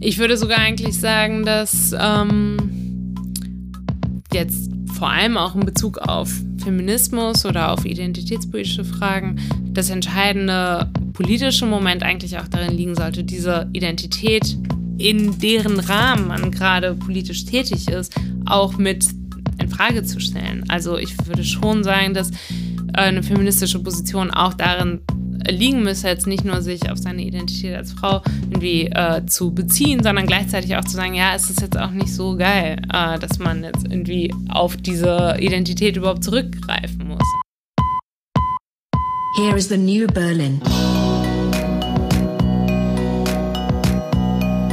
Ich würde sogar eigentlich sagen, dass ähm, jetzt vor allem auch in Bezug auf Feminismus oder auf identitätspolitische Fragen das entscheidende politische Moment eigentlich auch darin liegen sollte, diese Identität, in deren Rahmen man gerade politisch tätig ist, auch mit in Frage zu stellen. Also ich würde schon sagen, dass eine feministische Position auch darin liegen müsse, jetzt nicht nur sich auf seine Identität als Frau irgendwie äh, zu beziehen, sondern gleichzeitig auch zu sagen, ja, es ist jetzt auch nicht so geil, äh, dass man jetzt irgendwie auf diese Identität überhaupt zurückgreifen muss. Here is the new Berlin.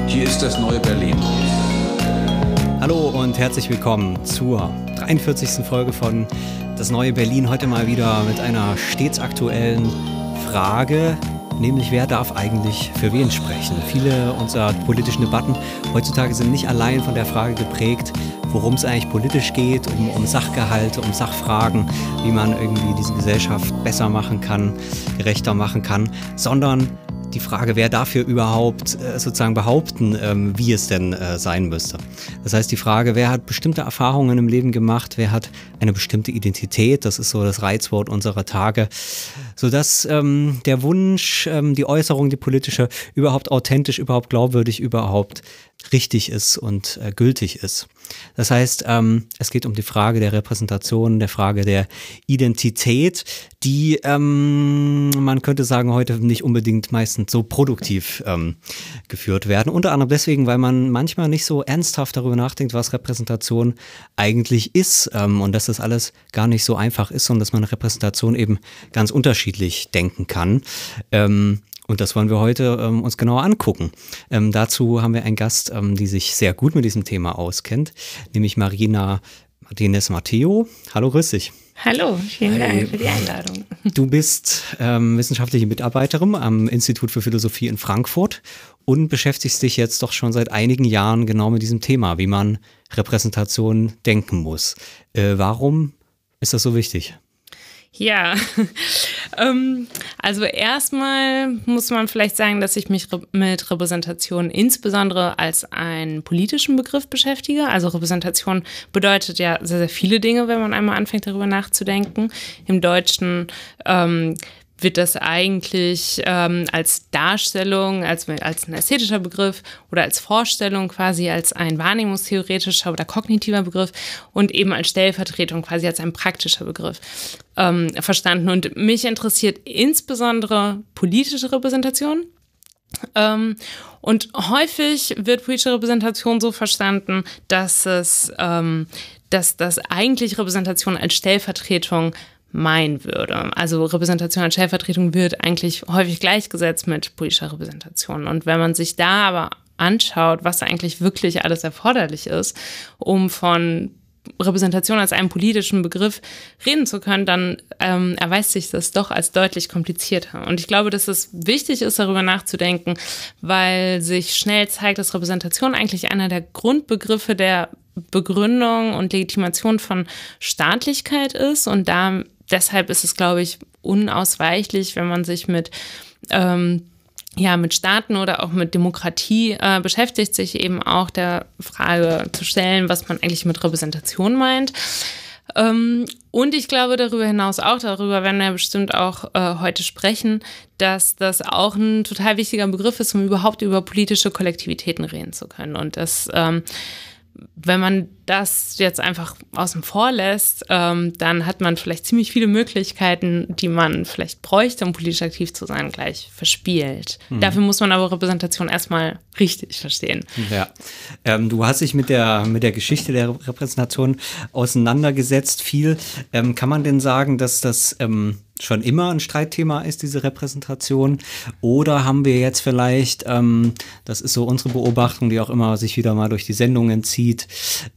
Hier ist das neue Berlin. Hallo und herzlich willkommen zur 43. Folge von Das neue Berlin. Heute mal wieder mit einer stets aktuellen Frage, nämlich wer darf eigentlich für wen sprechen? Viele unserer politischen Debatten heutzutage sind nicht allein von der Frage geprägt, worum es eigentlich politisch geht, um, um Sachgehalte, um Sachfragen, wie man irgendwie diese Gesellschaft besser machen kann, gerechter machen kann, sondern die Frage, wer dafür überhaupt äh, sozusagen behaupten, ähm, wie es denn äh, sein müsste. Das heißt, die Frage, wer hat bestimmte Erfahrungen im Leben gemacht, wer hat eine bestimmte Identität, das ist so das Reizwort unserer Tage, sodass ähm, der Wunsch, ähm, die Äußerung, die politische, überhaupt authentisch, überhaupt glaubwürdig, überhaupt richtig ist und äh, gültig ist. Das heißt, ähm, es geht um die Frage der Repräsentation, der Frage der Identität, die ähm, man könnte sagen heute nicht unbedingt meistens so produktiv ähm, geführt werden. Unter anderem deswegen, weil man manchmal nicht so ernsthaft darüber nachdenkt, was Repräsentation eigentlich ist ähm, und dass das alles gar nicht so einfach ist und dass man Repräsentation eben ganz unterschiedlich denken kann. Und das wollen wir heute ähm, uns genauer angucken. Ähm, dazu haben wir einen Gast, ähm, die sich sehr gut mit diesem Thema auskennt, nämlich Marina Martinez Matteo. Hallo, grüß dich. Hallo, vielen Dank für die Einladung. Du bist ähm, wissenschaftliche Mitarbeiterin am Institut für Philosophie in Frankfurt und beschäftigst dich jetzt doch schon seit einigen Jahren genau mit diesem Thema, wie man Repräsentation denken muss. Äh, warum ist das so wichtig? Ja, ähm, also erstmal muss man vielleicht sagen, dass ich mich mit Repräsentation insbesondere als einen politischen Begriff beschäftige. Also Repräsentation bedeutet ja sehr, sehr viele Dinge, wenn man einmal anfängt darüber nachzudenken. Im Deutschen ähm, wird das eigentlich ähm, als Darstellung, als, als ein ästhetischer Begriff oder als Vorstellung quasi als ein wahrnehmungstheoretischer oder kognitiver Begriff und eben als Stellvertretung quasi als ein praktischer Begriff ähm, verstanden. Und mich interessiert insbesondere politische Repräsentation. Ähm, und häufig wird politische Repräsentation so verstanden, dass es, ähm, dass das eigentlich Repräsentation als Stellvertretung meinen würde. Also Repräsentation als Stellvertretung wird eigentlich häufig gleichgesetzt mit politischer Repräsentation. Und wenn man sich da aber anschaut, was eigentlich wirklich alles erforderlich ist, um von Repräsentation als einen politischen Begriff reden zu können, dann ähm, erweist sich das doch als deutlich komplizierter. Und ich glaube, dass es wichtig ist, darüber nachzudenken, weil sich schnell zeigt, dass Repräsentation eigentlich einer der Grundbegriffe der Begründung und Legitimation von Staatlichkeit ist und da deshalb ist es, glaube ich, unausweichlich, wenn man sich mit ähm, ja, mit Staaten oder auch mit Demokratie äh, beschäftigt, sich eben auch der Frage zu stellen, was man eigentlich mit Repräsentation meint. Ähm, und ich glaube darüber hinaus auch, darüber werden wir bestimmt auch äh, heute sprechen, dass das auch ein total wichtiger Begriff ist, um überhaupt über politische Kollektivitäten reden zu können. Und das ähm, wenn man das jetzt einfach außen vor lässt, ähm, dann hat man vielleicht ziemlich viele Möglichkeiten, die man vielleicht bräuchte, um politisch aktiv zu sein, gleich verspielt. Mhm. Dafür muss man aber Repräsentation erstmal richtig verstehen. Ja. Ähm, du hast dich mit der, mit der Geschichte der Repräsentation auseinandergesetzt, viel. Ähm, kann man denn sagen, dass das ähm, schon immer ein Streitthema ist, diese Repräsentation? Oder haben wir jetzt vielleicht, ähm, das ist so unsere Beobachtung, die auch immer sich wieder mal durch die Sendungen zieht,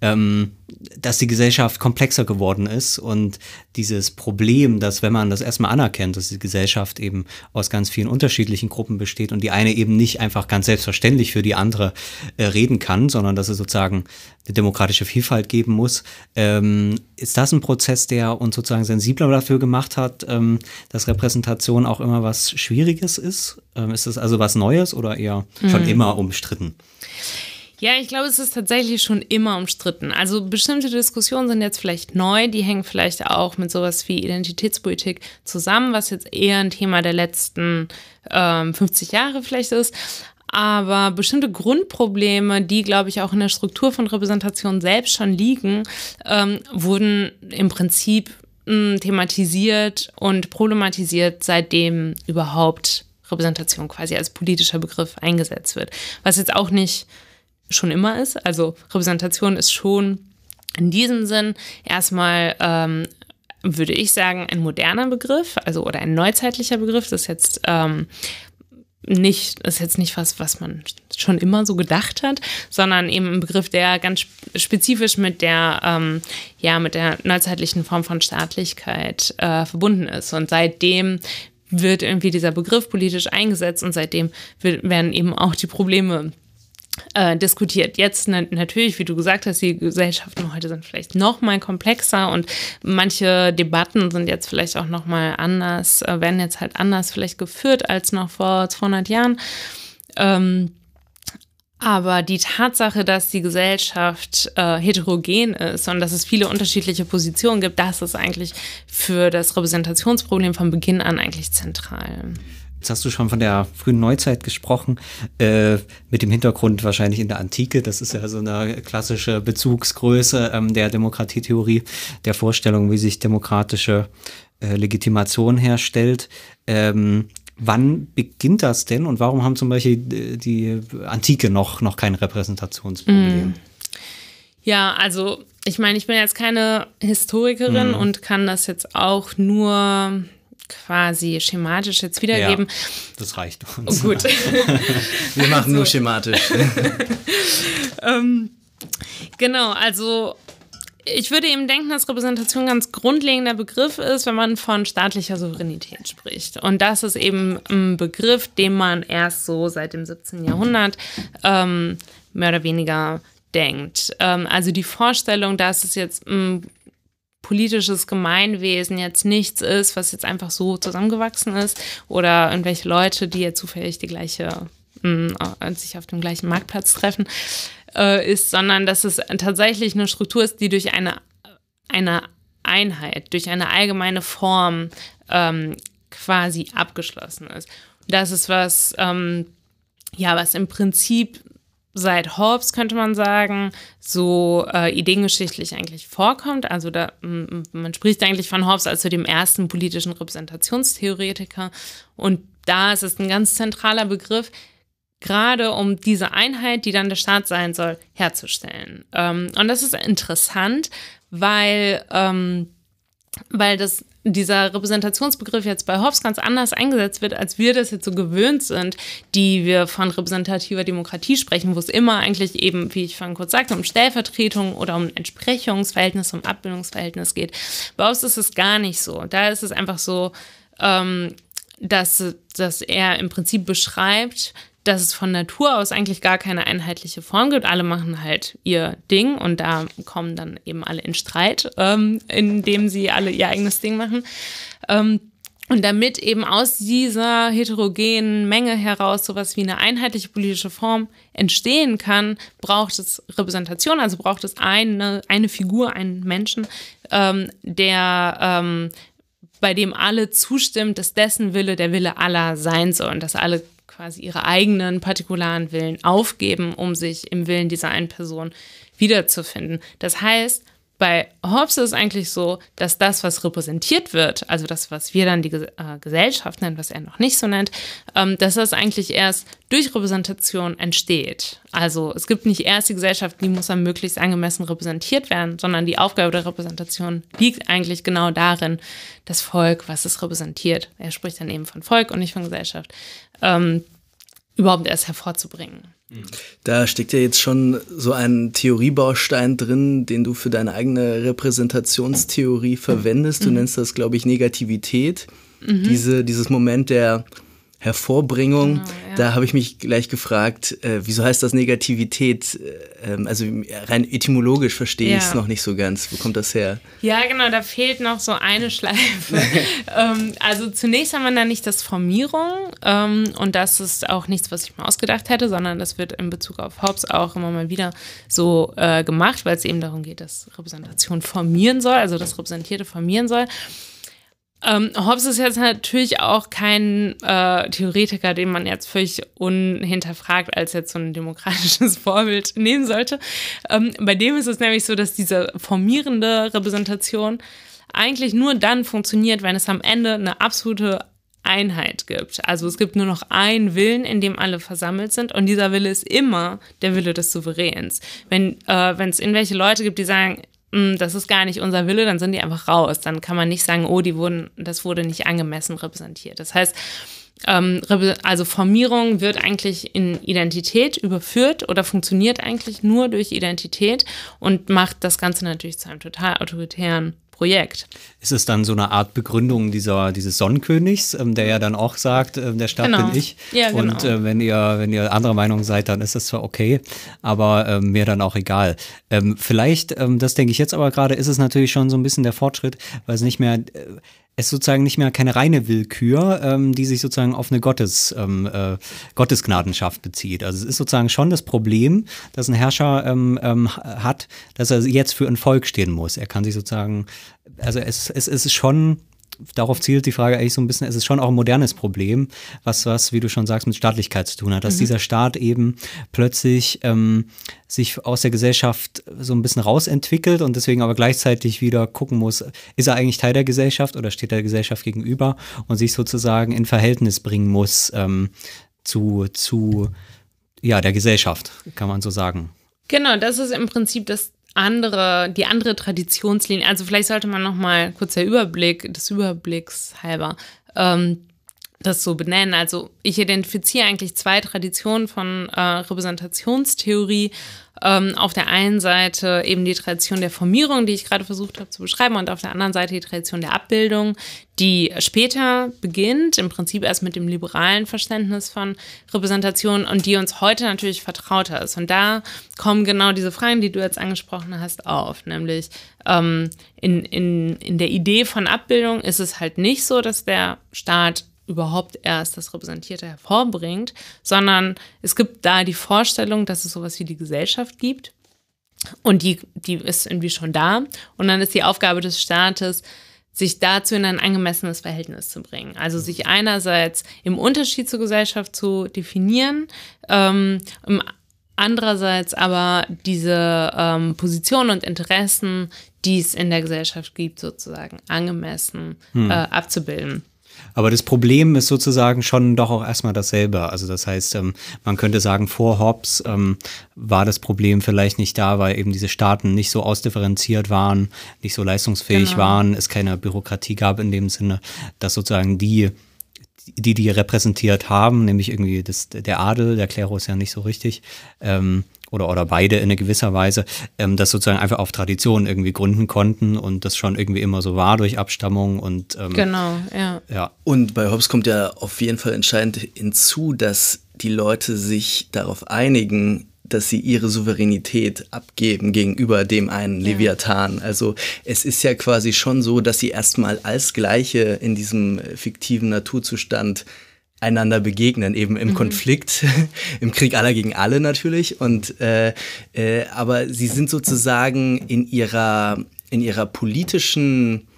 ähm, dass die Gesellschaft komplexer geworden ist und dieses Problem, dass wenn man das erstmal anerkennt, dass die Gesellschaft eben aus ganz vielen unterschiedlichen Gruppen besteht und die eine eben nicht einfach ganz selbstverständlich für die andere äh, reden kann, sondern dass es sozusagen eine demokratische Vielfalt geben muss, ähm, ist das ein Prozess, der uns sozusagen sensibler dafür gemacht hat, ähm, dass Repräsentation auch immer was Schwieriges ist? Ähm, ist das also was Neues oder eher schon mhm. immer umstritten? Ja, ich glaube, es ist tatsächlich schon immer umstritten. Also bestimmte Diskussionen sind jetzt vielleicht neu, die hängen vielleicht auch mit sowas wie Identitätspolitik zusammen, was jetzt eher ein Thema der letzten ähm, 50 Jahre vielleicht ist. Aber bestimmte Grundprobleme, die, glaube ich, auch in der Struktur von Repräsentation selbst schon liegen, ähm, wurden im Prinzip mh, hm, thematisiert und problematisiert, seitdem überhaupt Repräsentation quasi als politischer Begriff eingesetzt wird. Was jetzt auch nicht schon immer ist. Also Repräsentation ist schon in diesem Sinn erstmal, ähm, würde ich sagen, ein moderner Begriff, also oder ein neuzeitlicher Begriff. Das ist jetzt ähm, nicht, ist jetzt nicht was, was man schon immer so gedacht hat, sondern eben ein Begriff, der ganz spezifisch mit der, ähm, ja, mit der neuzeitlichen Form von Staatlichkeit äh, verbunden ist. Und seitdem wird irgendwie dieser Begriff politisch eingesetzt und seitdem wird, werden eben auch die Probleme äh, diskutiert. Jetzt na natürlich, wie du gesagt hast, die Gesellschaften heute sind vielleicht noch mal komplexer und manche Debatten sind jetzt vielleicht auch noch mal anders, äh, werden jetzt halt anders vielleicht geführt als noch vor 200 Jahren. Ähm, aber die Tatsache, dass die Gesellschaft äh, heterogen ist und dass es viele unterschiedliche Positionen gibt, das ist eigentlich für das Repräsentationsproblem von Beginn an eigentlich zentral. Jetzt hast du schon von der frühen Neuzeit gesprochen, äh, mit dem Hintergrund wahrscheinlich in der Antike. Das ist ja so eine klassische Bezugsgröße ähm, der Demokratietheorie, der Vorstellung, wie sich demokratische äh, Legitimation herstellt. Ähm, wann beginnt das denn und warum haben zum Beispiel äh, die Antike noch, noch kein Repräsentationsproblem? Mm. Ja, also ich meine, ich bin jetzt keine Historikerin mm. und kann das jetzt auch nur quasi schematisch jetzt wiedergeben. Ja, das reicht uns. Oh, gut. Wir machen also, nur schematisch. ähm, genau, also ich würde eben denken, dass Repräsentation ein ganz grundlegender Begriff ist, wenn man von staatlicher Souveränität spricht. Und das ist eben ein Begriff, den man erst so seit dem 17. Jahrhundert ähm, mehr oder weniger denkt. Ähm, also die Vorstellung, dass es jetzt ein politisches Gemeinwesen jetzt nichts ist, was jetzt einfach so zusammengewachsen ist oder irgendwelche Leute, die jetzt zufällig die gleiche, mm, sich auf dem gleichen Marktplatz treffen, äh, ist, sondern dass es tatsächlich eine Struktur ist, die durch eine, eine Einheit, durch eine allgemeine Form ähm, quasi abgeschlossen ist. Das ist was, ähm, ja, was im Prinzip seit Hobbes, könnte man sagen, so äh, ideengeschichtlich eigentlich vorkommt. Also da, man spricht eigentlich von Hobbes als zu dem ersten politischen Repräsentationstheoretiker. Und da ist es ein ganz zentraler Begriff, gerade um diese Einheit, die dann der Staat sein soll, herzustellen. Ähm, und das ist interessant, weil, ähm, weil das dieser Repräsentationsbegriff jetzt bei Hobbes ganz anders eingesetzt wird, als wir das jetzt so gewöhnt sind, die wir von repräsentativer Demokratie sprechen, wo es immer eigentlich eben, wie ich vorhin kurz sagte, um Stellvertretung oder um Entsprechungsverhältnis, um Abbildungsverhältnis geht. Bei Hobbes ist es gar nicht so. Da ist es einfach so, ähm, dass, dass er im Prinzip beschreibt, dass es von Natur aus eigentlich gar keine einheitliche Form gibt. Alle machen halt ihr Ding und da kommen dann eben alle in Streit, ähm, indem sie alle ihr eigenes Ding machen. Ähm, und damit eben aus dieser heterogenen Menge heraus sowas wie eine einheitliche politische Form entstehen kann, braucht es Repräsentation, also braucht es eine, eine Figur, einen Menschen, ähm, der ähm, bei dem alle zustimmt, dass dessen Wille der Wille aller sein soll und dass alle quasi ihre eigenen partikularen Willen aufgeben, um sich im Willen dieser einen Person wiederzufinden. Das heißt, bei Hobbes ist es eigentlich so, dass das, was repräsentiert wird, also das, was wir dann die äh, Gesellschaft nennen, was er noch nicht so nennt, ähm, dass das eigentlich erst durch Repräsentation entsteht. Also es gibt nicht erst die Gesellschaft, die muss dann möglichst angemessen repräsentiert werden, sondern die Aufgabe der Repräsentation liegt eigentlich genau darin, das Volk, was es repräsentiert, er spricht dann eben von Volk und nicht von Gesellschaft, ähm, überhaupt erst hervorzubringen. Da steckt ja jetzt schon so ein Theoriebaustein drin, den du für deine eigene Repräsentationstheorie verwendest. Du mhm. nennst das, glaube ich, Negativität. Mhm. Diese, dieses Moment der Hervorbringung. Genau, ja. Da habe ich mich gleich gefragt, äh, wieso heißt das Negativität? Äh, ähm, also rein etymologisch verstehe ja. ich es noch nicht so ganz. Wo kommt das her? Ja, genau, da fehlt noch so eine Schleife. ähm, also zunächst haben wir da nicht das Formierung ähm, und das ist auch nichts, was ich mir ausgedacht hätte, sondern das wird in Bezug auf Hobbes auch immer mal wieder so äh, gemacht, weil es eben darum geht, dass Repräsentation formieren soll, also das Repräsentierte formieren soll. Ähm, Hobbes ist jetzt natürlich auch kein äh, Theoretiker, den man jetzt völlig unhinterfragt als jetzt so ein demokratisches Vorbild nehmen sollte. Ähm, bei dem ist es nämlich so, dass diese formierende Repräsentation eigentlich nur dann funktioniert, wenn es am Ende eine absolute Einheit gibt. Also es gibt nur noch einen Willen, in dem alle versammelt sind und dieser Wille ist immer der Wille des Souveräns. Wenn äh, es irgendwelche Leute gibt, die sagen, das ist gar nicht unser Wille, dann sind die einfach raus. Dann kann man nicht sagen, oh, die wurden, das wurde nicht angemessen repräsentiert. Das heißt, ähm, also Formierung wird eigentlich in Identität überführt oder funktioniert eigentlich nur durch Identität und macht das Ganze natürlich zu einem total autoritären Projekt. Ist es dann so eine Art Begründung dieser, dieses Sonnenkönigs, ähm, der ja dann auch sagt, äh, der Staat genau. bin ich. Ja, genau. Und äh, wenn ihr, wenn ihr anderer Meinung seid, dann ist das zwar okay, aber äh, mir dann auch egal. Ähm, vielleicht, ähm, das denke ich jetzt aber gerade, ist es natürlich schon so ein bisschen der Fortschritt, weil es nicht mehr äh, es sozusagen nicht mehr keine reine Willkür, ähm, die sich sozusagen auf eine Gottes, ähm, äh, Gottesgnadenschaft bezieht. Also es ist sozusagen schon das Problem, dass ein Herrscher ähm, ähm, hat, dass er jetzt für ein Volk stehen muss. Er kann sich sozusagen, also es, es, es ist schon darauf zielt die Frage eigentlich so ein bisschen, es ist schon auch ein modernes Problem, was, was, wie du schon sagst, mit Staatlichkeit zu tun hat, dass mhm. dieser Staat eben plötzlich ähm, sich aus der Gesellschaft so ein bisschen rausentwickelt und deswegen aber gleichzeitig wieder gucken muss, ist er eigentlich Teil der Gesellschaft oder steht der Gesellschaft gegenüber und sich sozusagen in Verhältnis bringen muss ähm, zu, zu ja, der Gesellschaft, kann man so sagen. Genau, das ist im Prinzip das andere, die andere Traditionslinie, also vielleicht sollte man nochmal kurz der Überblick, des Überblicks halber, ähm, das so benennen. Also ich identifiziere eigentlich zwei Traditionen von äh, Repräsentationstheorie ähm, auf der einen Seite eben die Tradition der Formierung, die ich gerade versucht habe zu beschreiben, und auf der anderen Seite die Tradition der Abbildung, die später beginnt, im Prinzip erst mit dem liberalen Verständnis von Repräsentation und die uns heute natürlich vertrauter ist. Und da kommen genau diese Fragen, die du jetzt angesprochen hast, auf. Nämlich ähm, in, in, in der Idee von Abbildung ist es halt nicht so, dass der Staat überhaupt erst das Repräsentierte hervorbringt, sondern es gibt da die Vorstellung, dass es sowas wie die Gesellschaft gibt und die, die ist irgendwie schon da und dann ist die Aufgabe des Staates, sich dazu in ein angemessenes Verhältnis zu bringen. Also sich einerseits im Unterschied zur Gesellschaft zu definieren, ähm, andererseits aber diese ähm, Positionen und Interessen, die es in der Gesellschaft gibt, sozusagen angemessen hm. äh, abzubilden. Aber das Problem ist sozusagen schon doch auch erstmal dasselbe. Also das heißt, ähm, man könnte sagen, vor Hobbes ähm, war das Problem vielleicht nicht da, weil eben diese Staaten nicht so ausdifferenziert waren, nicht so leistungsfähig genau. waren, es keine Bürokratie gab in dem Sinne, dass sozusagen die die die repräsentiert haben, nämlich irgendwie das, der Adel, der Klerus ja nicht so richtig, ähm, oder, oder beide in einer gewisser Weise, ähm, das sozusagen einfach auf Tradition irgendwie gründen konnten und das schon irgendwie immer so war durch Abstammung und ähm, genau, ja. ja. Und bei Hobbes kommt ja auf jeden Fall entscheidend hinzu, dass die Leute sich darauf einigen, dass sie ihre Souveränität abgeben gegenüber dem einen Leviathan. Also es ist ja quasi schon so, dass sie erstmal als Gleiche in diesem fiktiven Naturzustand einander begegnen, eben im mhm. Konflikt, im Krieg aller gegen alle natürlich. Und äh, äh, aber sie sind sozusagen in ihrer in ihrer politischen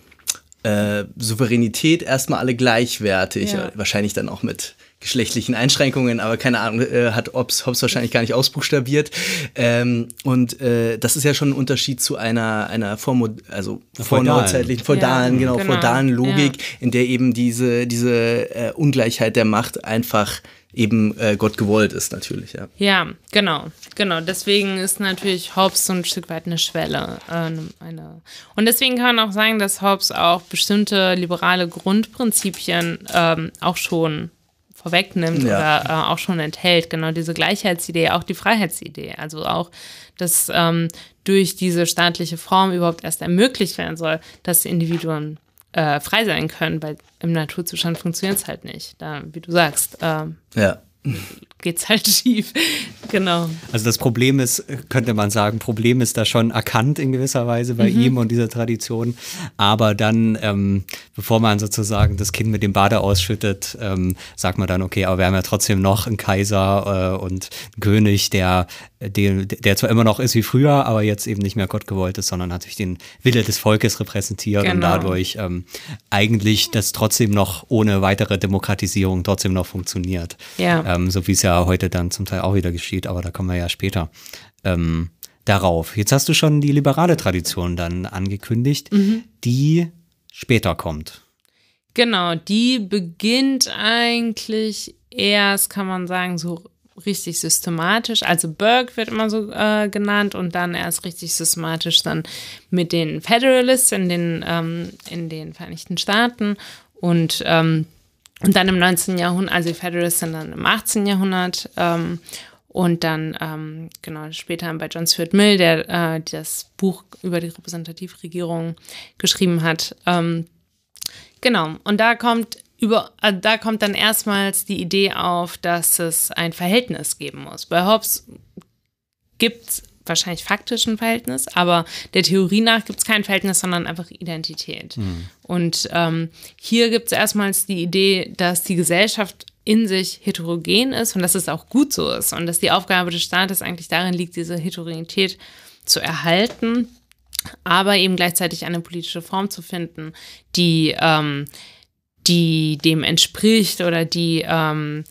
äh, Souveränität erstmal alle gleichwertig, ja. wahrscheinlich dann auch mit geschlechtlichen Einschränkungen, aber keine Ahnung, äh, hat Hobbes, Hobbes wahrscheinlich gar nicht ausbuchstabiert. Ähm, und äh, das ist ja schon ein Unterschied zu einer, einer Vormo also vorneuzeitlichen, feudalen, ja, genau, genau, feudalen Logik, ja. in der eben diese, diese äh, Ungleichheit der Macht einfach eben äh, Gott gewollt ist natürlich, ja. Ja, genau, genau. Deswegen ist natürlich Hobbes so ein Stück weit eine Schwelle. Äh, eine. Und deswegen kann man auch sagen, dass Hobbes auch bestimmte liberale Grundprinzipien ähm, auch schon vorwegnimmt ja. oder äh, auch schon enthält. Genau diese Gleichheitsidee, auch die Freiheitsidee. Also auch, dass ähm, durch diese staatliche Form überhaupt erst ermöglicht werden soll, dass Individuen äh, frei sein können, weil im Naturzustand funktioniert es halt nicht. Da, wie du sagst, äh, ja geht's halt schief. genau. Also das Problem ist, könnte man sagen, Problem ist da schon erkannt in gewisser Weise bei mhm. ihm und dieser Tradition. Aber dann, ähm, bevor man sozusagen das Kind mit dem Bade ausschüttet, ähm, sagt man dann, okay, aber wir haben ja trotzdem noch einen Kaiser äh, und einen König, der, der, der zwar immer noch ist wie früher, aber jetzt eben nicht mehr Gott gewollt ist, sondern natürlich den Wille des Volkes repräsentiert genau. und dadurch ähm, eigentlich das trotzdem noch ohne weitere Demokratisierung trotzdem noch funktioniert. Ja ähm, so wie es ja heute dann zum Teil auch wieder geschieht, aber da kommen wir ja später ähm, darauf. Jetzt hast du schon die liberale Tradition dann angekündigt, mhm. die später kommt. Genau, die beginnt eigentlich erst, kann man sagen, so richtig systematisch. Also Burke wird immer so äh, genannt und dann erst richtig systematisch dann mit den Federalists in den, ähm, in den Vereinigten Staaten und ähm, und dann im 19. Jahrhundert, also die Federalists sind dann im 18. Jahrhundert ähm, und dann, ähm, genau, später bei John Stuart Mill, der äh, das Buch über die repräsentative Regierung geschrieben hat. Ähm, genau, und da kommt über, äh, da kommt dann erstmals die Idee auf, dass es ein Verhältnis geben muss. Bei Hobbes gibt wahrscheinlich faktischen Verhältnis, aber der Theorie nach gibt es kein Verhältnis, sondern einfach Identität. Mhm. Und ähm, hier gibt es erstmals die Idee, dass die Gesellschaft in sich heterogen ist und dass es auch gut so ist und dass die Aufgabe des Staates eigentlich darin liegt, diese Heterogenität zu erhalten, aber eben gleichzeitig eine politische Form zu finden, die, ähm, die dem entspricht oder die ähm,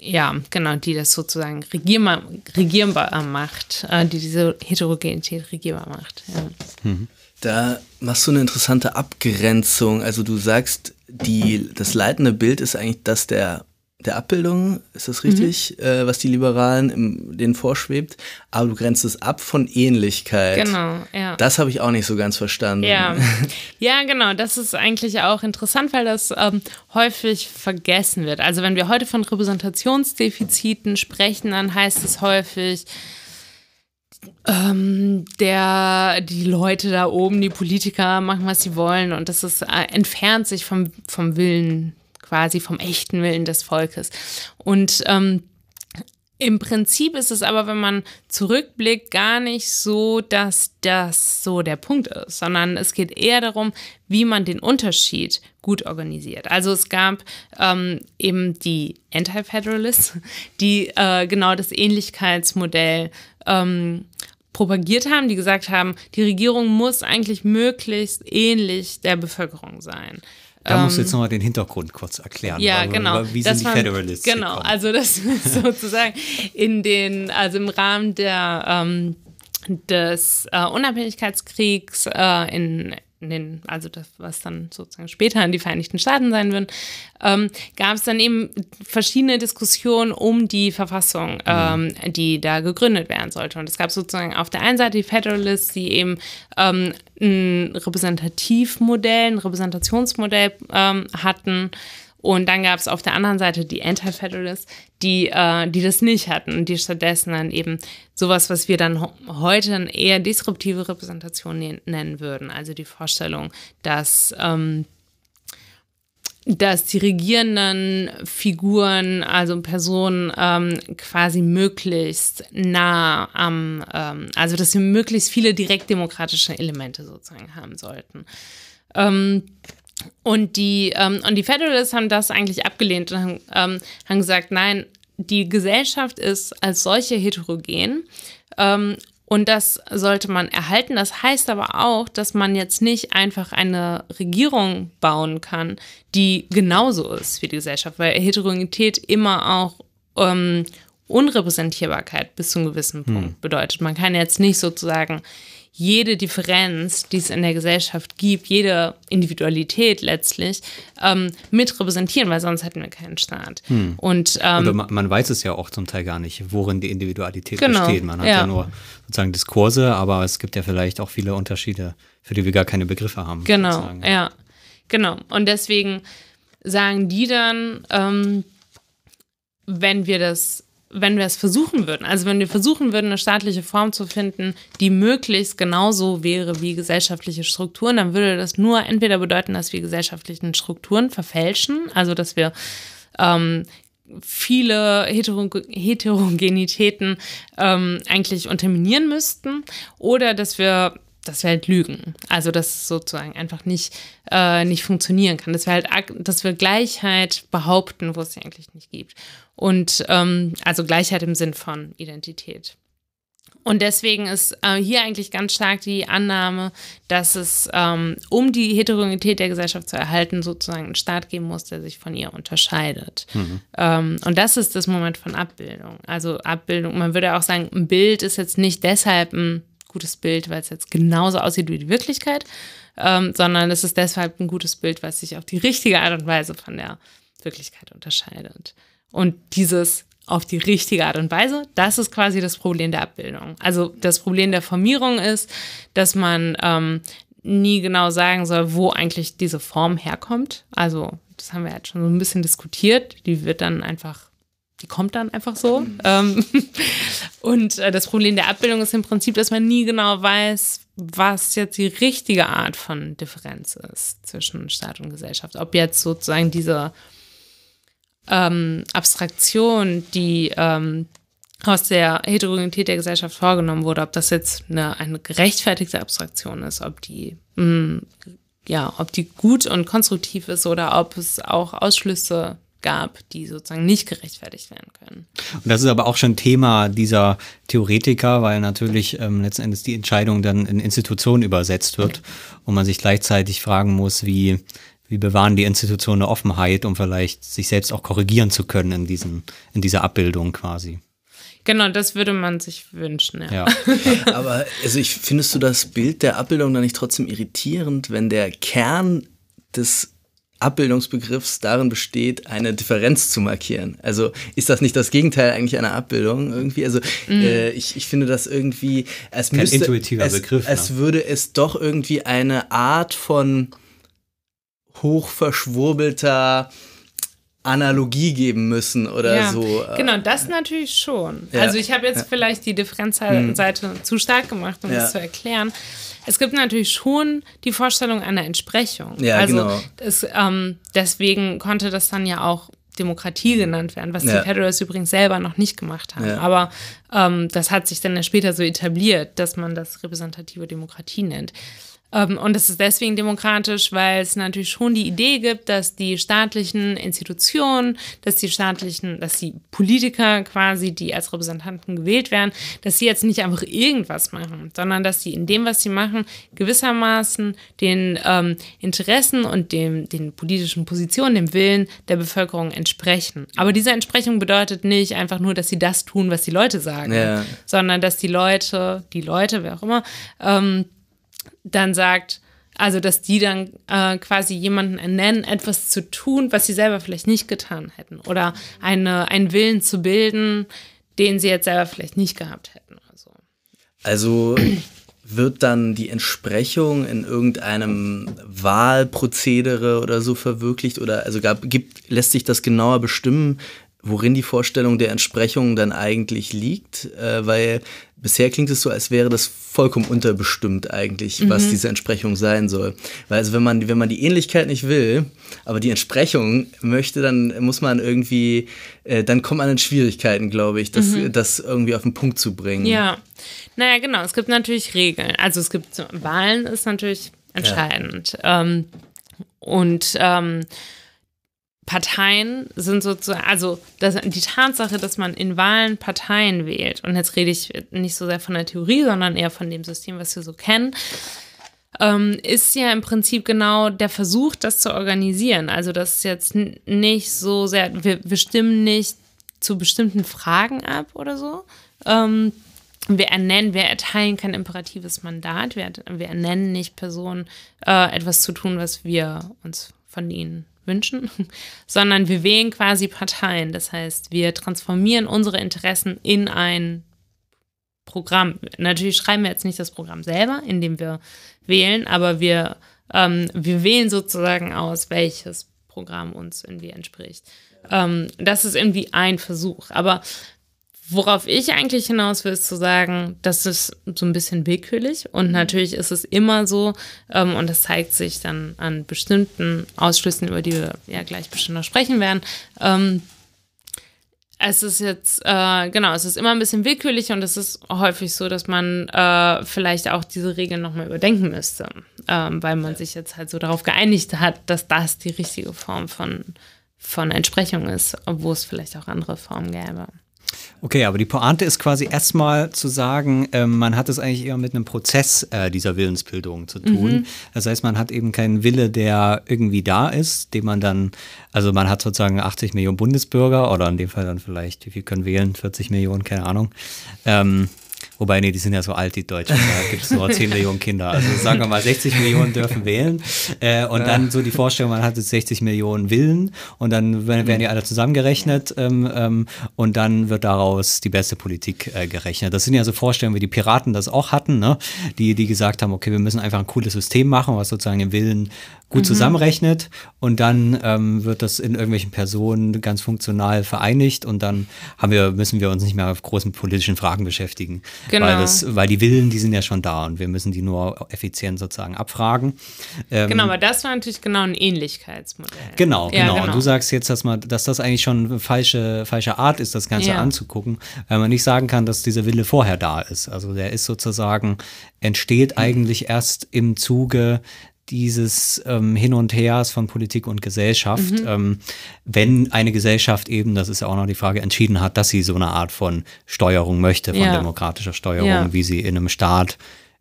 ja, genau, die das sozusagen regierbar, regierbar macht, äh, die diese Heterogenität regierbar macht. Ja. Mhm. Da machst du eine interessante Abgrenzung. Also du sagst, die, das leitende Bild ist eigentlich das der der Abbildung, ist das richtig, mhm. äh, was die Liberalen im, denen vorschwebt, aber du grenzt es ab von Ähnlichkeit. Genau, ja. Das habe ich auch nicht so ganz verstanden. Ja, ja genau, das ist eigentlich auch interessant, weil das ähm, häufig vergessen wird. Also wenn wir heute von Repräsentationsdefiziten sprechen, dann heißt es häufig, ähm, der, die Leute da oben, die Politiker machen, was sie wollen und das ist, äh, entfernt sich vom, vom Willen quasi vom echten Willen des Volkes. Und ähm, im Prinzip ist es aber, wenn man zurückblickt, gar nicht so, dass das so der Punkt ist, sondern es geht eher darum, wie man den Unterschied gut organisiert. Also es gab ähm, eben die Anti-Federalists, die äh, genau das Ähnlichkeitsmodell ähm, propagiert haben, die gesagt haben, die Regierung muss eigentlich möglichst ähnlich der Bevölkerung sein. Da musst du jetzt ähm, nochmal den Hintergrund kurz erklären. Ja, genau. Wie sind das die waren, Federalists? Genau, gekommen? also das ist sozusagen in den, also im Rahmen der ähm, des äh, Unabhängigkeitskriegs äh, in den, also das, was dann sozusagen später in die Vereinigten Staaten sein wird, ähm, gab es dann eben verschiedene Diskussionen um die Verfassung, mhm. ähm, die da gegründet werden sollte. Und es gab sozusagen auf der einen Seite die Federalists, die eben ähm, ein Repräsentativmodell, ein Repräsentationsmodell ähm, hatten, und dann gab es auf der anderen Seite die Anti-Federalists, die, äh, die das nicht hatten und die stattdessen dann eben sowas, was wir dann heute eine eher disruptive Repräsentation nennen würden. Also die Vorstellung, dass, ähm, dass die regierenden Figuren, also Personen, ähm, quasi möglichst nah am, ähm, also dass sie möglichst viele direktdemokratische Elemente sozusagen haben sollten. Ähm, und die, ähm, und die Federalists haben das eigentlich abgelehnt und haben, ähm, haben gesagt, nein, die Gesellschaft ist als solche heterogen ähm, und das sollte man erhalten. Das heißt aber auch, dass man jetzt nicht einfach eine Regierung bauen kann, die genauso ist wie die Gesellschaft, weil Heterogenität immer auch ähm, Unrepräsentierbarkeit bis zu einem gewissen Punkt hm. bedeutet. Man kann jetzt nicht sozusagen jede Differenz, die es in der Gesellschaft gibt, jede Individualität letztlich ähm, mit repräsentieren, weil sonst hätten wir keinen Staat. Hm. Und, ähm, man, man, weiß es ja auch zum Teil gar nicht, worin die Individualität genau, besteht. Man hat ja. ja nur sozusagen Diskurse, aber es gibt ja vielleicht auch viele Unterschiede, für die wir gar keine Begriffe haben. Genau, ja, genau. Und deswegen sagen die dann, ähm, wenn wir das wenn wir es versuchen würden, also wenn wir versuchen würden, eine staatliche Form zu finden, die möglichst genauso wäre wie gesellschaftliche Strukturen, dann würde das nur entweder bedeuten, dass wir gesellschaftlichen Strukturen verfälschen, also dass wir ähm, viele Heterogenitäten ähm, eigentlich unterminieren müssten, oder dass wir dass wir halt lügen. Also, dass es sozusagen einfach nicht, äh, nicht funktionieren kann. Dass wir halt, dass wir Gleichheit behaupten, wo es sie eigentlich nicht gibt. Und ähm, also Gleichheit im Sinn von Identität. Und deswegen ist äh, hier eigentlich ganz stark die Annahme, dass es, ähm, um die Heterogenität der Gesellschaft zu erhalten, sozusagen einen Staat geben muss, der sich von ihr unterscheidet. Mhm. Ähm, und das ist das Moment von Abbildung. Also Abbildung, man würde auch sagen, ein Bild ist jetzt nicht deshalb ein gutes Bild, weil es jetzt genauso aussieht wie die Wirklichkeit, ähm, sondern es ist deshalb ein gutes Bild, weil es sich auf die richtige Art und Weise von der Wirklichkeit unterscheidet. Und dieses auf die richtige Art und Weise, das ist quasi das Problem der Abbildung. Also das Problem der Formierung ist, dass man ähm, nie genau sagen soll, wo eigentlich diese Form herkommt. Also das haben wir jetzt schon so ein bisschen diskutiert. Die wird dann einfach die kommt dann einfach so. Ähm, und äh, das Problem der Abbildung ist im Prinzip, dass man nie genau weiß, was jetzt die richtige Art von Differenz ist zwischen Staat und Gesellschaft. Ob jetzt sozusagen diese ähm, Abstraktion, die ähm, aus der Heterogenität der Gesellschaft vorgenommen wurde, ob das jetzt eine, eine gerechtfertigte Abstraktion ist, ob die mh, mm, ja, ob die gut und konstruktiv ist oder ob es auch Ausschlüsse gab, die sozusagen nicht gerechtfertigt werden können. Und das ist aber auch schon Thema dieser Theoretiker, weil natürlich ähm, letzten Endes die Entscheidung dann in Institutionen übersetzt wird und man sich gleichzeitig fragen muss, wie, wie bewahren die Institutionen eine Offenheit, um vielleicht sich selbst auch korrigieren zu können in, diesen, in dieser Abbildung quasi. Genau, das würde man sich wünschen, ja. ja. Aber also ich findest du das Bild der Abbildung dann nicht trotzdem irritierend, wenn der Kern des Abbildungsbegriffs darin besteht, eine Differenz zu markieren. Also ist das nicht das Gegenteil eigentlich einer Abbildung irgendwie? Also mm. äh, ich, ich finde das irgendwie, es Kein müsste, intuitiver es, Begriff. Es ne? würde es doch irgendwie eine Art von hochverschwurbelter Analogie geben müssen oder ja, so. Genau, das natürlich schon. Ja. Also ich habe jetzt ja. vielleicht die Differenzseite hm. zu stark gemacht, um das zu erklären. Es gibt natürlich schon die Vorstellung einer Entsprechung. Ja, also genau. Das, ähm, deswegen konnte das dann ja auch Demokratie genannt werden, was die Federers übrigens selber noch nicht gemacht haben. Aber ähm, das hat sich dann ja später so etabliert, dass man das repräsentative Demokratie nennt. Ähm, und es ist deswegen demokratisch, weil es natürlich schon die Idee gibt, dass die staatlichen Institutionen, dass die staatlichen, dass die Politiker quasi, die als Repräsentanten gewählt werden, dass sie jetzt nicht einfach irgendwas machen, sondern dass sie in dem, was sie machen, gewissermaßen den ähm, Interessen und dem, den politischen Positionen, dem Willen der Bevölkerung entsprechen. Aber diese Entsprechung bedeutet nicht einfach nur, dass sie das tun, was die Leute sagen, ja. sondern dass die Leute, die Leute, wer auch immer, ähm, dann sagt, also dass die dann äh, quasi jemanden ernennen, etwas zu tun, was sie selber vielleicht nicht getan hätten. Oder eine, einen Willen zu bilden, den sie jetzt selber vielleicht nicht gehabt hätten. Also, also wird dann die Entsprechung in irgendeinem Wahlprozedere oder so verwirklicht? Oder also gab, gibt, lässt sich das genauer bestimmen, worin die Vorstellung der Entsprechung dann eigentlich liegt, äh, weil bisher klingt es so, als wäre das vollkommen unterbestimmt eigentlich, mhm. was diese Entsprechung sein soll. Weil also wenn man, wenn man die Ähnlichkeit nicht will, aber die Entsprechung möchte, dann muss man irgendwie, äh, dann kommt man in Schwierigkeiten, glaube ich, das, mhm. das irgendwie auf den Punkt zu bringen. Ja, naja, genau, es gibt natürlich Regeln. Also es gibt Wahlen ist natürlich entscheidend. Ja. Ähm, und ähm, Parteien sind sozusagen, also das, die Tatsache, dass man in Wahlen Parteien wählt, und jetzt rede ich nicht so sehr von der Theorie, sondern eher von dem System, was wir so kennen, ähm, ist ja im Prinzip genau der Versuch, das zu organisieren. Also das ist jetzt nicht so sehr, wir, wir stimmen nicht zu bestimmten Fragen ab oder so. Ähm, wir ernennen, wir erteilen kein imperatives Mandat, wir, wir ernennen nicht Personen, äh, etwas zu tun, was wir uns von ihnen wünschen, sondern wir wählen quasi Parteien. Das heißt, wir transformieren unsere Interessen in ein Programm. Natürlich schreiben wir jetzt nicht das Programm selber, in dem wir wählen, aber wir, ähm, wir wählen sozusagen aus, welches Programm uns irgendwie entspricht. Ähm, das ist irgendwie ein Versuch. Aber Worauf ich eigentlich hinaus will, ist zu sagen, das ist so ein bisschen willkürlich und mhm. natürlich ist es immer so ähm, und das zeigt sich dann an bestimmten Ausschlüssen, über die wir ja gleich bestimmt noch sprechen werden. Ähm, es ist jetzt, äh, genau, es ist immer ein bisschen willkürlich und es ist häufig so, dass man äh, vielleicht auch diese Regeln nochmal überdenken müsste, ähm, weil man sich jetzt halt so darauf geeinigt hat, dass das die richtige Form von, von Entsprechung ist, obwohl es vielleicht auch andere Formen gäbe. Okay, aber die Pointe ist quasi erstmal zu sagen, äh, man hat es eigentlich eher mit einem Prozess äh, dieser Willensbildung zu tun. Mhm. Das heißt, man hat eben keinen Wille, der irgendwie da ist, den man dann, also man hat sozusagen 80 Millionen Bundesbürger oder in dem Fall dann vielleicht, wie viel können wählen? 40 Millionen, keine Ahnung. Ähm, Wobei, nee, die sind ja so alt, die Deutschen. Da gibt es nur 10 Millionen Kinder. Also sagen wir mal, 60 Millionen dürfen wählen. Äh, und ja. dann so die Vorstellung, man hat jetzt 60 Millionen Willen und dann werden die alle zusammengerechnet ähm, ähm, und dann wird daraus die beste Politik äh, gerechnet. Das sind ja so Vorstellungen, wie die Piraten das auch hatten, ne? die, die gesagt haben, okay, wir müssen einfach ein cooles System machen, was sozusagen den Willen gut mhm. zusammenrechnet und dann ähm, wird das in irgendwelchen Personen ganz funktional vereinigt und dann haben wir, müssen wir uns nicht mehr auf großen politischen Fragen beschäftigen. Genau. Weil, das, weil die Willen, die sind ja schon da und wir müssen die nur effizient sozusagen abfragen. Ähm, genau, aber das war natürlich genau ein Ähnlichkeitsmodell. Genau, ja, genau. genau. Und du sagst jetzt, dass man, dass das eigentlich schon eine falsche, falsche Art ist, das Ganze ja. anzugucken, weil man nicht sagen kann, dass dieser Wille vorher da ist. Also der ist sozusagen, entsteht mhm. eigentlich erst im Zuge dieses ähm, Hin und Hers von Politik und Gesellschaft, mhm. ähm, wenn eine Gesellschaft eben, das ist ja auch noch die Frage, entschieden hat, dass sie so eine Art von Steuerung möchte, von ja. demokratischer Steuerung, ja. wie sie in einem Staat,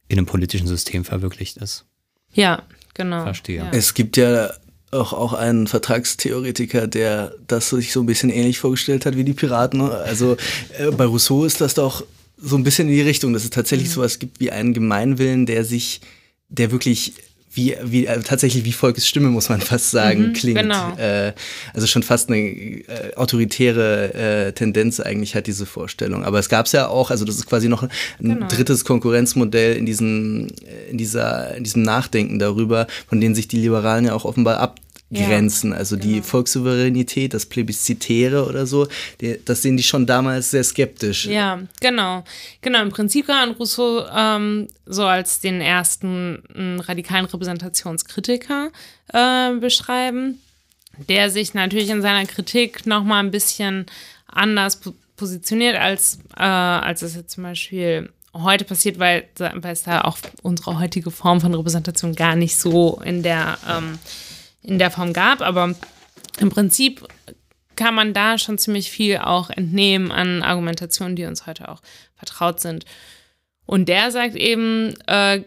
in einem politischen System verwirklicht ist. Ja, genau. Verstehe. Ja. Es gibt ja auch, auch einen Vertragstheoretiker, der das sich so ein bisschen ähnlich vorgestellt hat wie die Piraten. Also äh, bei Rousseau ist das doch so ein bisschen in die Richtung, dass es tatsächlich mhm. sowas gibt wie einen Gemeinwillen, der sich, der wirklich wie, wie äh, tatsächlich wie Volkes Stimme, muss man fast sagen, mhm, klingt. Genau. Äh, also schon fast eine äh, autoritäre äh, Tendenz eigentlich hat diese Vorstellung. Aber es gab es ja auch, also das ist quasi noch ein genau. drittes Konkurrenzmodell in diesem, in dieser, in diesem Nachdenken darüber, von denen sich die Liberalen ja auch offenbar ab Grenzen. Also genau. die Volkssouveränität, das Plebiszitäre oder so, die, das sehen die schon damals sehr skeptisch. Ja, genau. Genau, im Prinzip kann Rousseau ähm, so als den ersten äh, radikalen Repräsentationskritiker äh, beschreiben, der sich natürlich in seiner Kritik nochmal ein bisschen anders positioniert, als, äh, als es jetzt zum Beispiel heute passiert, weil, weil es da auch unsere heutige Form von Repräsentation gar nicht so in der ähm, in der Form gab, aber im Prinzip kann man da schon ziemlich viel auch entnehmen an Argumentationen, die uns heute auch vertraut sind. Und der sagt eben, äh,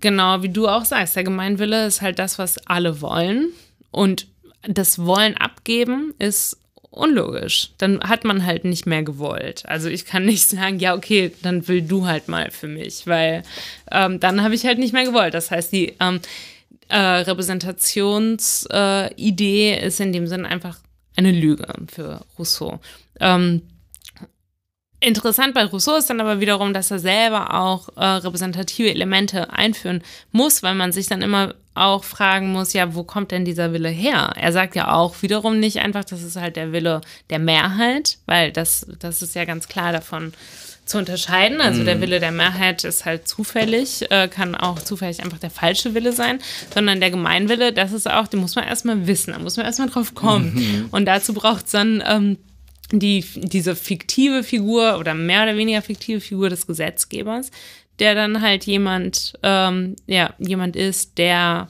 genau wie du auch sagst, der Gemeinwille ist halt das, was alle wollen. Und das Wollen abgeben ist unlogisch. Dann hat man halt nicht mehr gewollt. Also ich kann nicht sagen, ja, okay, dann will du halt mal für mich, weil ähm, dann habe ich halt nicht mehr gewollt. Das heißt, die, ähm, äh, Repräsentationsidee äh, ist in dem Sinn einfach eine Lüge für Rousseau. Ähm, Interessant bei Rousseau ist dann aber wiederum, dass er selber auch äh, repräsentative Elemente einführen muss, weil man sich dann immer auch fragen muss, ja, wo kommt denn dieser Wille her? Er sagt ja auch wiederum nicht einfach, das ist halt der Wille der Mehrheit, weil das, das ist ja ganz klar davon zu unterscheiden. Also der mhm. Wille der Mehrheit ist halt zufällig, äh, kann auch zufällig einfach der falsche Wille sein, sondern der Gemeinwille, das ist auch, den muss man erstmal wissen, da muss man erstmal drauf kommen. Mhm. Und dazu braucht es dann ähm, die, diese fiktive Figur oder mehr oder weniger fiktive Figur des Gesetzgebers, der dann halt jemand, ähm, ja, jemand ist, der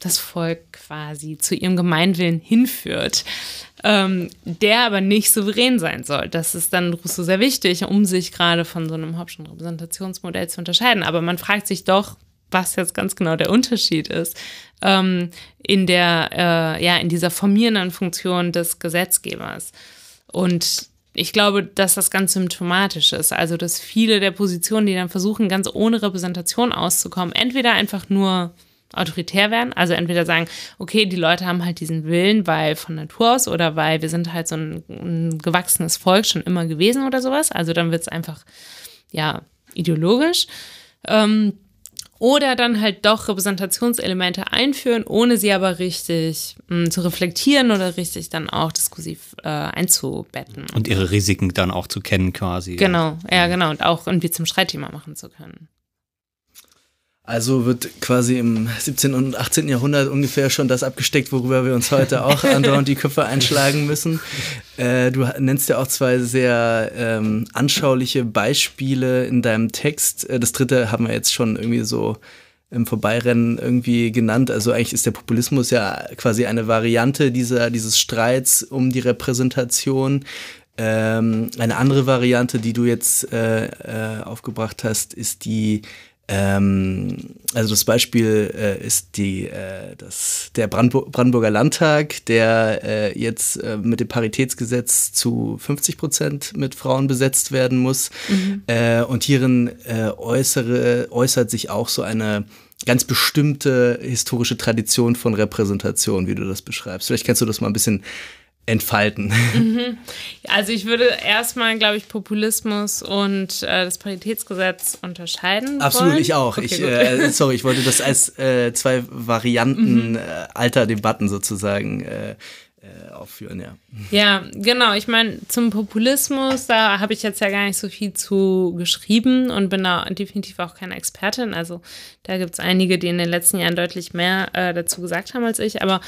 das Volk quasi zu ihrem Gemeinwillen hinführt ähm, der aber nicht souverän sein soll. Das ist dann Rousseau sehr wichtig, um sich gerade von so einem Hobschen Repräsentationsmodell zu unterscheiden. Aber man fragt sich doch, was jetzt ganz genau der Unterschied ist ähm, in der, äh, ja, in dieser formierenden Funktion des Gesetzgebers. Und ich glaube, dass das ganz symptomatisch ist. Also, dass viele der Positionen, die dann versuchen, ganz ohne Repräsentation auszukommen, entweder einfach nur autoritär werden. Also entweder sagen, okay, die Leute haben halt diesen Willen, weil von Natur aus oder weil wir sind halt so ein, ein gewachsenes Volk schon immer gewesen oder sowas. Also dann wird es einfach, ja, ideologisch. Ähm, Oder dann halt doch Repräsentationselemente einführen, ohne sie aber richtig mh, hm, zu reflektieren oder richtig dann auch diskursiv äh, einzubetten. Und ihre Risiken dann auch zu kennen quasi. Genau, ja genau. Und auch irgendwie zum Streitthema machen zu können. Also wird quasi im 17. und 18. Jahrhundert ungefähr schon das abgesteckt, worüber wir uns heute auch andauernd die Köpfe einschlagen müssen. Äh, du nennst ja auch zwei sehr ähm, anschauliche Beispiele in deinem Text. Äh, das dritte haben wir jetzt schon irgendwie so im Vorbeirennen irgendwie genannt. Also eigentlich ist der Populismus ja quasi eine Variante dieser, dieses Streits um die Repräsentation. Ähm, eine andere Variante, die du jetzt äh, äh, aufgebracht hast, ist die ähm, also das Beispiel äh, ist die, äh, das, der Brandbu Brandenburger Landtag, der äh, jetzt äh, mit dem Paritätsgesetz zu 50 Prozent mit Frauen besetzt werden muss. Mhm. Äh, und hierin äh, äußere, äußert sich auch so eine ganz bestimmte historische Tradition von Repräsentation, wie du das beschreibst. Vielleicht kannst du das mal ein bisschen entfalten. Mhm. Also ich würde erstmal, glaube ich, Populismus und äh, das Paritätsgesetz unterscheiden. Absolut, wollen. ich auch. Okay, ich, äh, sorry, ich wollte das als äh, zwei Varianten mhm. Äh, alter Debatten sozusagen äh, äh, aufführen, ja. Ja, genau. Ich meine, zum Populismus, da habe ich jetzt ja gar nicht so viel zu geschrieben und bin da definitiv auch keine Expertin. Also da gibt es einige, die in den letzten Jahren deutlich mehr dazu gesagt haben als ich. Aber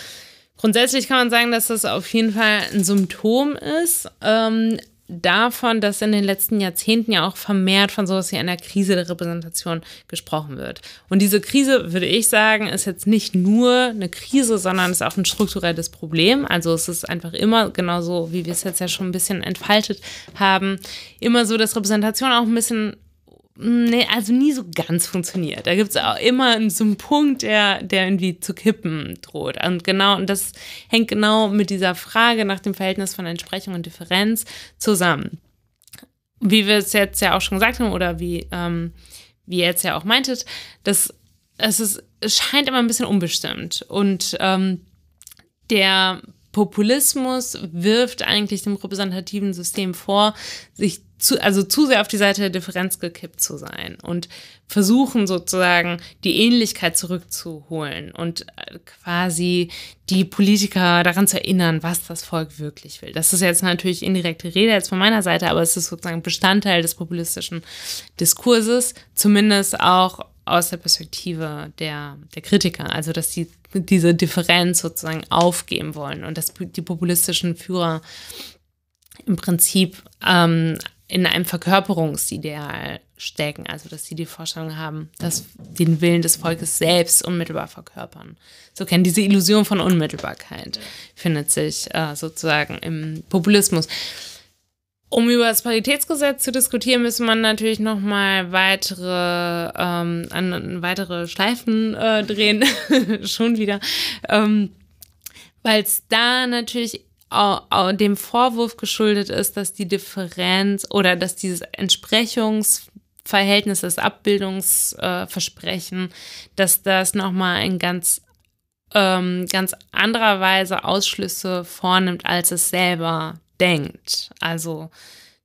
Grundsätzlich kann man sagen, dass das auf jeden Fall ein Symptom ist ähm, davon, dass in den letzten Jahrzehnten ja auch vermehrt von sowas wie einer Krise der Repräsentation gesprochen wird. Und diese Krise, würde ich sagen, ist jetzt nicht nur eine Krise, sondern ist auch ein strukturelles Problem. Also es ist einfach immer, genauso wie wir es jetzt ja schon ein bisschen entfaltet haben, immer so, dass Repräsentation auch ein bisschen Nee, also nie so ganz funktioniert. Da gibt es auch immer so einen Punkt, der, der irgendwie zu kippen droht. Und genau, und das hängt genau mit dieser Frage nach dem Verhältnis von Entsprechung und Differenz zusammen. Wie wir es jetzt ja auch schon gesagt haben, oder wie, ähm, wie ihr jetzt ja auch meintet, dass es, ist, es scheint immer ein bisschen unbestimmt. Und ähm, der Populismus wirft eigentlich dem repräsentativen System vor, sich zu, also zu sehr auf die Seite der Differenz gekippt zu sein und versuchen sozusagen die Ähnlichkeit zurückzuholen und äh, quasi die Politiker daran zu erinnern, was das Volk wirklich will. Das ist jetzt natürlich indirekte Rede jetzt von meiner Seite, aber es ist sozusagen Bestandteil des populistischen Diskurses, zumindest auch aus der Perspektive der, der Kritiker, also dass die diese Differenz sozusagen aufgeben wollen und dass die populistischen Führer im Prinzip ähm, in einem Verkörperungsideal stecken, also dass sie die Vorstellung haben, dass den Willen des Volkes selbst unmittelbar verkörpern. So kennen diese Illusion von Unmittelbarkeit findet sich äh, sozusagen im Populismus. Um über das Paritätsgesetz zu diskutieren, müssen man natürlich noch mal weitere, ähm, an, weitere Schleifen äh, drehen, schon wieder, ähm, weil es da natürlich dem Vorwurf geschuldet ist, dass die Differenz oder dass dieses Entsprechungsverhältnis, das Abbildungsversprechen, dass das nochmal in ganz, ähm, ganz anderer Weise Ausschlüsse vornimmt, als es selber denkt. Also,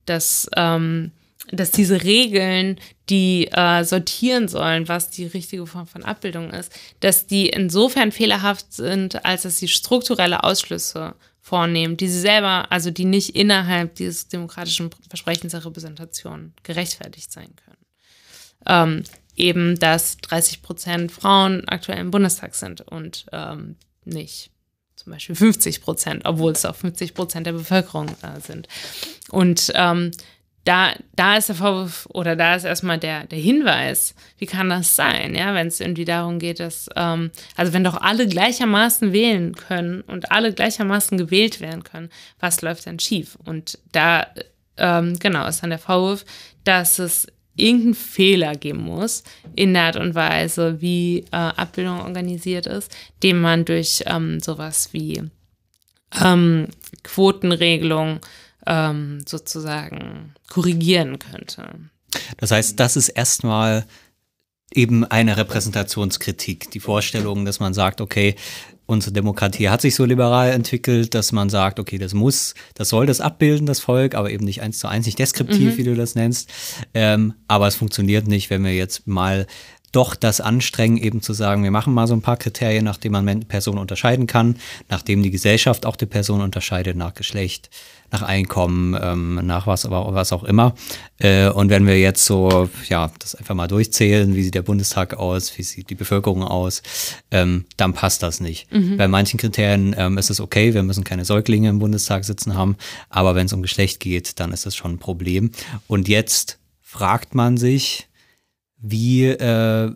dass, ähm, dass diese Regeln, die äh, sortieren sollen, was die richtige Form von Abbildung ist, dass die insofern fehlerhaft sind, als dass sie strukturelle Ausschlüsse vornehmen, die sie selber, also die nicht innerhalb dieses demokratischen Versprechens der Repräsentation gerechtfertigt sein können. Ähm, eben, dass 30 Prozent Frauen aktuell im Bundestag sind und ähm, nicht zum Beispiel 50 Prozent, obwohl es auch 50 Prozent der Bevölkerung äh, sind. Und ähm, da, da ist der Vorwurf oder da ist erstmal der, der Hinweis, wie kann das sein, ja, wenn es irgendwie darum geht, dass, ähm, also wenn doch alle gleichermaßen wählen können und alle gleichermaßen gewählt werden können, was läuft denn schief? Und da, ähm, genau, ist dann der Vorwurf, dass es irgendeinen Fehler geben muss in der Art und Weise, wie äh, Abbildung organisiert ist, den man durch ähm, sowas wie ähm, Quotenregelung ähm, sozusagen korrigieren könnte. Das heißt, das ist erstmal eben eine Repräsentationskritik, die Vorstellung, dass man sagt, okay, unsere Demokratie hat sich so liberal entwickelt, dass man sagt, okay, das muss, das soll das abbilden, das Volk, aber eben nicht eins zu eins, nicht deskriptiv, mhm. wie du das nennst. Ähm, aber es funktioniert nicht, wenn wir jetzt mal doch das anstrengen, eben zu sagen, wir machen mal so ein paar Kriterien, nach denen man Personen unterscheiden kann, nachdem die Gesellschaft auch die Person unterscheidet nach Geschlecht, nach Einkommen, ähm, nach was, aber was auch immer. Äh, und wenn wir jetzt so, ja, das einfach mal durchzählen, wie sieht der Bundestag aus, wie sieht die Bevölkerung aus, ähm, dann passt das nicht. Mhm. Bei manchen Kriterien ähm, ist es okay, wir müssen keine Säuglinge im Bundestag sitzen haben, aber wenn es um Geschlecht geht, dann ist das schon ein Problem. Und jetzt fragt man sich, wie, äh,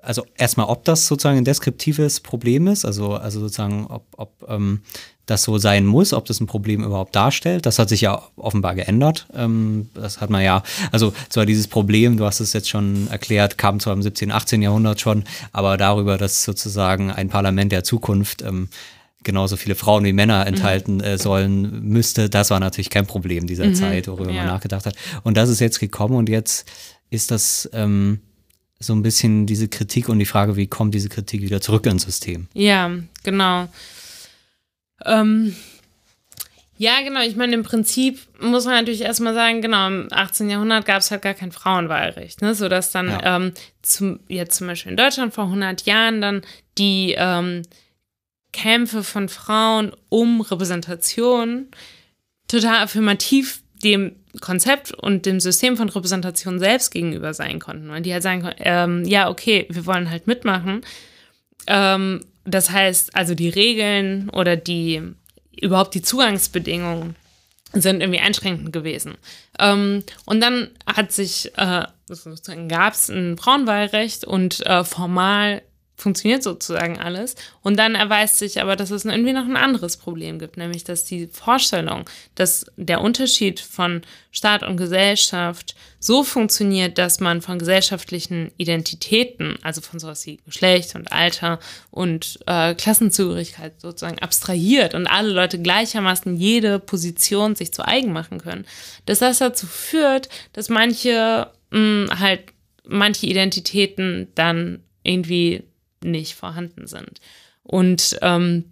also erstmal, ob das sozusagen ein deskriptives Problem ist, also, also sozusagen, ob, ob ähm, das so sein muss, ob das ein Problem überhaupt darstellt. Das hat sich ja offenbar geändert. Ähm, das hat man ja, also zwar dieses Problem, du hast es jetzt schon erklärt, kam zwar im 17., 18. Jahrhundert schon, aber darüber, dass sozusagen ein Parlament der Zukunft ähm, genauso viele Frauen wie Männer mhm. enthalten äh, sollen müsste, das war natürlich kein Problem dieser mhm. Zeit, worüber ja. man nachgedacht hat. Und das ist jetzt gekommen und jetzt ist das ähm, so ein bisschen diese Kritik und die Frage, wie kommt diese Kritik wieder zurück ins System? Ja, genau. Ähm, ja, genau. Ich meine, im Prinzip muss man natürlich erstmal sagen, genau, im 18. Jahrhundert gab es halt gar kein Frauenwahlrecht, ne? sodass dann ja. ähm, zum, jetzt zum Beispiel in Deutschland vor 100 Jahren dann die ähm, Kämpfe von Frauen um Repräsentation total affirmativ dem Konzept und dem System von Repräsentation selbst gegenüber sein konnten. Weil die halt sagen konnten, ähm, ja, okay, wir wollen halt mitmachen. Ähm, das heißt, also die Regeln oder die überhaupt die Zugangsbedingungen sind irgendwie einschränkend gewesen. Ähm, und dann hat sich, äh, gab es ein Frauenwahlrecht und äh, formal funktioniert sozusagen alles. Und dann erweist sich aber, dass es irgendwie noch ein anderes Problem gibt, nämlich dass die Vorstellung, dass der Unterschied von Staat und Gesellschaft so funktioniert, dass man von gesellschaftlichen Identitäten, also von sowas wie Geschlecht und Alter und äh, Klassenzugehörigkeit sozusagen abstrahiert und alle Leute gleichermaßen jede Position sich zu eigen machen können, dass das dazu führt, dass manche mh, halt manche Identitäten dann irgendwie nicht vorhanden sind. Und ähm,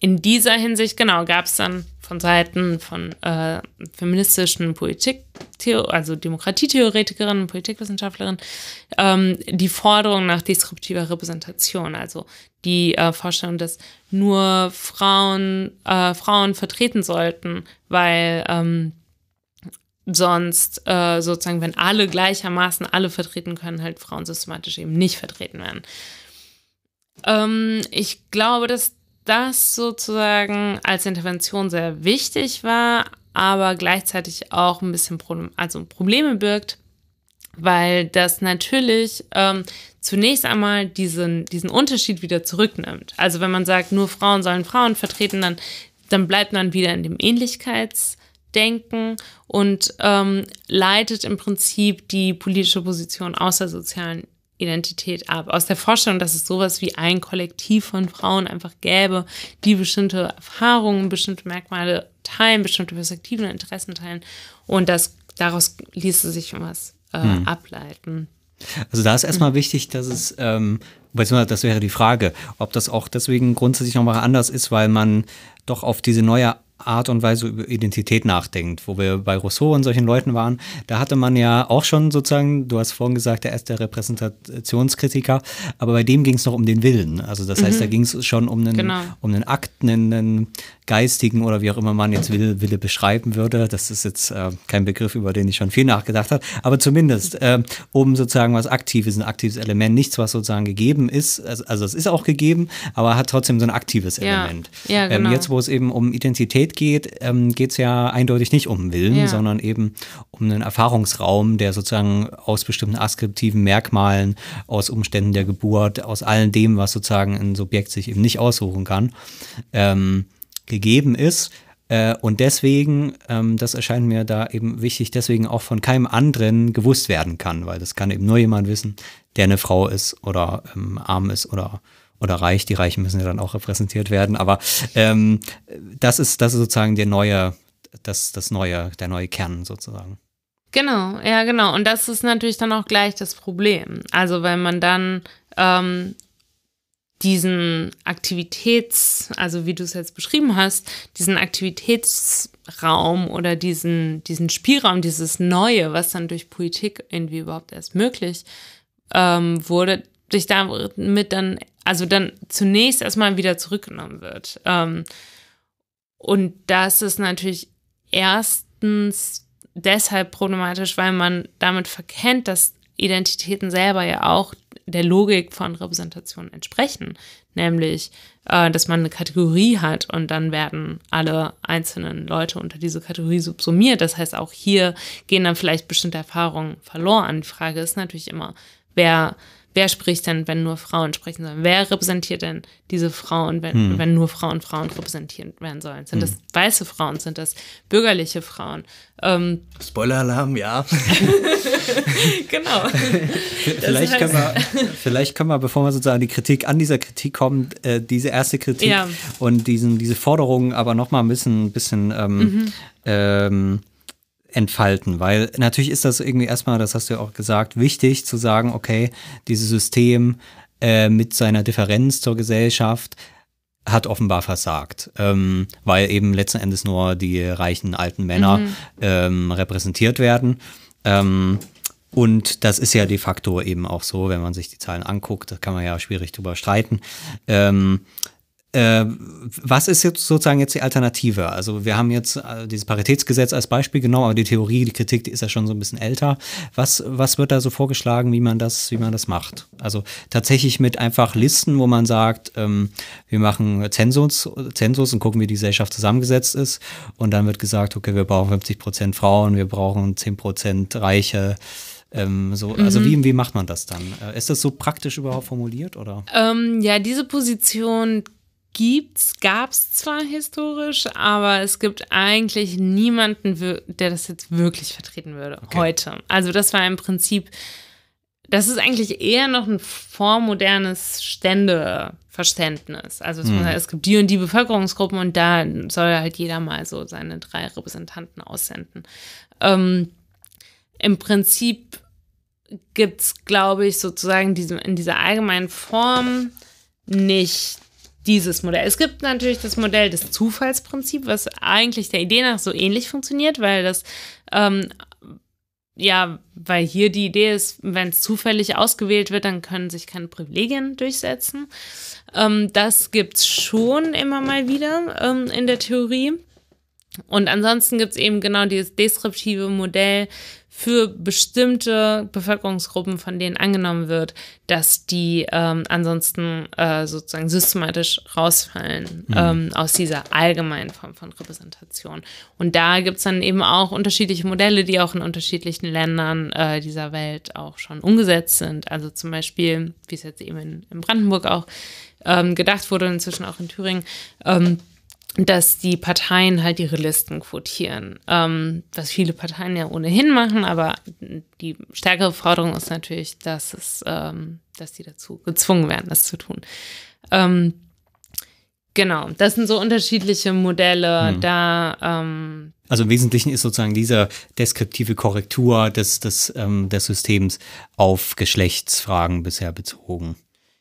in dieser Hinsicht, genau, gab es dann von Seiten von äh, feministischen Politik, also Demokratietheoretikerinnen und Politikwissenschaftlerinnen, ähm, die Forderung nach deskriptiver Repräsentation, also die äh, Vorstellung, dass nur Frauen, äh, Frauen vertreten sollten, weil ähm, sonst äh, sozusagen, wenn alle gleichermaßen alle vertreten können, halt Frauen systematisch eben nicht vertreten werden. Ähm, ich glaube, dass das sozusagen als Intervention sehr wichtig war, aber gleichzeitig auch ein bisschen Problem, also Probleme birgt, weil das natürlich ähm, zunächst einmal diesen, diesen Unterschied wieder zurücknimmt. Also wenn man sagt, nur Frauen sollen Frauen vertreten, dann, dann bleibt man wieder in dem Ähnlichkeitsdenken und ähm, leitet im Prinzip die politische Position aus der sozialen Identität ab. Aus der Vorstellung, dass es sowas wie ein Kollektiv von Frauen einfach gäbe, die bestimmte Erfahrungen, bestimmte Merkmale teilen, bestimmte Perspektiven und Interessen teilen. Und das, daraus ließe sich was äh, hm. ableiten. Also da ist erstmal wichtig, dass es, ähm, das wäre die Frage, ob das auch deswegen grundsätzlich nochmal anders ist, weil man doch auf diese neue Art und Weise über Identität nachdenkt, wo wir bei Rousseau und solchen Leuten waren, da hatte man ja auch schon sozusagen, du hast vorhin gesagt, der erste Repräsentationskritiker, aber bei dem ging es noch um den Willen. Also das mhm. heißt, da ging es schon um einen, genau. um einen Akt, einen, einen geistigen oder wie auch immer man jetzt Wille, Wille beschreiben würde. Das ist jetzt äh, kein Begriff, über den ich schon viel nachgedacht habe, aber zumindest äh, um sozusagen was Aktives, ein aktives Element, nichts, was sozusagen gegeben ist. Also, also es ist auch gegeben, aber hat trotzdem so ein aktives ja. Element. Ja, ähm, genau. ähm, jetzt, wo es eben um Identität Sexualität geht, ähm, geht es ja eindeutig nicht um Willen, ja. sondern eben um einen Erfahrungsraum, der sozusagen aus bestimmten askriptiven Merkmalen, aus Umständen der Geburt, aus all dem, was sozusagen ein Subjekt sich eben nicht aussuchen kann, ähm, gegeben ist. Äh, und deswegen, ähm, das erscheint mir da eben wichtig, deswegen auch von keinem anderen gewusst werden kann, weil das kann eben nur jemand wissen, der eine Frau ist oder ähm, arm ist oder oder reich. Die Reichen müssen ja dann auch repräsentiert werden. Aber ähm, das ist, das ist sozusagen der neue, das, das neue, der neue Kern sozusagen. Genau, ja, genau. Und das ist natürlich dann auch gleich das Problem. Also, wenn man dann ähm, diesen Aktivitäts, also wie du es jetzt beschrieben hast, diesen Aktivitätsraum oder diesen, diesen Spielraum, dieses Neue, was dann durch Politik irgendwie überhaupt erst möglich ähm, wurde, sich damit dann, also dann zunächst erstmal wieder zurückgenommen wird. Ähm, und das ist natürlich erstens deshalb problematisch, weil man damit verkennt, dass Identitäten selber ja auch der Logik von Repräsentation entsprechen. Nämlich, äh, dass man eine Kategorie hat und dann werden alle einzelnen Leute unter diese Kategorie subsumiert. Das heißt, auch hier gehen dann vielleicht bestimmte Erfahrungen verloren. Die Frage ist natürlich immer, wer wer spricht denn, wenn nur Frauen sprechen sollen? Wer repräsentiert denn diese Frauen, wenn, hm. wenn nur Frauen Frauen repräsentiert werden sollen? Sind hm. das weiße Frauen? Sind das bürgerliche Frauen? Ähm, Spoiler-Alarm, ja. genau. vielleicht, heißt, können wir, vielleicht können wir, bevor wir sozusagen die Kritik an dieser Kritik kommen, äh, diese erste Kritik ja. und diesen, diese Forderungen aber nochmal ein bisschen, bisschen ähm, mhm. ähm, entfalten, weil natürlich ist das irgendwie erstmal, das hast du ja auch gesagt, wichtig zu sagen, okay, dieses System äh, mit seiner Differenz zur Gesellschaft hat offenbar versagt, ähm, weil eben letzten Endes nur die reichen alten Männer mhm. ähm, repräsentiert werden. Ähm, und das ist ja de facto eben auch so, wenn man sich die Zahlen anguckt, da kann man ja schwierig drüber streiten. Ähm, äh, was ist jetzt sozusagen jetzt die Alternative? Also wir haben jetzt äh, dieses Paritätsgesetz als Beispiel genommen, aber die Theorie, die Kritik, die ist ja schon so ein bisschen älter. Was, was wird da so vorgeschlagen, wie man das, wie man das macht? Also tatsächlich mit einfach Listen, wo man sagt, ähm, wir machen Zensus, Zensus und gucken, wie die Gesellschaft zusammengesetzt ist. Und dann wird gesagt, okay, wir brauchen 50 Prozent Frauen, wir brauchen 10 Prozent Reiche. Ähm, so, also mhm. wie, wie macht man das dann? Äh, ist das so praktisch überhaupt formuliert oder? Ähm, ja, diese Position gibt's, gab's zwar historisch, aber es gibt eigentlich niemanden, der das jetzt wirklich vertreten würde okay. heute. Also das war im Prinzip, das ist eigentlich eher noch ein vormodernes Ständeverständnis. Also es, hm. es gibt die und die Bevölkerungsgruppen und da soll halt jeder mal so seine drei Repräsentanten aussenden. Ähm, Im Prinzip gibt's, glaube ich, sozusagen diese, in dieser allgemeinen Form nicht dieses Modell. Es gibt natürlich das Modell des Zufallsprinzips, was eigentlich der Idee nach so ähnlich funktioniert, weil das ähm, ja, weil hier die Idee ist, wenn es zufällig ausgewählt wird, dann können sich keine Privilegien durchsetzen. Ähm, das es schon immer mal wieder ähm, in der Theorie. Und ansonsten gibt es eben genau dieses deskriptive Modell, für bestimmte Bevölkerungsgruppen, von denen angenommen wird, dass die ähm, ansonsten äh, sozusagen systematisch rausfallen mhm. ähm, aus dieser allgemeinen Form von Repräsentation. Und da gibt es dann eben auch unterschiedliche Modelle, die auch in unterschiedlichen Ländern äh, dieser Welt auch schon umgesetzt sind. Also zum Beispiel, wie es jetzt eben in, in Brandenburg auch ähm, gedacht wurde, inzwischen auch in Thüringen, ähm, dass die Parteien halt ihre Listen quotieren. Ähm, was viele Parteien ja ohnehin machen, aber die stärkere Forderung ist natürlich, dass es, ähm, dass die dazu gezwungen werden, das zu tun. Ähm, genau, das sind so unterschiedliche Modelle. Hm. Da ähm, also im Wesentlichen ist sozusagen diese deskriptive Korrektur des, des, ähm, des Systems auf Geschlechtsfragen bisher bezogen.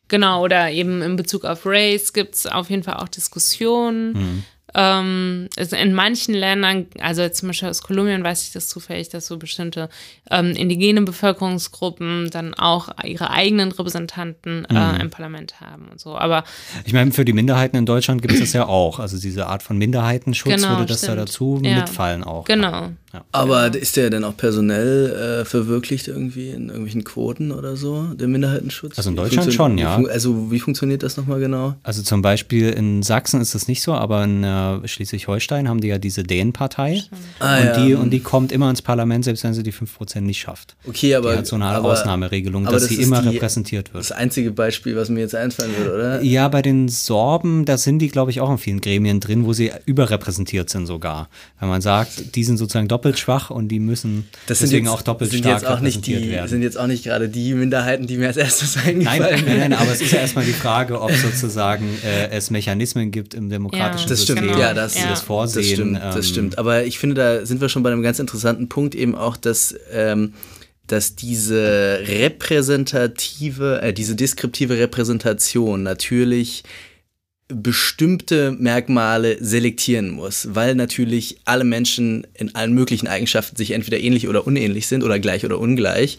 Genau, oder eben in Bezug auf Race gibt es auf jeden Fall auch Diskussionen. Mhm. Ähm, in manchen Ländern, also zum Beispiel aus Kolumbien weiß ich das zufällig, dass so bestimmte ähm, indigene Bevölkerungsgruppen dann auch ihre eigenen Repräsentanten äh, mhm. im Parlament haben und so. Aber ich meine, für die Minderheiten in Deutschland gibt es das ja auch. Also diese Art von Minderheitenschutz genau, würde das stimmt. da dazu ja. mitfallen auch. Genau. Ja. Aber ist der denn auch personell äh, verwirklicht irgendwie in irgendwelchen Quoten oder so, der Minderheitenschutz? Also in Deutschland schon, ja. also wie funktioniert das nochmal genau? Also zum Beispiel in Sachsen ist das nicht so, aber in äh, Schleswig-Holstein haben die ja diese Dänen-Partei ah, und, ja. die, und die kommt immer ins Parlament, selbst wenn sie die 5% nicht schafft. Okay, aber. Die hat so eine aber, Ausnahmeregelung, dass das sie immer die, repräsentiert wird. Das einzige Beispiel, was mir jetzt einfallen würde, oder? Ja, bei den Sorben, da sind die, glaube ich, auch in vielen Gremien drin, wo sie überrepräsentiert sind sogar. Wenn man sagt, die sind sozusagen doppelt schwach und die müssen das deswegen jetzt, auch doppelt sind stark jetzt auch nicht die, werden. sind jetzt auch nicht gerade die Minderheiten, die mir als erstes eingefallen nein, nein, nein, aber es ist ja erstmal die Frage, ob sozusagen äh, es Mechanismen gibt im demokratischen ja, System, ja, das, ja. das vorsehen. Das stimmt, das ähm, stimmt. Aber ich finde, da sind wir schon bei einem ganz interessanten Punkt eben auch, dass ähm, dass diese repräsentative, äh, diese deskriptive Repräsentation natürlich bestimmte Merkmale selektieren muss, weil natürlich alle Menschen in allen möglichen Eigenschaften sich entweder ähnlich oder unähnlich sind oder gleich oder ungleich.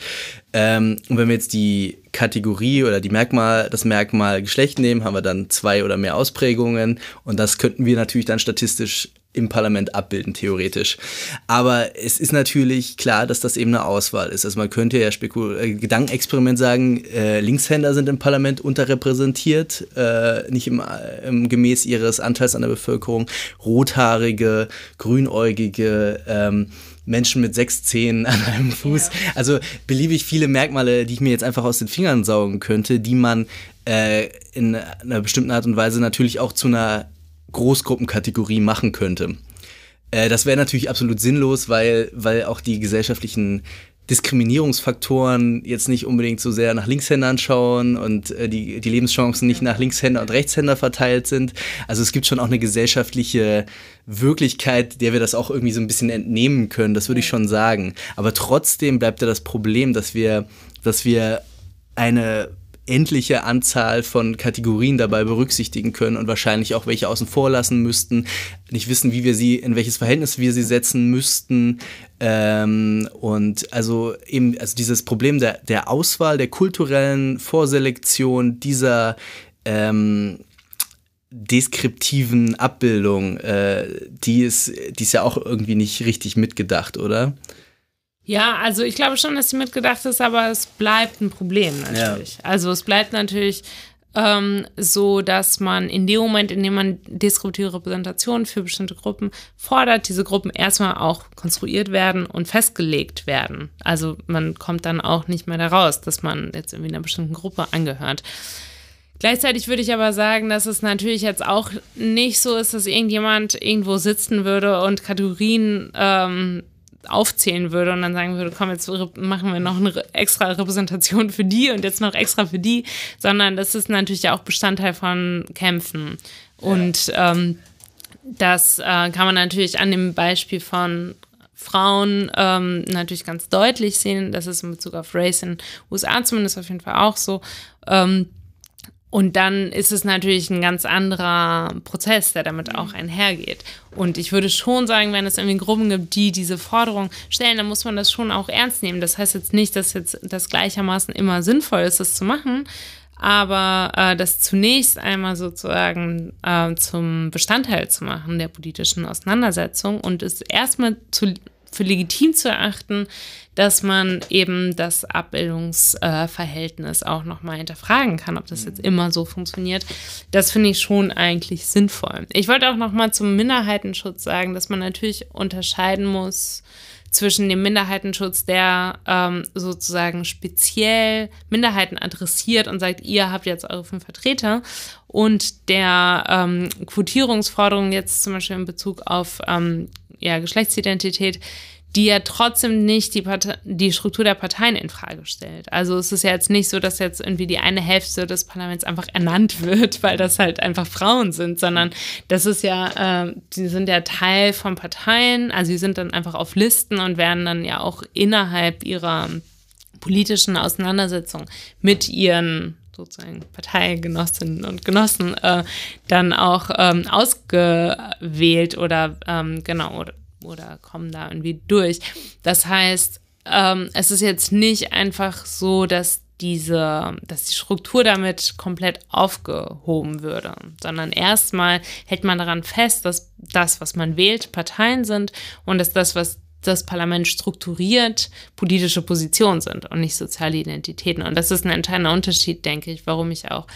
Ähm, und wenn wir jetzt die Kategorie oder die Merkmal, das Merkmal Geschlecht nehmen, haben wir dann zwei oder mehr Ausprägungen und das könnten wir natürlich dann statistisch im Parlament abbilden, theoretisch. Aber es ist natürlich klar, dass das eben eine Auswahl ist. Also man könnte ja Spekul äh, Gedankenexperiment sagen, äh, Linkshänder sind im Parlament unterrepräsentiert, äh, nicht im, im, gemäß ihres Anteils an der Bevölkerung. Rothaarige, grünäugige, ähm, Menschen mit sechs Zehen an einem Fuß. Ja. Also beliebig viele Merkmale, die ich mir jetzt einfach aus den Fingern saugen könnte, die man äh, in einer bestimmten Art und Weise natürlich auch zu einer Großgruppenkategorie machen könnte. Äh, das wäre natürlich absolut sinnlos, weil, weil auch die gesellschaftlichen Diskriminierungsfaktoren jetzt nicht unbedingt so sehr nach Linkshändern schauen und äh, die, die Lebenschancen nicht nach Linkshänder und Rechtshänder verteilt sind. Also es gibt schon auch eine gesellschaftliche Wirklichkeit, der wir das auch irgendwie so ein bisschen entnehmen können, das würde ich schon sagen. Aber trotzdem bleibt ja das Problem, dass wir, dass wir eine endliche Anzahl von Kategorien dabei berücksichtigen können und wahrscheinlich auch welche außen vor lassen müssten, nicht wissen, wie wir sie, in welches Verhältnis wir sie setzen müssten. Ähm, und also eben, also dieses Problem der, der Auswahl, der kulturellen Vorselektion dieser ähm, deskriptiven Abbildung, äh, die, ist, die ist ja auch irgendwie nicht richtig mitgedacht, oder? Ja, also ich glaube schon, dass sie mitgedacht ist, aber es bleibt ein Problem natürlich. Ja. Also es bleibt natürlich ähm, so, dass man in dem Moment, in dem man deskriptive Repräsentation für bestimmte Gruppen fordert, diese Gruppen erstmal auch konstruiert werden und festgelegt werden. Also man kommt dann auch nicht mehr daraus, dass man jetzt irgendwie einer bestimmten Gruppe angehört. Gleichzeitig würde ich aber sagen, dass es natürlich jetzt auch nicht so ist, dass irgendjemand irgendwo sitzen würde und Kategorien ähm, aufzählen würde und dann sagen würde, komm, jetzt machen wir noch eine extra Repräsentation für die und jetzt noch extra für die, sondern das ist natürlich auch Bestandteil von Kämpfen. Und ähm, das äh, kann man natürlich an dem Beispiel von Frauen ähm, natürlich ganz deutlich sehen. Das ist in Bezug auf Race in den USA zumindest auf jeden Fall auch so. Ähm, und dann ist es natürlich ein ganz anderer Prozess, der damit auch einhergeht. Und ich würde schon sagen, wenn es irgendwie Gruppen gibt, die diese Forderung stellen, dann muss man das schon auch ernst nehmen. Das heißt jetzt nicht, dass jetzt das gleichermaßen immer sinnvoll ist, das zu machen, aber äh, das zunächst einmal sozusagen äh, zum Bestandteil zu machen der politischen Auseinandersetzung und es erstmal zu für legitim zu erachten, dass man eben das Abbildungsverhältnis äh, auch nochmal hinterfragen kann, ob das jetzt immer so funktioniert. Das finde ich schon eigentlich sinnvoll. Ich wollte auch nochmal zum Minderheitenschutz sagen, dass man natürlich unterscheiden muss zwischen dem Minderheitenschutz, der ähm, sozusagen speziell Minderheiten adressiert und sagt, ihr habt jetzt eure fünf Vertreter, und der ähm, Quotierungsforderung jetzt zum Beispiel in Bezug auf ähm, ja, Geschlechtsidentität, die ja trotzdem nicht die, die Struktur der Parteien in Frage stellt. Also es ist ja jetzt nicht so, dass jetzt irgendwie die eine Hälfte des Parlaments einfach ernannt wird, weil das halt einfach Frauen sind, sondern das ist ja, äh, die sind ja Teil von Parteien, also sie sind dann einfach auf Listen und werden dann ja auch innerhalb ihrer politischen Auseinandersetzung mit ihren sozusagen Parteigenossinnen und Genossen äh, dann auch ähm, ausgewählt oder ähm, genau oder, oder kommen da irgendwie durch. Das heißt, ähm, es ist jetzt nicht einfach so, dass diese, dass die Struktur damit komplett aufgehoben würde, sondern erstmal hält man daran fest, dass das, was man wählt, Parteien sind und dass das, was das Parlament strukturiert, politische Positionen sind und nicht soziale Identitäten. Und das ist ein entscheidender Unterschied, denke ich, warum ich auch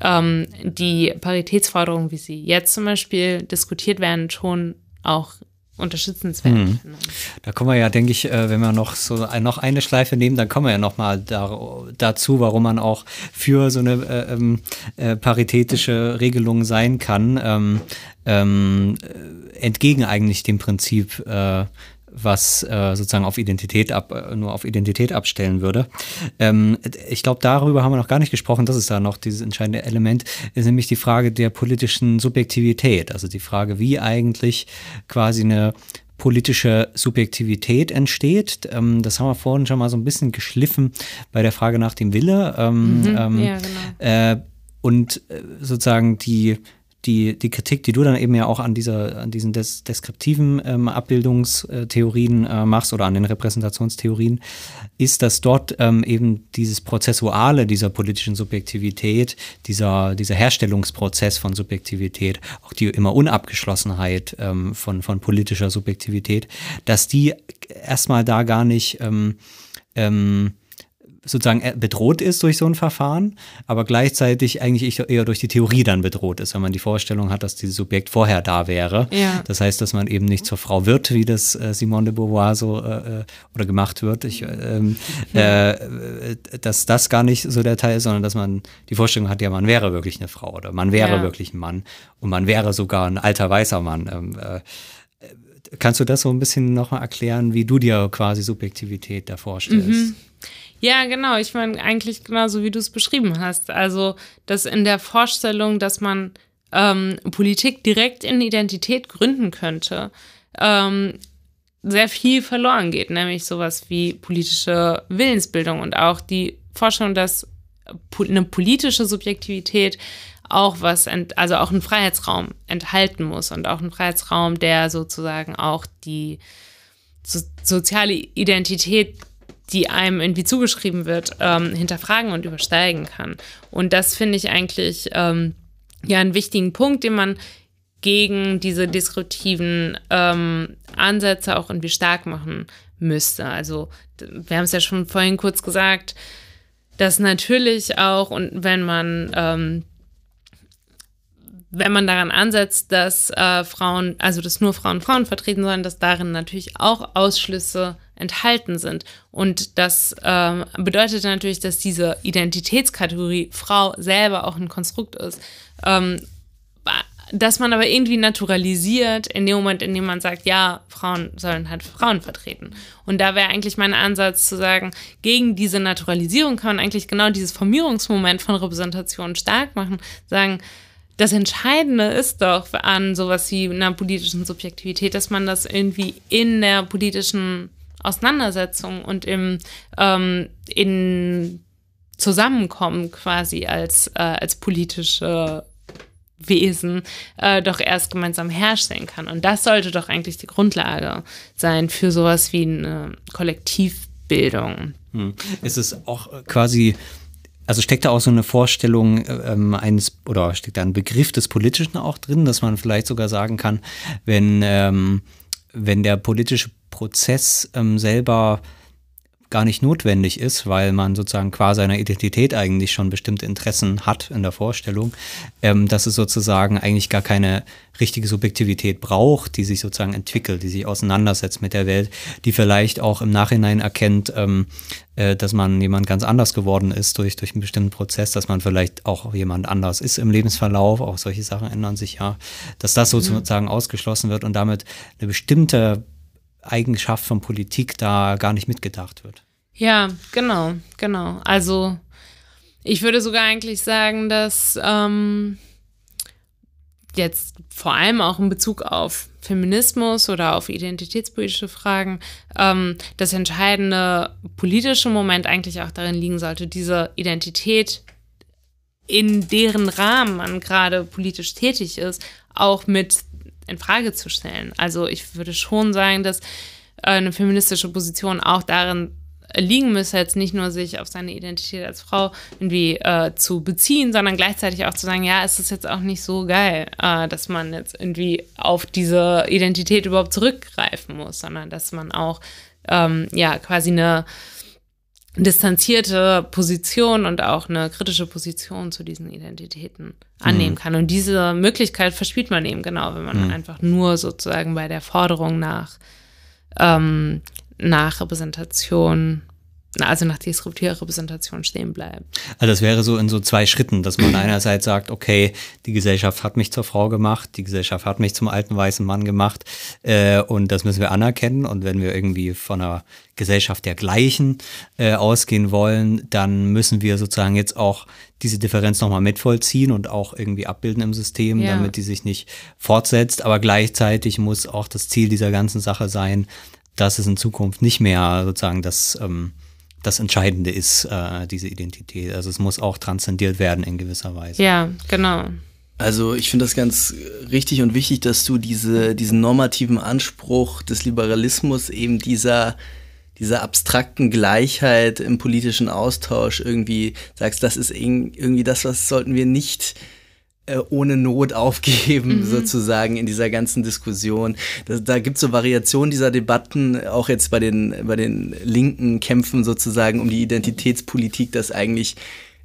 ähm, die Paritätsforderungen, wie sie jetzt zum Beispiel diskutiert werden, schon auch unterstützenswert mhm. finde. Da kommen wir ja, denke ich, äh, wenn wir noch so noch eine Schleife nehmen, dann kommen wir ja noch mal da, dazu, warum man auch für so eine äh, ähm, äh, paritätische Regelung sein kann, ähm, ähm, äh, entgegen eigentlich dem Prinzip äh, was äh, sozusagen auf Identität ab, äh, nur auf Identität abstellen würde. Ähm, ich glaube, darüber haben wir noch gar nicht gesprochen. Das ist da noch dieses entscheidende Element, ist nämlich die Frage der politischen Subjektivität. Also die Frage, wie eigentlich quasi eine politische Subjektivität entsteht. Ähm, das haben wir vorhin schon mal so ein bisschen geschliffen bei der Frage nach dem Wille. Ähm, mhm, ähm, ja, genau. äh, und äh, sozusagen die die, die Kritik, die du dann eben ja auch an, dieser, an diesen des, deskriptiven ähm, Abbildungstheorien äh, machst oder an den Repräsentationstheorien, ist, dass dort ähm, eben dieses Prozessuale dieser politischen Subjektivität, dieser, dieser Herstellungsprozess von Subjektivität, auch die immer Unabgeschlossenheit ähm, von, von politischer Subjektivität, dass die erstmal da gar nicht ähm, ähm, sozusagen äh, bedroht ist durch so ein Verfahren, aber gleichzeitig eigentlich eher durch die Theorie dann bedroht ist, wenn man die Vorstellung hat, dass dieses Subjekt vorher da wäre. Ja. Das heißt, dass man eben nicht zur Frau wird, wie das äh, Simone de Beauvoir so äh, äh oder gemacht wird. Ich, ähm, äh, dass das gar nicht so der Teil ist, sondern dass man die Vorstellung hat, ja, man wäre wirklich eine Frau oder man wäre ja. wirklich ein Mann und man wäre sogar ein alter weißer Mann. Ähm, äh, Kannst du das so ein bisschen nochmal erklären, wie du dir quasi Subjektivität da vorstellst? Mhm. Ja, genau. Ich meine, eigentlich genauso, wie du es beschrieben hast. Also, dass in der Vorstellung, dass man ähm, Politik direkt in Identität gründen könnte, ähm, sehr viel verloren geht, nämlich sowas wie politische Willensbildung und auch die Vorstellung, dass eine politische Subjektivität auch was, also auch einen Freiheitsraum enthalten muss und auch einen Freiheitsraum, der sozusagen auch die so, soziale Identität die einem irgendwie zugeschrieben wird, ähm, hinterfragen und übersteigen kann. Und das finde ich eigentlich ähm, ja einen wichtigen Punkt, den man gegen diese disruptiven ähm, Ansätze auch irgendwie stark machen müsste. Also wir haben es ja schon vorhin kurz gesagt, dass natürlich auch und wenn man ähm, wenn man daran ansetzt, dass äh, Frauen, also dass nur Frauen Frauen vertreten sollen, dass darin natürlich auch Ausschlüsse enthalten sind. Und das ähm, bedeutet natürlich, dass diese Identitätskategorie Frau selber auch ein Konstrukt ist. Ähm, dass man aber irgendwie naturalisiert in dem Moment, in dem man sagt, ja, Frauen sollen halt Frauen vertreten. Und da wäre eigentlich mein Ansatz zu sagen, gegen diese Naturalisierung kann man eigentlich genau dieses Formierungsmoment von Repräsentation stark machen, sagen, das Entscheidende ist doch an sowas wie einer politischen Subjektivität, dass man das irgendwie in der politischen Auseinandersetzung und im ähm, in Zusammenkommen quasi als, äh, als politische Wesen äh, doch erst gemeinsam herstellen kann. Und das sollte doch eigentlich die Grundlage sein für sowas wie eine Kollektivbildung. Hm. Ist es auch quasi also steckt da auch so eine Vorstellung ähm, eines oder steckt da ein Begriff des Politischen auch drin, dass man vielleicht sogar sagen kann, wenn, ähm, wenn der politische Prozess ähm, selber gar nicht notwendig ist, weil man sozusagen qua seiner Identität eigentlich schon bestimmte Interessen hat in der Vorstellung, ähm, dass es sozusagen eigentlich gar keine richtige Subjektivität braucht, die sich sozusagen entwickelt, die sich auseinandersetzt mit der Welt, die vielleicht auch im Nachhinein erkennt, ähm, äh, dass man jemand ganz anders geworden ist durch, durch einen bestimmten Prozess, dass man vielleicht auch jemand anders ist im Lebensverlauf, auch solche Sachen ändern sich ja, dass das mhm. sozusagen mhm. ausgeschlossen wird und damit eine bestimmte Eigenschaft von Politik da gar nicht mitgedacht wird. Ja, genau, genau. Also ich würde sogar eigentlich sagen, dass ähm, jetzt vor allem auch in Bezug auf Feminismus oder auf identitätspolitische Fragen ähm, das entscheidende politische Moment eigentlich auch darin liegen sollte, diese Identität, in deren Rahmen man gerade politisch tätig ist, auch mit in Frage zu stellen. Also ich würde schon sagen, dass eine feministische Position auch darin liegen müsse, jetzt nicht nur sich auf seine Identität als Frau irgendwie äh, zu beziehen, sondern gleichzeitig auch zu sagen, ja, es ist jetzt auch nicht so geil, äh, dass man jetzt irgendwie auf diese Identität überhaupt zurückgreifen muss, sondern dass man auch ähm, ja quasi eine distanzierte Position und auch eine kritische Position zu diesen Identitäten annehmen mhm. kann. Und diese Möglichkeit verspielt man eben genau, wenn man mhm. einfach nur sozusagen bei der Forderung nach, ähm, nach Repräsentation also nach disruptiver Repräsentation stehen bleibt. Also das wäre so in so zwei Schritten, dass man einerseits sagt, okay, die Gesellschaft hat mich zur Frau gemacht, die Gesellschaft hat mich zum alten weißen Mann gemacht äh, und das müssen wir anerkennen. Und wenn wir irgendwie von einer Gesellschaft der Gleichen äh, ausgehen wollen, dann müssen wir sozusagen jetzt auch diese Differenz nochmal mitvollziehen und auch irgendwie abbilden im System, ja. damit die sich nicht fortsetzt. Aber gleichzeitig muss auch das Ziel dieser ganzen Sache sein, dass es in Zukunft nicht mehr sozusagen das ähm, das Entscheidende ist, äh, diese Identität. Also es muss auch transzendiert werden in gewisser Weise. Ja, genau. Also ich finde das ganz richtig und wichtig, dass du diese, diesen normativen Anspruch des Liberalismus eben dieser dieser abstrakten Gleichheit im politischen Austausch irgendwie sagst, das ist irgendwie das, was sollten wir nicht äh, ohne Not aufgeben, mhm. sozusagen, in dieser ganzen Diskussion. Das, da gibt es so Variationen dieser Debatten, auch jetzt bei den, bei den linken Kämpfen sozusagen um die Identitätspolitik, dass eigentlich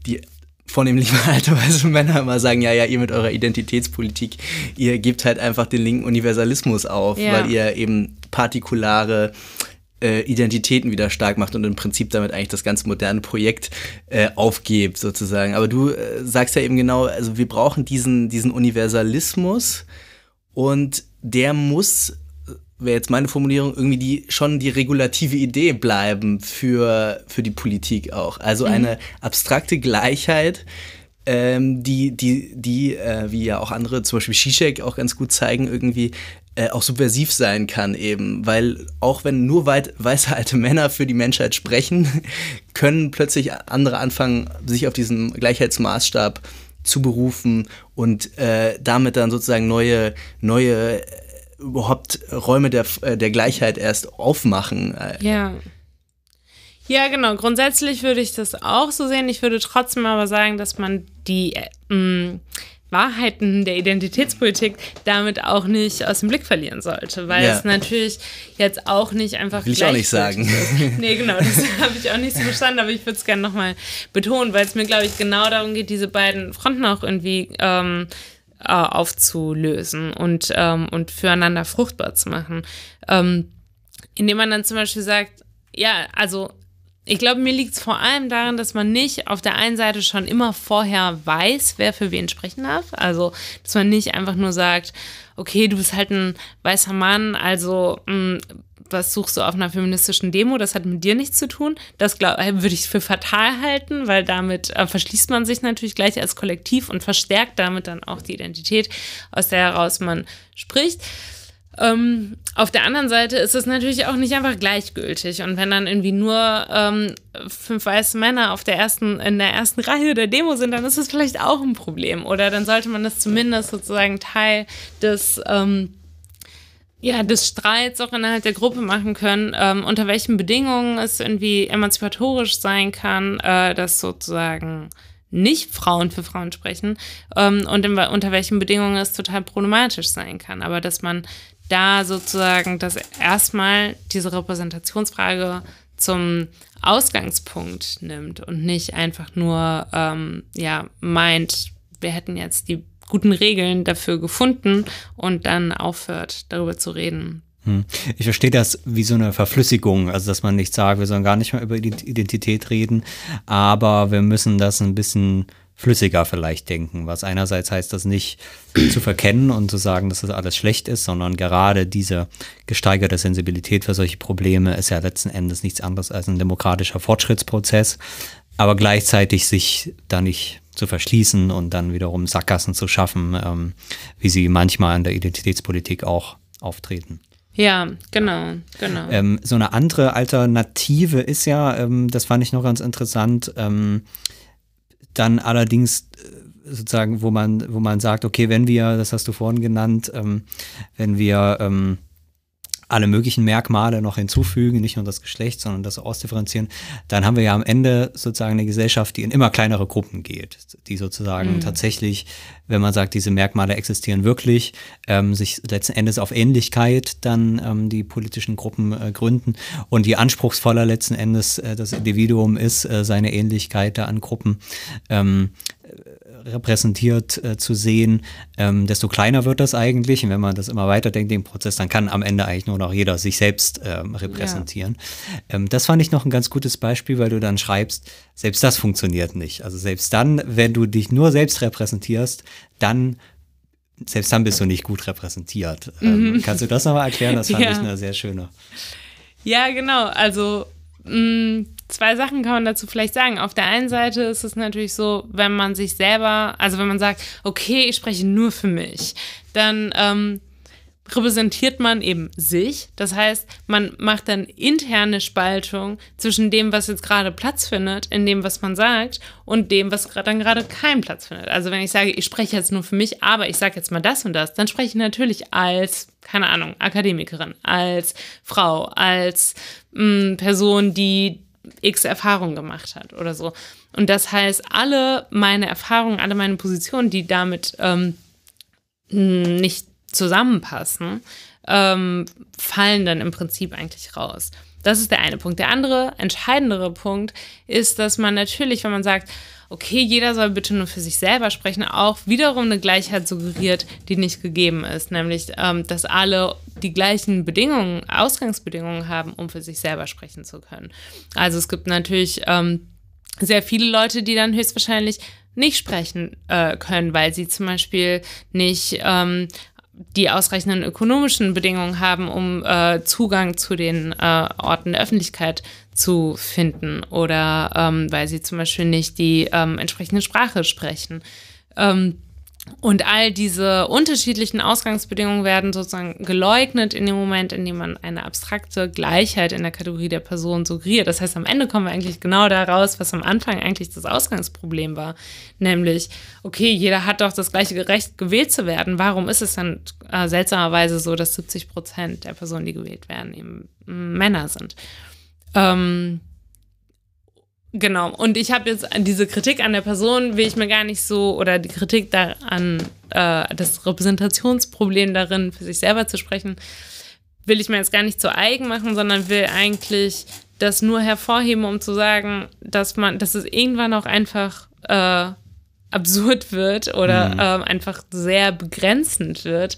die vornehmlich alte weiße Männer immer sagen, ja, ja, ihr mit eurer Identitätspolitik, ihr gebt halt einfach den linken Universalismus auf, ja. weil ihr eben partikulare äh, Identitäten wieder stark macht und im Prinzip damit eigentlich das ganze moderne Projekt äh, aufgibt, sozusagen. Aber du äh, sagst ja eben genau, also wir brauchen diesen, diesen Universalismus und der muss wäre jetzt meine Formulierung, irgendwie die schon die regulative Idee bleiben für, für die Politik auch. Also mhm. eine abstrakte Gleichheit, ähm, die, die, die äh, wie ja auch andere, zum Beispiel Zizek auch ganz gut zeigen, irgendwie äh, auch subversiv sein kann eben, weil auch wenn nur weit, weiße alte Männer für die Menschheit sprechen, können plötzlich andere anfangen, sich auf diesen Gleichheitsmaßstab zu berufen und äh, damit dann sozusagen neue, neue äh, überhaupt Räume der, äh, der Gleichheit erst aufmachen. Ja. Ja, genau. Grundsätzlich würde ich das auch so sehen. Ich würde trotzdem aber sagen, dass man die äh, Wahrheiten der Identitätspolitik damit auch nicht aus dem Blick verlieren sollte, weil ja. es natürlich jetzt auch nicht einfach. Will ich auch nicht sagen. Ist. Nee, genau, das habe ich auch nicht so verstanden, aber ich würde es gerne nochmal betonen, weil es mir, glaube ich, genau darum geht, diese beiden Fronten auch irgendwie ähm, äh, aufzulösen und, ähm, und füreinander fruchtbar zu machen. Ähm, indem man dann zum Beispiel sagt, ja, also ich glaube, mir liegt es vor allem daran, dass man nicht auf der einen Seite schon immer vorher weiß, wer für wen sprechen darf. Also, dass man nicht einfach nur sagt, okay, du bist halt ein weißer Mann, also mh, hm, was suchst du auf einer feministischen Demo? Das hat mit dir nichts zu tun. Das äh, würde ich für fatal halten, weil damit äh, verschließt man sich natürlich gleich als Kollektiv und verstärkt damit dann auch die Identität, aus der heraus man spricht. Ähm, auf der anderen Seite ist es natürlich auch nicht einfach gleichgültig. Und wenn dann irgendwie nur ähm, fünf weiße Männer auf der ersten, in der ersten Reihe der Demo sind, dann ist das vielleicht auch ein Problem. Oder dann sollte man das zumindest sozusagen Teil des ähm, ja, des Streits auch innerhalb der Gruppe machen können, ähm, unter welchen Bedingungen es irgendwie emanzipatorisch sein kann, äh, dass sozusagen nicht Frauen für Frauen sprechen ähm, und in, unter welchen Bedingungen es total problematisch sein kann. Aber dass man da sozusagen das erstmal diese Repräsentationsfrage zum Ausgangspunkt nimmt und nicht einfach nur ähm, ja meint, wir hätten jetzt die guten Regeln dafür gefunden und dann aufhört, darüber zu reden. Hm. Ich verstehe das wie so eine Verflüssigung, also dass man nicht sagt, wir sollen gar nicht mehr über Identität reden, aber wir müssen das ein bisschen flüssiger vielleicht denken, was einerseits heißt, das nicht zu verkennen und zu sagen, dass das alles schlecht ist, sondern gerade diese gesteigerte Sensibilität für solche Probleme ist ja letzten Endes nichts anderes als ein demokratischer Fortschrittsprozess, aber gleichzeitig sich da nicht zu verschließen und dann wiederum Sackgassen zu schaffen, ähm, wie sie manchmal in der Identitätspolitik auch auftreten. Ja, genau, genau. Ähm, so eine andere Alternative ist ja, ähm, das fand ich noch ganz interessant, ähm, dann allerdings äh, sozusagen, wo man, wo man sagt, okay, wenn wir, das hast du vorhin genannt, ähm, wenn wir ähm, alle möglichen Merkmale noch hinzufügen, nicht nur das Geschlecht, sondern das ausdifferenzieren, dann haben wir ja am Ende sozusagen eine Gesellschaft, die in immer kleinere Gruppen geht, die sozusagen mhm. tatsächlich, wenn man sagt, diese Merkmale existieren wirklich, ähm, sich letzten Endes auf Ähnlichkeit dann ähm, die politischen Gruppen äh, gründen und je anspruchsvoller letzten Endes äh, das Individuum ist, äh, seine Ähnlichkeit da an Gruppen ähm, repräsentiert äh, zu sehen, ähm, desto kleiner wird das eigentlich. Und wenn man das immer weiterdenkt, den Prozess, dann kann am Ende eigentlich nur noch jeder sich selbst ähm, repräsentieren. Ja. Ähm, das fand ich noch ein ganz gutes Beispiel, weil du dann schreibst, selbst das funktioniert nicht. Also selbst dann, wenn du dich nur selbst repräsentierst, dann selbst dann bist du nicht gut repräsentiert. Ähm, mhm. kannst du das nochmal erklären? Das fand ja. ich eine sehr schöne. Ja, genau. Also mh, mm, zwei Sachen kann man dazu vielleicht sagen. Auf der einen Seite ist es natürlich so, wenn man sich selber, also wenn man sagt, okay, ich spreche nur für mich, dann ähm, repräsentiert man eben sich. Das heißt, man macht dann interne Spaltung zwischen dem, was jetzt gerade Platz findet, in dem, was man sagt, und dem, was dann gerade keinen Platz findet. Also wenn ich sage, ich spreche jetzt nur für mich, aber ich sage jetzt mal das und das, dann spreche ich natürlich als, keine Ahnung, Akademikerin, als Frau, als mh, mm, Person, die x Erfahrungen gemacht hat oder so. Und das heißt, alle meine Erfahrungen, alle meine Positionen, die damit ähm, nicht zusammenpassen, ähm, fallen dann im Prinzip eigentlich raus. Das ist der eine Punkt. Der andere, entscheidendere Punkt ist, dass man natürlich, wenn man sagt, okay, jeder soll bitte nur für sich selber sprechen, auch wiederum eine Gleichheit suggeriert, die nicht gegeben ist. Nämlich, ähm, dass alle die gleichen Bedingungen, Ausgangsbedingungen haben, um für sich selber sprechen zu können. Also es gibt natürlich ähm, sehr viele Leute, die dann höchstwahrscheinlich nicht sprechen äh, können, weil sie zum Beispiel nicht ähm, die ausreichenden ökonomischen Bedingungen haben, um äh, Zugang zu den äh, Orten der Öffentlichkeit zu finden oder ähm, weil sie zum Beispiel nicht die ähm, entsprechende Sprache sprechen. Ähm, und all diese unterschiedlichen Ausgangsbedingungen werden sozusagen geleugnet in dem Moment, in dem man eine abstrakte Gleichheit in der Kategorie der Person suggeriert. Das heißt, am Ende kommen wir eigentlich genau da raus, was am Anfang eigentlich das Ausgangsproblem war. Nämlich, okay, jeder hat doch das gleiche Recht, gewählt zu werden. Warum ist es dann äh, seltsamerweise so, dass 70 Prozent der Personen, die gewählt werden, eben Männer sind? Ähm, Genau. Und ich habe jetzt diese Kritik an der Person, will ich mir gar nicht so, oder die Kritik daran, äh, das Repräsentationsproblem darin, für sich selber zu sprechen, will ich mir jetzt gar nicht zu eigen machen, sondern will eigentlich das nur hervorheben, um zu sagen, dass man, dass es irgendwann auch einfach äh, absurd wird oder mhm. äh, einfach sehr begrenzend wird,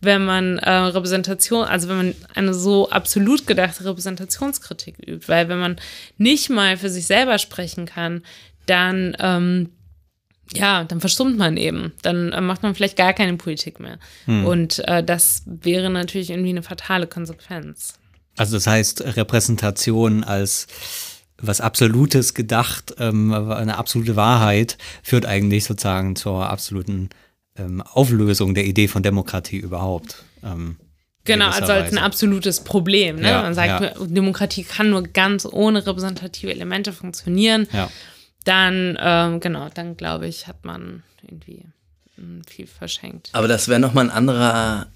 wenn man äh, Repräsentation, also wenn man eine so absolut gedachte Repräsentationskritik übt, weil wenn man nicht mal für sich selber sprechen kann, dann ähm, ja, dann verstummt man eben. Dann äh, macht man vielleicht gar keine Politik mehr. Hm. Und äh, das wäre natürlich irgendwie eine fatale Konsequenz. Also das heißt, Repräsentation als was Absolutes gedacht, ähm, eine absolute Wahrheit führt eigentlich sozusagen zur absoluten ähm, Auflösung der Idee von Demokratie überhaupt. Ähm, genau, also als ein absolutes Problem. Ne? Ja, Man sagt, ja. Demokratie kann nur ganz ohne repräsentative Elemente funktionieren. Ja. Dann, ähm, genau, dann glaube ich, hat man irgendwie hm, viel verschenkt. Aber das wäre nochmal ein anderer,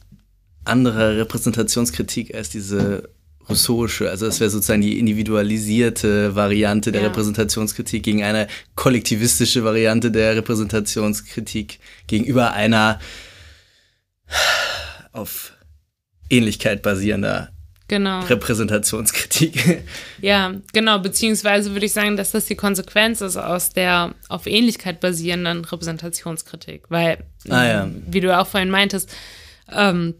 anderer Repräsentationskritik als diese rousseauische, also das wäre sozusagen die individualisierte Variante der ja. Repräsentationskritik gegen eine kollektivistische Variante der Repräsentationskritik gegenüber einer auf Ähnlichkeit basierender genau. Repräsentationskritik. Ja, genau, beziehungsweise würde ich sagen, dass das die Konsequenz ist aus der auf Ähnlichkeit basierenden Repräsentationskritik, weil, ah, ja. wie du auch vorhin meintest, ähm,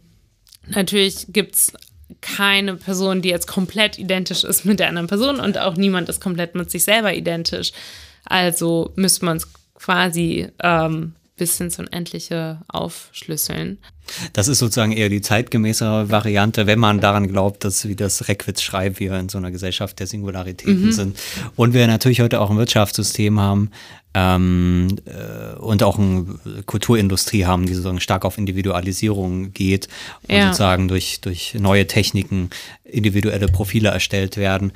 natürlich gibt es keine Person, die jetzt komplett identisch ist mit der anderen Person und auch niemand ist komplett mit sich selber identisch. Also müsste man es quasi ähm, bis ins Unendliche aufschlüsseln. Das ist sozusagen eher die zeitgemäßere Variante, wenn man daran glaubt, dass, wie das Reckwitz schreibt, wir in so einer Gesellschaft der Singularitäten mhm. sind. Und wir natürlich heute auch ein Wirtschaftssystem haben, ähm, äh, und auch eine Kulturindustrie haben, die sozusagen stark auf Individualisierung geht und ja. sozusagen durch, durch neue Techniken individuelle Profile erstellt werden,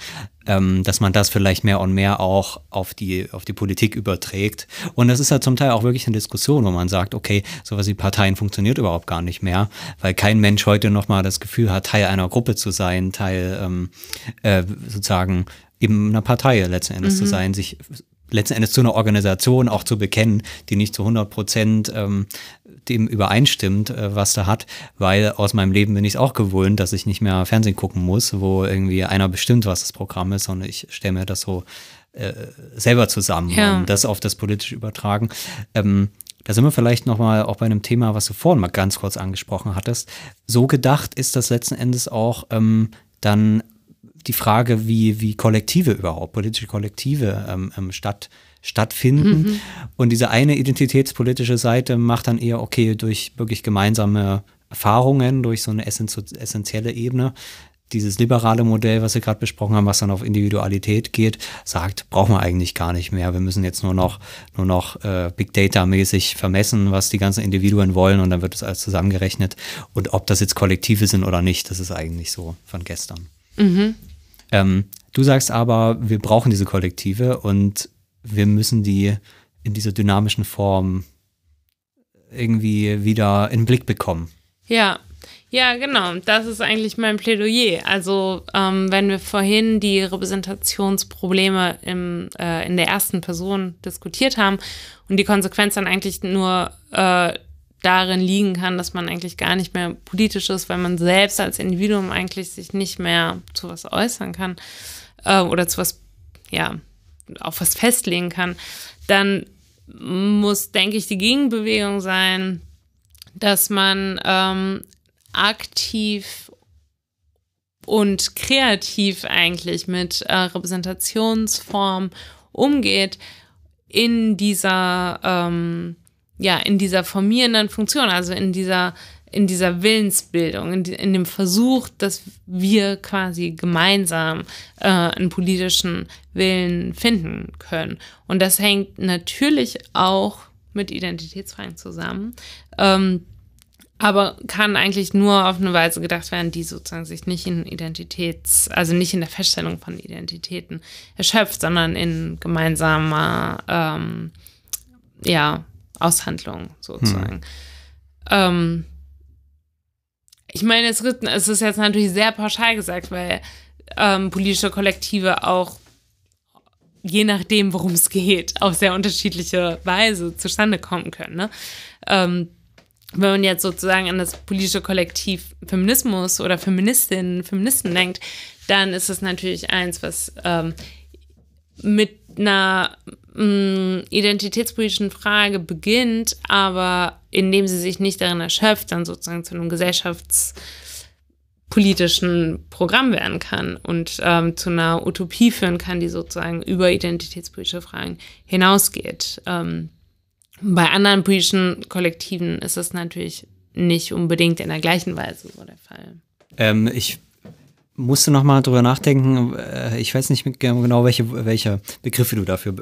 ähm, dass man das vielleicht mehr und mehr auch auf die, auf die Politik überträgt. Und das ist ja halt zum Teil auch wirklich eine Diskussion, wo man sagt, okay, sowas wie Parteien funktioniert überhaupt gar nicht mehr, weil kein Mensch heute nochmal das Gefühl hat, Teil einer Gruppe zu sein, Teil ähm, äh, sozusagen eben einer Partei letzten Endes mhm. zu sein, sich letzten Endes zu einer Organisation auch zu bekennen, die nicht zu 100 Prozent ähm, dem übereinstimmt, äh, was da hat, weil aus meinem Leben bin ich es auch gewöhnt, dass ich nicht mehr Fernsehen gucken muss, wo irgendwie einer bestimmt, was das Programm ist, sondern ich stelle mir das so äh, selber zusammen ja. und das auf das politische übertragen. Ähm, da sind wir vielleicht nochmal auch bei einem Thema, was du vorhin mal ganz kurz angesprochen hattest. So gedacht ist das letzten Endes auch ähm, dann die Frage, wie, wie Kollektive überhaupt, politische Kollektive ähm, ähm, statt, stattfinden. Mhm. Und diese eine identitätspolitische Seite macht dann eher, okay, durch wirklich gemeinsame Erfahrungen, durch so eine essentielle Ebene, dieses liberale Modell, was wir gerade besprochen haben, was dann auf Individualität geht, sagt, brauchen wir eigentlich gar nicht mehr. Wir müssen jetzt nur noch, nur noch äh, Big Data-mäßig vermessen, was die ganzen Individuen wollen und dann wird es alles zusammengerechnet. Und ob das jetzt Kollektive sind oder nicht, das ist eigentlich so von gestern. Mhm. Ähm, du sagst aber, wir brauchen diese Kollektive und wir müssen die in dieser dynamischen Form irgendwie wieder in den Blick bekommen. Ja, ja, genau. Das ist eigentlich mein Plädoyer. Also ähm, wenn wir vorhin die Repräsentationsprobleme im, äh, in der ersten Person diskutiert haben und die Konsequenz dann eigentlich nur äh, darin liegen kann, dass man eigentlich gar nicht mehr politisch ist, weil man selbst als Individuum eigentlich sich nicht mehr zu was äußern kann äh, oder zu was, ja, auf was festlegen kann, dann muss, denke ich, die Gegenbewegung sein, dass man ähm, aktiv und kreativ eigentlich mit äh, Repräsentationsform umgeht in dieser ähm, ja in dieser formierenden Funktion, also in dieser in dieser Willensbildung, in, die, in dem Versuch, dass wir quasi gemeinsam äh, einen politischen Willen finden können. Und das hängt natürlich auch mit Identitätsfragen zusammen. Ähm, aber kann eigentlich nur auf eine Weise gedacht werden, die sozusagen sich nicht in Identitäts, also nicht in der Feststellung von Identitäten erschöpft, sondern in gemeinsamer ähm, ja, Aushandlung sozusagen. Hm. Ähm, ich meine, es, ist jetzt natürlich sehr pauschal gesagt, weil ähm, politische Kollektive auch je nachdem, worum es geht, auf sehr unterschiedliche Weise zustande kommen können. Ne? Ähm, wenn man jetzt sozusagen an das politische Kollektiv Feminismus oder Feministinnen, Feministen denkt, dann ist es natürlich eins, was ähm, mit einer identitätspolitischen Frage beginnt, aber indem sie sich nicht darin erschöpft, dann sozusagen zu einem gesellschaftspolitischen Programm werden kann und ähm, zu einer Utopie führen kann, die sozusagen über identitätspolitische Fragen hinausgeht. Ähm, bei anderen politischen Kollektiven ist es natürlich nicht unbedingt in der gleichen Weise so der Fall. Ähm, ich musste noch mal drüber nachdenken. Äh, ich weiß nicht genau, welche, welche Begriffe du dafür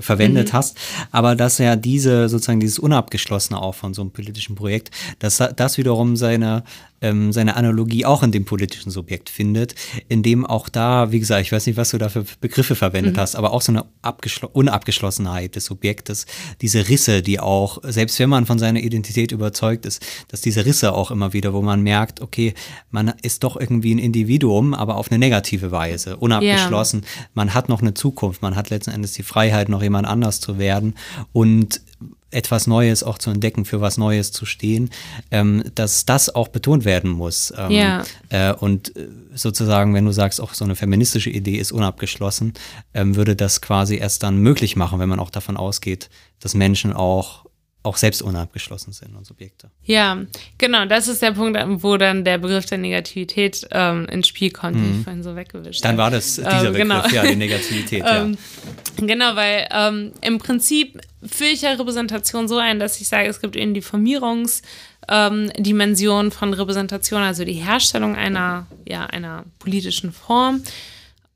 verwendet mhm. hast, aber dass ja diese sozusagen dieses Unabgeschlossene auch von so einem politischen Projekt, dass das wiederum seine ähm, seine Analogie auch in dem politischen Subjekt findet, in dem auch da, wie gesagt, ich weiß nicht, was du da für Begriffe verwendet mhm. hast, aber auch so eine Unabgeschlossenheit des Subjektes, diese Risse, die auch, selbst wenn man von seiner Identität überzeugt ist, dass diese Risse auch immer wieder, wo man merkt, okay, man ist doch irgendwie ein Individuum, aber auf eine negative Weise, unabgeschlossen. Ja. Man hat noch eine Zukunft, man hat letzten Endes die Freiheit, noch jemand anders zu werden und etwas Neues auch zu entdecken, für was Neues zu stehen, ähm, dass das auch betont werden muss. Ähm, ja. Äh, und äh, sozusagen, wenn du sagst, auch so eine feministische Idee ist unabgeschlossen, ähm, würde das quasi erst dann möglich machen, wenn man auch davon ausgeht, dass Menschen auch auch selbst unabgeschlossen sind und Subjekte. Ja, genau, das ist der Punkt, wo dann der Begriff der Negativität ähm, ins Spiel kommt, mhm. den ich vorhin so weggewischt Dann war das dieser ähm, genau. Begriff, ja, die Negativität, ja. Ähm, genau, weil ähm, im Prinzip führe ich ja Repräsentation so ein, dass ich sage, es gibt eben die Formierungsdimension ähm, von Repräsentation, also die Herstellung einer, ja, einer politischen Form.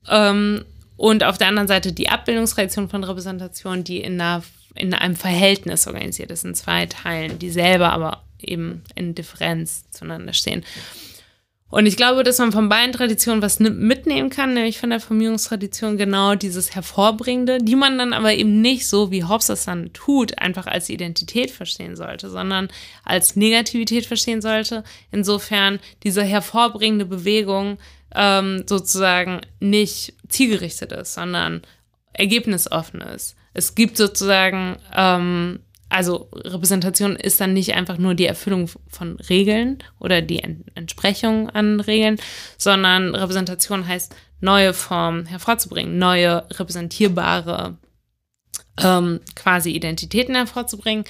Ähm, und auf der anderen Seite die Abbildungstradition von Repräsentation, die in einer in einem Verhältnis organisiert ist, in zwei Teilen, die selber aber eben in Differenz zueinander stehen. Und ich glaube, dass man von beiden Traditionen was mitnehmen kann, nämlich von der Formierungstradition genau dieses Hervorbringende, die man dann aber eben nicht so, wie Hobbes das dann tut, einfach als Identität verstehen sollte, sondern als Negativität verstehen sollte. Insofern diese hervorbringende Bewegung ähm, sozusagen nicht zielgerichtet ist, sondern ergebnisoffen ist es gibt sozusagen, ähm, also Repräsentation ist dann nicht einfach nur die Erfüllung von Regeln oder die Entsprechung an Regeln, sondern Repräsentation heißt, neue Formen hervorzubringen, neue repräsentierbare ähm, quasi Identitäten hervorzubringen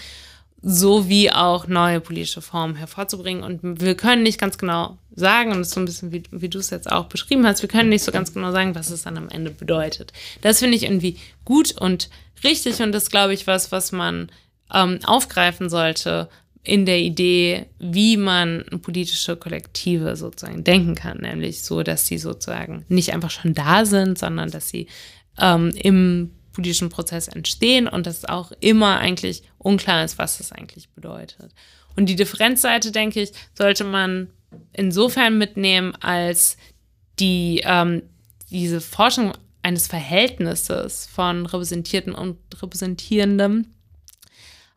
sowie auch neue politische Formen hervorzubringen. Und wir können nicht ganz genau sagen, und das ist so ein bisschen wie, wie du es jetzt auch beschrieben hast, wir können nicht so ganz genau sagen, was es dann am Ende bedeutet. Das finde ich irgendwie gut und richtig und das glaube ich was, was man ähm, aufgreifen sollte in der Idee, wie man politische Kollektive sozusagen denken kann, nämlich so, dass sie sozusagen nicht einfach schon da sind, sondern dass sie ähm, im politischen Prozess entstehen und dass auch immer eigentlich unklar ist, was das eigentlich bedeutet. Und die Differenzseite, denke ich, sollte man insofern mitnehmen, als die ähm, diese Forschung eines Verhältnisses von Repräsentierten und Repräsentierendem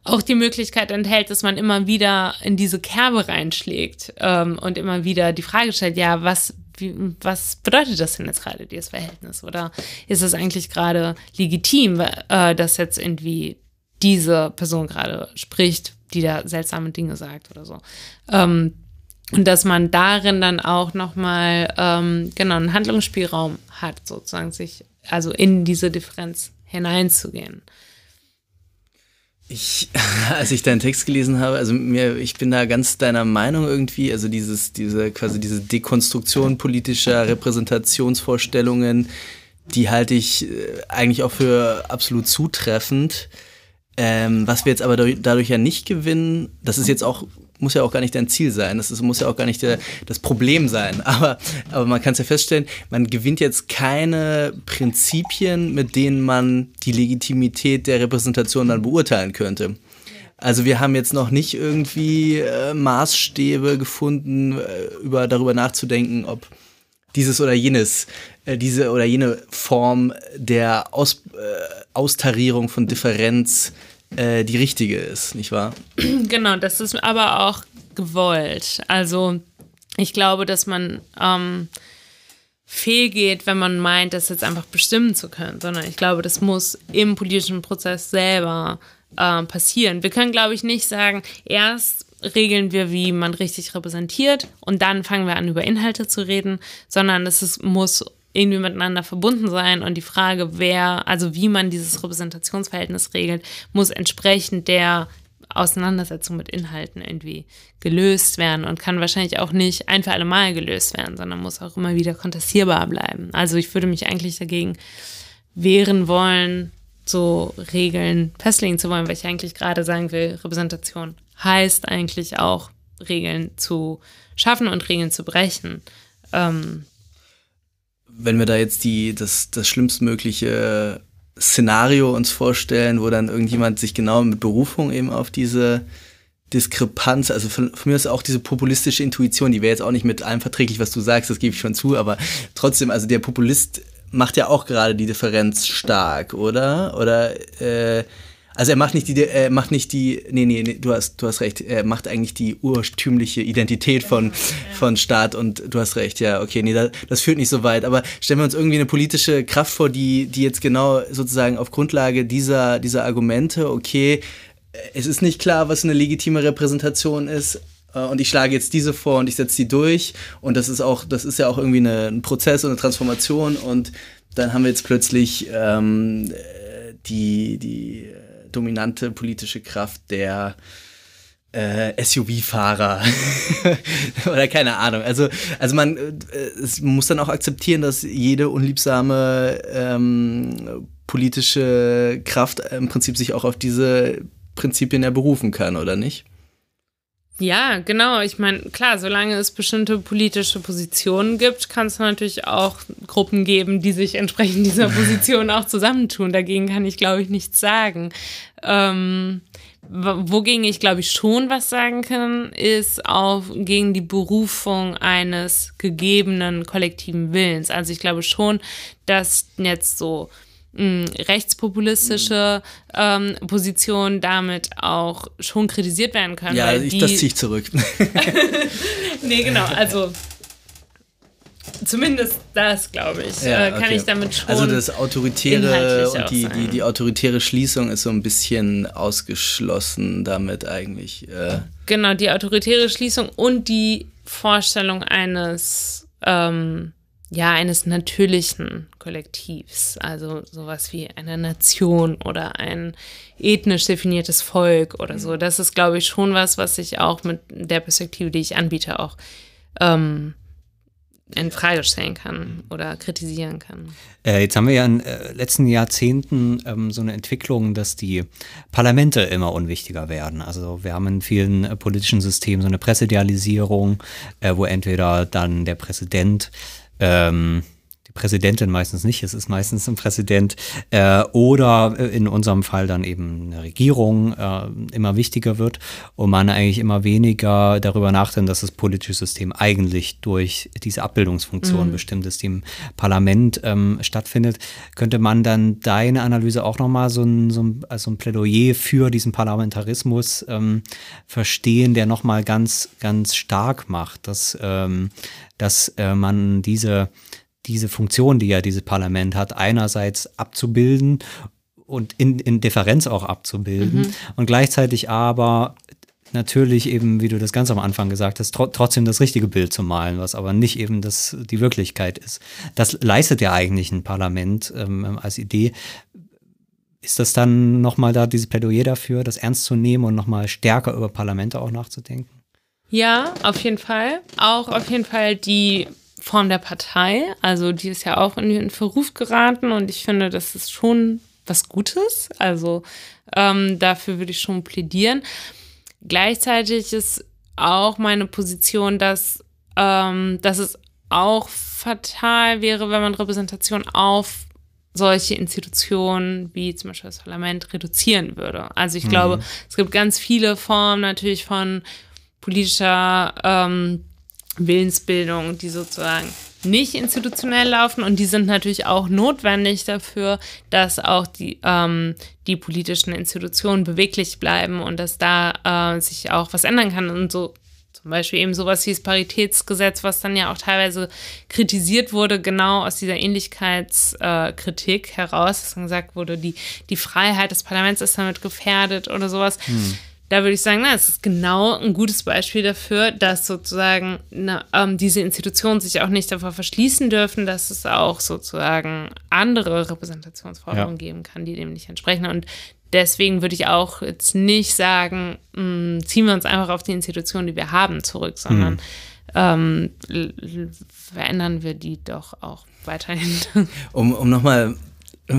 auch die Möglichkeit enthält, dass man immer wieder in diese Kerbe reinschlägt ähm, und immer wieder die Frage stellt, ja, was, wie, was bedeutet das denn jetzt gerade, dieses Verhältnis? Oder ist es eigentlich gerade legitim, äh, dass jetzt irgendwie diese Person gerade spricht, die da seltsame Dinge sagt oder so? Ähm, und dass man darin dann auch nochmal ähm, genau einen Handlungsspielraum hat, sozusagen sich, also in diese Differenz hineinzugehen. Ich, als ich deinen Text gelesen habe, also mir, ich bin da ganz deiner Meinung irgendwie, also dieses, diese, quasi diese Dekonstruktion politischer Repräsentationsvorstellungen, die halte ich äh, eigentlich auch für absolut zutreffend. Ähm, was wir jetzt aber dadurch ja nicht gewinnen, das ist jetzt auch muss ja auch gar nicht dein Ziel sein. Das ist, muss ja auch gar nicht der, das Problem sein. Aber, aber man kann es ja feststellen, man gewinnt jetzt keine Prinzipien, mit denen man die Legitimität der Repräsentation dann beurteilen könnte. Also wir haben jetzt noch nicht irgendwie äh, Maßstäbe gefunden, äh, über, darüber nachzudenken, ob dieses oder jenes, äh, diese oder jene Form der Aus, äh, Austarierung von Differenz äh, die richtige ist, nicht wahr? Genau, das ist aber auch gewollt. Also ich glaube, dass man ähm, fehlgeht, wenn man meint, das jetzt einfach bestimmen zu können, sondern ich glaube, das muss im politischen Prozess selber äh, passieren. Wir können, glaube ich, nicht sagen, erst regeln wir, wie man richtig repräsentiert und dann fangen wir an, über Inhalte zu reden, sondern es muss irgendwie miteinander verbunden sein und die Frage, wer, also wie man dieses Repräsentationsverhältnis regelt, muss entsprechend der Auseinandersetzung mit Inhalten irgendwie gelöst werden und kann wahrscheinlich auch nicht ein für alle Mal gelöst werden, sondern muss auch immer wieder kontestierbar bleiben. Also ich würde mich eigentlich dagegen wehren wollen, so Regeln festlegen zu wollen, weil ich eigentlich gerade sagen will, Repräsentation heißt eigentlich auch Regeln zu schaffen und Regeln zu brechen. Ähm, wenn wir da jetzt die, das, das schlimmstmögliche Szenario uns vorstellen, wo dann irgendjemand sich genau mit Berufung eben auf diese Diskrepanz, also von, von mir ist auch diese populistische Intuition, die wäre jetzt auch nicht mit allem verträglich, was du sagst, das gebe ich schon zu, aber trotzdem, also der Populist macht ja auch gerade die Differenz stark, oder? Oder äh, also er macht nicht die, er macht nicht die, nee, nee, nee, du hast, du hast recht, er macht eigentlich die urtümliche Identität von, von Staat und du hast recht, ja, okay, nee, das, das führt nicht so weit, aber stellen wir uns irgendwie eine politische Kraft vor, die, die jetzt genau sozusagen auf Grundlage dieser, dieser Argumente, okay, es ist nicht klar, was eine legitime Repräsentation ist, äh, und ich schlage jetzt diese vor und ich setze die durch. Und das ist auch, das ist ja auch irgendwie eine, ein Prozess und eine Transformation. Und dann haben wir jetzt plötzlich ähm, die, die dominante politische Kraft der äh, SUV-Fahrer oder keine Ahnung. Also, also man äh, muss dann auch akzeptieren, dass jede unliebsame ähm, politische Kraft im Prinzip sich auch auf diese Prinzipien ja berufen kann, oder nicht? Ja, genau. Ich meine, klar, solange es bestimmte politische Positionen gibt, kann es natürlich auch Gruppen geben, die sich entsprechend dieser Position auch zusammentun. Dagegen kann ich, glaube ich, nichts sagen. Ähm, wogegen ich, glaube ich, schon was sagen kann, ist auch gegen die Berufung eines gegebenen kollektiven Willens. Also ich glaube schon, dass jetzt so rechtspopulistische ähm, Positionen damit auch schon kritisiert werden können. Ja, ich, das ziehe ich zurück. nee, genau, also zumindest das, glaube ich, ja, äh, kann okay. ich damit schon. Also das Autoritäre und die, die, die, autoritäre Schließung ist so ein bisschen ausgeschlossen damit eigentlich. Äh. Genau, die autoritäre Schließung und die Vorstellung eines ähm, ja, eines natürlichen Kollektivs, also sowas wie eine Nation oder ein ethnisch definiertes Volk oder so. Das ist, glaube ich, schon was, was ich auch mit der Perspektive, die ich anbiete, auch ähm, in Frage stellen kann oder kritisieren kann. Äh, jetzt haben wir ja in äh, letzten Jahrzehnten ähm, so eine Entwicklung, dass die Parlamente immer unwichtiger werden. Also wir haben in vielen äh, politischen Systemen so eine Präsidialisierung, äh, wo entweder dann der Präsident Um, ähm, Präsidentin meistens nicht, es ist meistens ein Präsident, äh, oder in unserem Fall dann eben eine Regierung äh, immer wichtiger wird und man eigentlich immer weniger darüber nachdenkt, dass das politische System eigentlich durch diese Abbildungsfunktion mhm. bestimmt ist, die im Parlament ähm, stattfindet. Könnte man dann deine Analyse auch nochmal so ein, so, ein, also ein Plädoyer für diesen Parlamentarismus ähm, verstehen, der nochmal ganz, ganz stark macht, dass, ähm, dass äh, man diese diese Funktion, die ja dieses Parlament hat, einerseits abzubilden und in, in Differenz auch abzubilden mhm. und gleichzeitig aber natürlich eben, wie du das ganz am Anfang gesagt hast, tr trotzdem das richtige Bild zu malen, was aber nicht eben das, die Wirklichkeit ist. Das leistet ja eigentlich ein Parlament ähm, als Idee. Ist das dann nochmal da dieses Plädoyer dafür, das ernst zu nehmen und nochmal stärker über Parlamente auch nachzudenken? Ja, auf jeden Fall. Auch auf jeden Fall die Form der Partei. Also die ist ja auch in den Verruf geraten und ich finde, das ist schon was Gutes. Also ähm, dafür würde ich schon plädieren. Gleichzeitig ist auch meine Position, dass, ähm, dass es auch fatal wäre, wenn man Repräsentation auf solche Institutionen wie zum Beispiel das Parlament reduzieren würde. Also ich mhm. glaube, es gibt ganz viele Formen natürlich von politischer ähm, Willensbildung, die sozusagen nicht institutionell laufen. Und die sind natürlich auch notwendig dafür, dass auch die, ähm, die politischen Institutionen beweglich bleiben und dass da äh, sich auch was ändern kann. Und so zum Beispiel eben sowas wie das Paritätsgesetz, was dann ja auch teilweise kritisiert wurde, genau aus dieser Ähnlichkeitskritik äh, heraus, dass dann gesagt wurde, die, die Freiheit des Parlaments ist damit gefährdet oder sowas. Hm da würde ich sagen, na, es ist genau ein gutes Beispiel dafür, dass sozusagen na, ähm, diese Institutionen sich auch nicht davor verschließen dürfen, dass es auch sozusagen andere Repräsentationsforderungen ja. geben kann, die dem nicht entsprechen. Und deswegen würde ich auch jetzt nicht sagen, mh, mm, ziehen wir uns einfach auf die Institutionen, die wir haben, zurück, sondern mhm. ähm, verändern wir die doch auch weiterhin. Um, um nochmal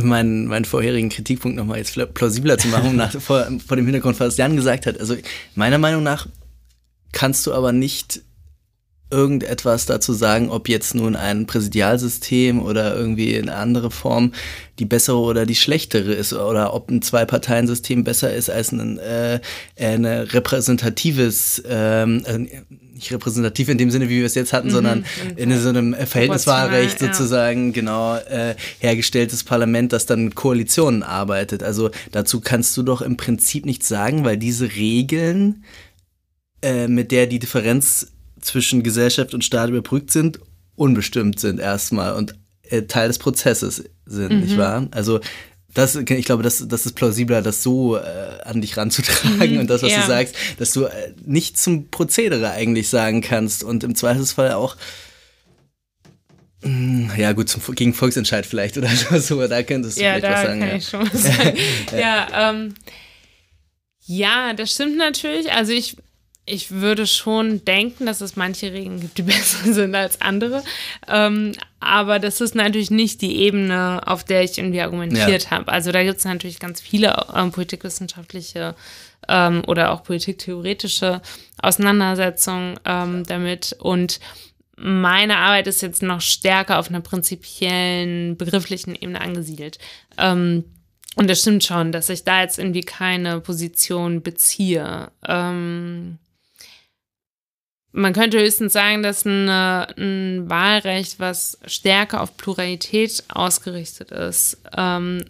meinen, meinen vorherigen Kritikpunkt nochmal jetzt plausibler zu machen, nach, vor, vor dem Hintergrund, was Jan gesagt hat. Also meiner Meinung nach kannst du aber nicht irgendetwas dazu sagen, ob jetzt nun ein Präsidialsystem oder irgendwie eine andere Form die bessere oder die schlechtere ist oder ob ein Zwei-Parteien-System besser ist als ein äh, ein repräsentatives, ähm, äh, nicht repräsentativ in dem Sinne, wie wir es jetzt hatten, mhm, sondern in so einem Verhältniswahlrecht sozusagen ja. genau äh, hergestelltes Parlament, das dann mit Koalitionen arbeitet. Also dazu kannst du doch im Prinzip nichts sagen, weil diese Regeln äh, mit der die Differenz zwischen Gesellschaft und Staat überbrückt sind, unbestimmt sind erstmal und äh, Teil des Prozesses sind, mhm. nicht wahr? Also das, ich glaube, das, das ist plausibler, das so äh, an dich ranzutragen mhm, und das, was ja. du sagst, dass du äh, nicht zum Prozedere eigentlich sagen kannst und im Zweifelsfall auch hm, ja, gut, zum, gegen Volksentscheid vielleicht oder so, da könntest du ja, vielleicht was sagen. Kann ja, ich schon sagen. ja, ähm, ja, das stimmt natürlich. Also ich ich würde schon denken, dass es manche Regeln gibt, die besser sind als andere. Ähm, aber das ist natürlich nicht die Ebene, auf der ich irgendwie argumentiert ja. habe. Also da gibt es natürlich ganz viele ähm, politikwissenschaftliche ähm, oder auch politiktheoretische Auseinandersetzungen ähm, damit. Und meine Arbeit ist jetzt noch stärker auf einer prinzipiellen, begrifflichen Ebene angesiedelt. Ähm, und das stimmt schon, dass ich da jetzt irgendwie keine Position beziehe. Ähm, man könnte höchstens sagen, dass eine, ein Wahlrecht, was stärker auf Pluralität ausgerichtet ist, ähm,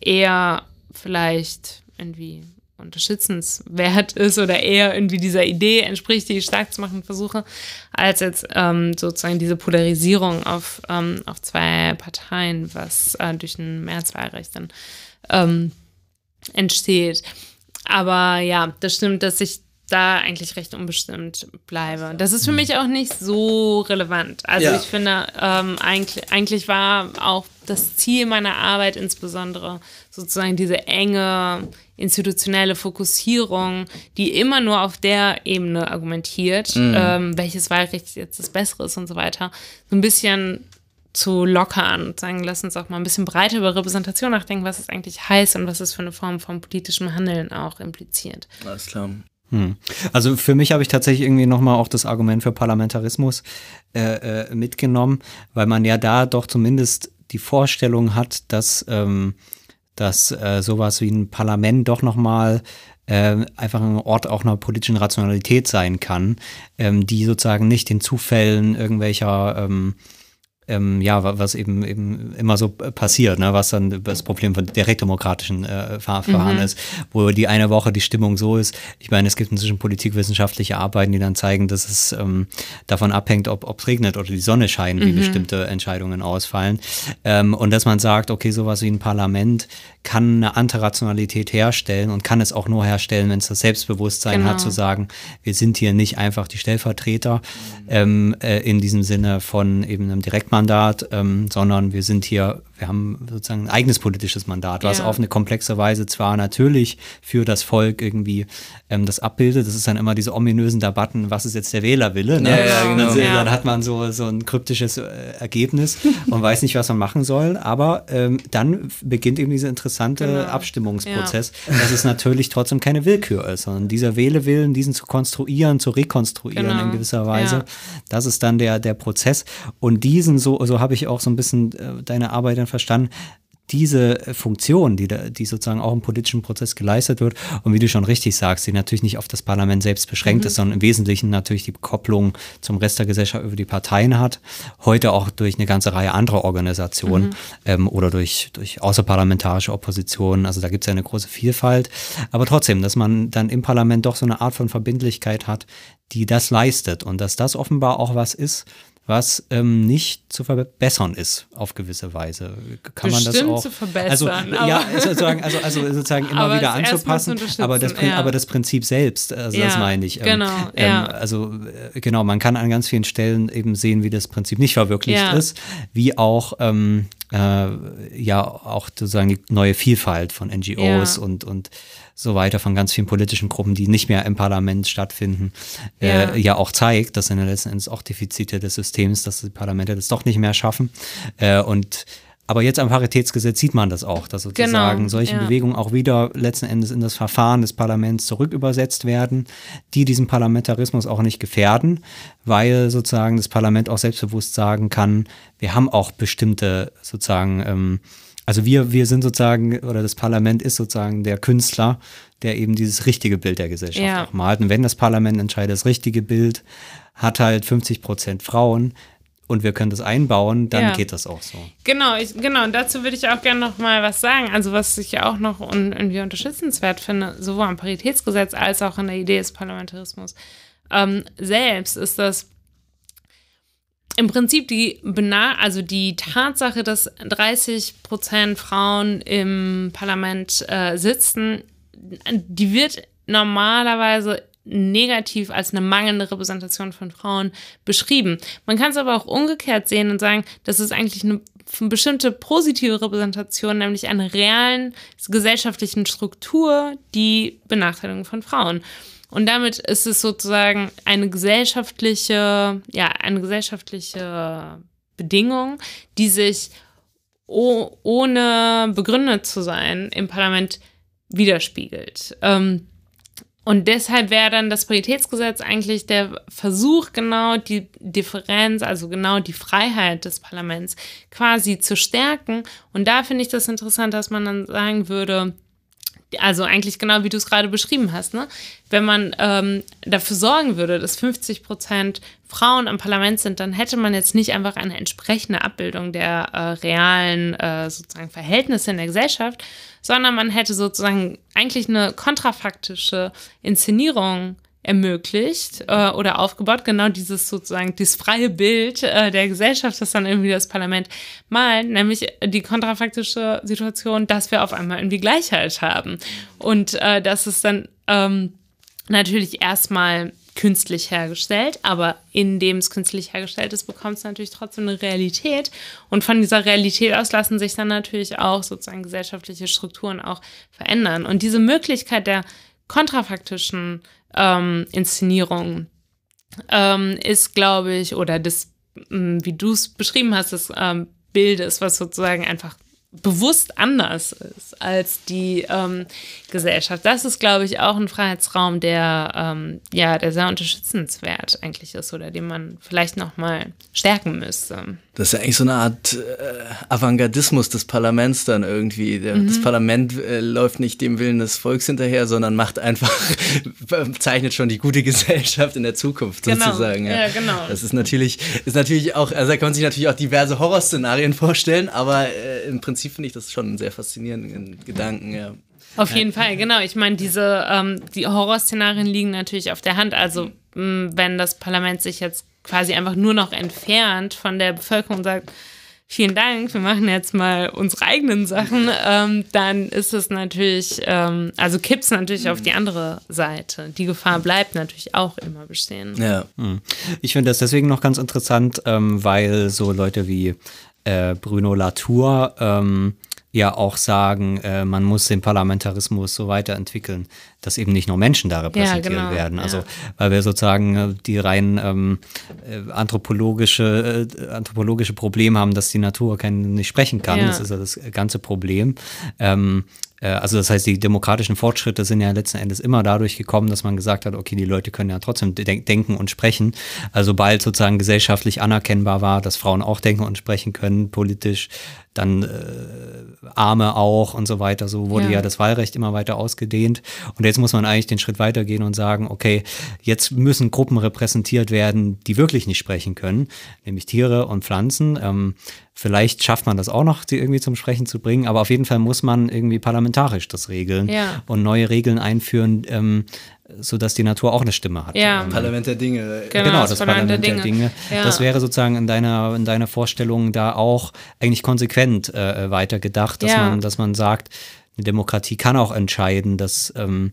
eher vielleicht irgendwie unterstützenswert ist oder eher irgendwie dieser Idee entspricht, die ich stark zu machen versuche, als jetzt ähm, sozusagen diese Polarisierung auf, ähm, auf zwei Parteien, was äh, durch ein Mehrheitswahlrecht dann ähm, entsteht. Aber ja, das stimmt, dass ich da eigentlich recht unbestimmt bleibe. Das ist für mich auch nicht so relevant. Also ja. ich finde, ähm, eigentlich, eigentlich war auch das Ziel meiner Arbeit insbesondere sozusagen diese enge institutionelle Fokussierung, die immer nur auf der Ebene argumentiert, mhm. ähm, welches Wahlrecht jetzt das Bessere ist und so weiter, so ein bisschen zu lockern und sagen, lass uns auch mal ein bisschen breiter über Repräsentation nachdenken, was es eigentlich heißt und was es für eine Form von politischem Handeln auch impliziert. Alles klar. Hm. Also für mich habe ich tatsächlich irgendwie nochmal auch das Argument für Parlamentarismus äh, äh, mitgenommen, weil man ja da doch zumindest die Vorstellung hat, dass, ähm, dass äh, sowas wie ein Parlament doch nochmal äh, einfach ein Ort auch einer politischen Rationalität sein kann, ähm, die sozusagen nicht den Zufällen irgendwelcher ähm, ähm, ja, was eben eben immer so passiert, ne? was dann das Problem von direktdemokratischen äh, Verfahren mhm. ist, wo die eine Woche die Stimmung so ist. Ich meine, es gibt inzwischen politikwissenschaftliche Arbeiten, die dann zeigen, dass es ähm, davon abhängt, ob es regnet oder die Sonne scheint, wie mhm. bestimmte Entscheidungen ausfallen. Ähm, und dass man sagt, okay, sowas wie ein Parlament kann eine Antirationalität herstellen und kann es auch nur herstellen, wenn es das Selbstbewusstsein genau. hat, zu sagen, wir sind hier nicht einfach die Stellvertreter mhm. ähm, äh, in diesem Sinne von eben einem Direktmandat, ähm, sondern wir sind hier wir haben sozusagen ein eigenes politisches Mandat, was ja. auf eine komplexe Weise zwar natürlich für das Volk irgendwie ähm, das abbildet. Das ist dann immer diese ominösen Debatten, was ist jetzt der Wählerwille? Ne? Ja, ja, genau. dann, dann, hat man so, so ein kryptisches äh, Ergebnis und weiß nicht, was man machen soll. Aber ähm, dann beginnt eben dieser interessante genau. Abstimmungsprozess, dass es natürlich trotzdem keine Willkür ist, sondern dieser Wählewillen, diesen zu konstruieren, zu rekonstruieren genau. in gewisser Weise, das ist dann der, der Prozess. Und diesen, so, so habe ich auch so ein bisschen äh, deine Arbeit dann verstanden, diese Funktion, die, da, die sozusagen auch im politischen Prozess geleistet wird und wie du schon richtig sagst, die natürlich nicht auf das Parlament selbst beschränkt mhm. ist, sondern im Wesentlichen natürlich die Kopplung zum Rest der Gesellschaft über die Parteien hat, heute auch durch eine ganze Reihe anderer Organisationen mhm. ähm, oder durch, durch außerparlamentarische Oppositionen, also da gibt es ja eine große Vielfalt, aber trotzdem, dass man dann im Parlament doch so eine Art von Verbindlichkeit hat, die das leistet und dass das offenbar auch was ist, was ähm, nicht zu verbessern ist auf gewisse Weise. Kann Bestimmt man das auch zu verbessern. Also, ja, sozusagen, also, also sozusagen immer wieder anzupassen, aber das, ja. aber das Prinzip selbst, also ja, das meine ich. Ähm, genau, ähm, ja. Also äh, genau, man kann an ganz vielen Stellen eben sehen, wie das Prinzip nicht verwirklicht ist, wie auch ähm, äh, ja auch sozusagen die neue Vielfalt von NGOs und und so weiter von ganz vielen politischen Gruppen, die nicht mehr im Parlament stattfinden, äh, ja, äh, ja auch zeigt, dass in der letzten Endes auch Defizite des Systems, dass die Parlamente das doch nicht mehr schaffen. Äh, und aber jetzt am Paritätsgesetz sieht man das auch, dass sozusagen genau, solche ja. Bewegungen auch wieder letzten Endes in das Verfahren des Parlaments zurückübersetzt werden, die diesen Parlamentarismus auch nicht gefährden, weil sozusagen das Parlament auch selbstbewusst sagen kann, wir haben auch bestimmte sozusagen ähm, also wir, wir sind sozusagen, oder das Parlament ist sozusagen der Künstler, der eben dieses richtige Bild der Gesellschaft ja. auch malt. Und wenn das Parlament entscheidet, das richtige Bild hat halt 50 Prozent Frauen, und wir können das einbauen, dann ja. geht das auch so. Genau, ich, genau. Und dazu würde ich auch gerne noch mal was sagen. Also was ich ja auch noch un, irgendwie unterstützenswert finde, sowohl am Paritätsgesetz als auch in der Idee des Parlamentarismus ähm, selbst, ist das im Prinzip die, also die Tatsache, dass 30 Prozent Frauen im Parlament äh, sitzen, die wird normalerweise negativ als eine mangelnde Repräsentation von Frauen beschrieben. Man kann es aber auch umgekehrt sehen und sagen, das ist eigentlich eine bestimmte positive Repräsentation, nämlich einer realen gesellschaftlichen Struktur, die Benachteiligung von Frauen. Und damit ist es sozusagen eine gesellschaftliche, ja, eine gesellschaftliche Bedingung, die sich ohne begründet zu sein im Parlament widerspiegelt. Ähm, und deshalb wäre dann das Paritätsgesetz eigentlich der Versuch, genau die Differenz, also genau die Freiheit des Parlaments quasi zu stärken. Und da finde ich das interessant, dass man dann sagen würde, also eigentlich genau wie du es gerade beschrieben hast, ne? Wenn man ähm, dafür sorgen würde, dass 50 Prozent Frauen am Parlament sind, dann hätte man jetzt nicht einfach eine entsprechende Abbildung der äh, realen äh, sozusagen Verhältnisse in der Gesellschaft, sondern man hätte sozusagen eigentlich eine kontrafaktische Inszenierung ermöglicht äh, oder aufgebaut, genau dieses sozusagen, dieses freie Bild äh, der Gesellschaft, das dann irgendwie das Parlament malt, nämlich die kontrafaktische Situation, dass wir auf einmal irgendwie Gleichheit haben und äh, dass es dann ähm, natürlich erstmal künstlich hergestellt, aber indem es künstlich hergestellt ist, bekommt es natürlich trotzdem eine Realität. Und von dieser Realität aus lassen sich dann natürlich auch sozusagen gesellschaftliche Strukturen auch verändern. Und diese Möglichkeit der kontrafaktischen ähm, Inszenierung. Ähm, ist, glaube ich, oder das, wie du es beschrieben hast, das ähm, Bildes, was sozusagen einfach bewusst anders ist als die ähm, Gesellschaft. Das ist, glaube ich, auch ein Freiheitsraum, der ähm, ja, der sehr unterstützenswert eigentlich ist oder den man vielleicht noch mal stärken müsste. Das ist ja eigentlich so eine Art äh, Avantgardismus des Parlaments dann irgendwie. Der, mhm. Das Parlament äh, läuft nicht dem Willen des Volks hinterher, sondern macht einfach, zeichnet schon die gute Gesellschaft in der Zukunft genau. sozusagen. Ja. ja, genau. Das ist natürlich, ist natürlich auch, also da kann man sich natürlich auch diverse Horrorszenarien vorstellen, aber äh, im Prinzip finde ich das schon einen sehr faszinierenden Gedanken, ja. Auf jeden Fall, genau. Ich meine, diese ähm, die Horrorszenarien liegen natürlich auf der Hand. Also mh, wenn das Parlament sich jetzt quasi einfach nur noch entfernt von der Bevölkerung und sagt, vielen Dank, wir machen jetzt mal unsere eigenen Sachen, ähm, dann ist es natürlich, ähm, also kippt es natürlich auf die andere Seite. Die Gefahr bleibt natürlich auch immer bestehen. Ja. Hm. Ich finde das deswegen noch ganz interessant, ähm, weil so Leute wie äh, Bruno Latour ähm, ja auch sagen, äh, man muss den Parlamentarismus so weiterentwickeln, dass eben nicht nur Menschen da repräsentiert ja, genau, werden. Also ja. weil wir sozusagen äh, die rein ähm, äh, anthropologische, äh, anthropologische Problem haben, dass die Natur kein, nicht sprechen kann. Ja. Das ist ja das ganze Problem. Ähm, äh, also das heißt, die demokratischen Fortschritte sind ja letzten Endes immer dadurch gekommen, dass man gesagt hat, okay, die Leute können ja trotzdem de denken und sprechen. Also bald sozusagen gesellschaftlich anerkennbar war, dass Frauen auch denken und sprechen können, politisch, dann äh, Arme auch und so weiter. So wurde ja. ja. das Wahlrecht immer weiter ausgedehnt. Und jetzt muss man eigentlich den Schritt weitergehen und sagen, okay, jetzt müssen Gruppen repräsentiert werden, die wirklich nicht sprechen können, nämlich Tiere und Pflanzen. Ähm, vielleicht schafft man das auch noch, sie irgendwie zum Sprechen zu bringen, aber auf jeden Fall muss man irgendwie parlamentarisch das regeln ja. und neue Regeln einführen, ähm, sodass die Natur auch eine Stimme hat. Ja. Ähm, Parlament der Dinge. Genau, genau das, das Parlament, der Dinge. Der Dinge. Ja. Das wäre sozusagen in deiner, in deiner Vorstellung da auch eigentlich konsequent äh, weitergedacht, dass, ja. man, dass man sagt, eine Demokratie kann auch entscheiden, dass ähm,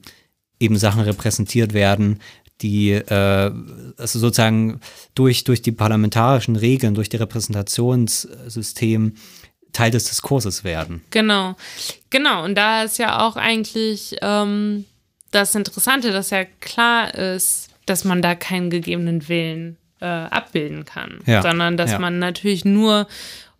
eben Sachen repräsentiert werden, die äh, also sozusagen durch, durch die parlamentarischen Regeln, durch die Repräsentationssystem Teil des Diskurses werden. Genau, genau. Und da ist ja auch eigentlich ähm, das Interessante, dass ja klar ist, dass man da keinen gegebenen Willen äh, abbilden kann, ja. sondern dass ja. man natürlich nur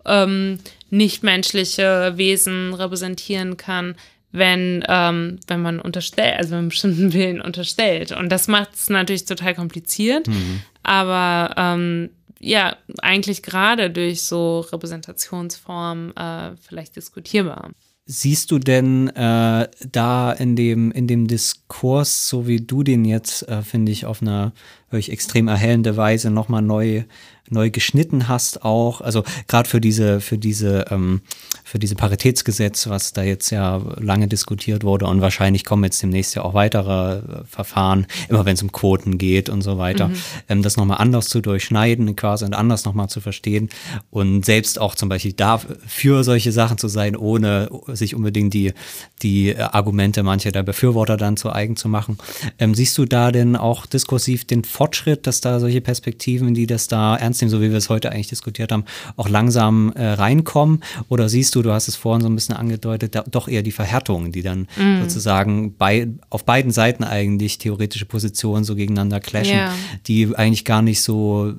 ähm, nichtmenschliche Wesen repräsentieren kann, wenn, ähm, wenn man unterstellt, also einen bestimmten Willen unterstellt. Und das macht es natürlich total kompliziert, mhm. aber ähm, ja, eigentlich gerade durch so Repräsentationsformen äh, vielleicht diskutierbar. Siehst du denn äh, da in dem, in dem Diskurs, so wie du den jetzt, äh, finde ich, auf einer wirklich extrem erhellende Weise nochmal neu neu geschnitten hast auch, also gerade für diese, für diese, ähm, für diese Paritätsgesetz, was da jetzt ja lange diskutiert wurde und wahrscheinlich kommen jetzt demnächst ja auch weitere äh, Verfahren, immer wenn es um Quoten geht und so weiter, mhm. ähm, das nochmal anders zu durchschneiden quasi und anders nochmal zu verstehen und selbst auch zum Beispiel da für solche Sachen zu sein, ohne sich unbedingt die, die Argumente mancher der Befürworter dann zu eigen zu machen. Ähm, siehst du da denn auch diskursiv den Fortschritt, dass da solche Perspektiven, die das da ernst nehmen, so wie wir es heute eigentlich diskutiert haben, auch langsam äh, reinkommen? Oder siehst du, du hast es vorhin so ein bisschen angedeutet, da, doch eher die Verhärtung, die dann mm. sozusagen bei, auf beiden Seiten eigentlich theoretische Positionen so gegeneinander clashen, yeah. die eigentlich gar nicht so,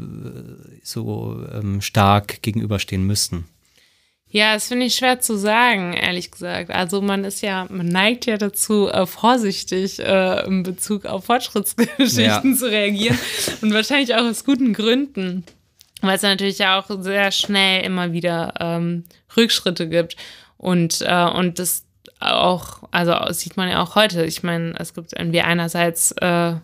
so ähm, stark gegenüberstehen müssten? Ja, das finde ich schwer zu sagen, ehrlich gesagt. Also man ist ja, man neigt ja dazu, äh, vorsichtig äh, in Bezug auf Fortschrittsgeschichten ja. zu reagieren und wahrscheinlich auch aus guten Gründen weil es natürlich auch sehr schnell immer wieder ähm, Rückschritte gibt und äh, und das auch, also sieht man ja auch heute. Ich meine, es gibt irgendwie einerseits, äh, wenn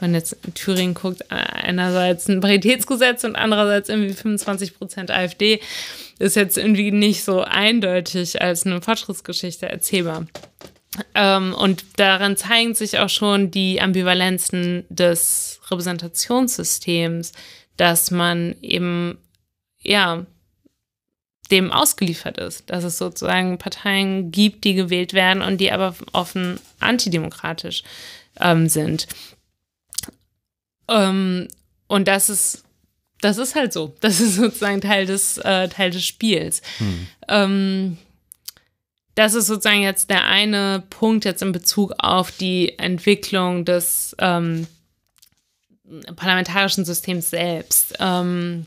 man jetzt in Thüringen guckt, einerseits ein Paritätsgesetz und andererseits irgendwie 25 Prozent AfD, ist jetzt irgendwie nicht so eindeutig als eine Fortschrittsgeschichte erzählbar. Ähm, und daran zeigen sich auch schon die Ambivalenzen des Repräsentationssystems, dass man eben, ja, dem ausgeliefert ist, dass es sozusagen Parteien gibt, die gewählt werden und die aber offen antidemokratisch ähm, sind. Ähm, und das ist, das ist halt so. Das ist sozusagen Teil des, äh, Teil des Spiels. Hm. Ähm, das ist sozusagen jetzt der eine Punkt jetzt in Bezug auf die Entwicklung des ähm, parlamentarischen Systems selbst. Ähm,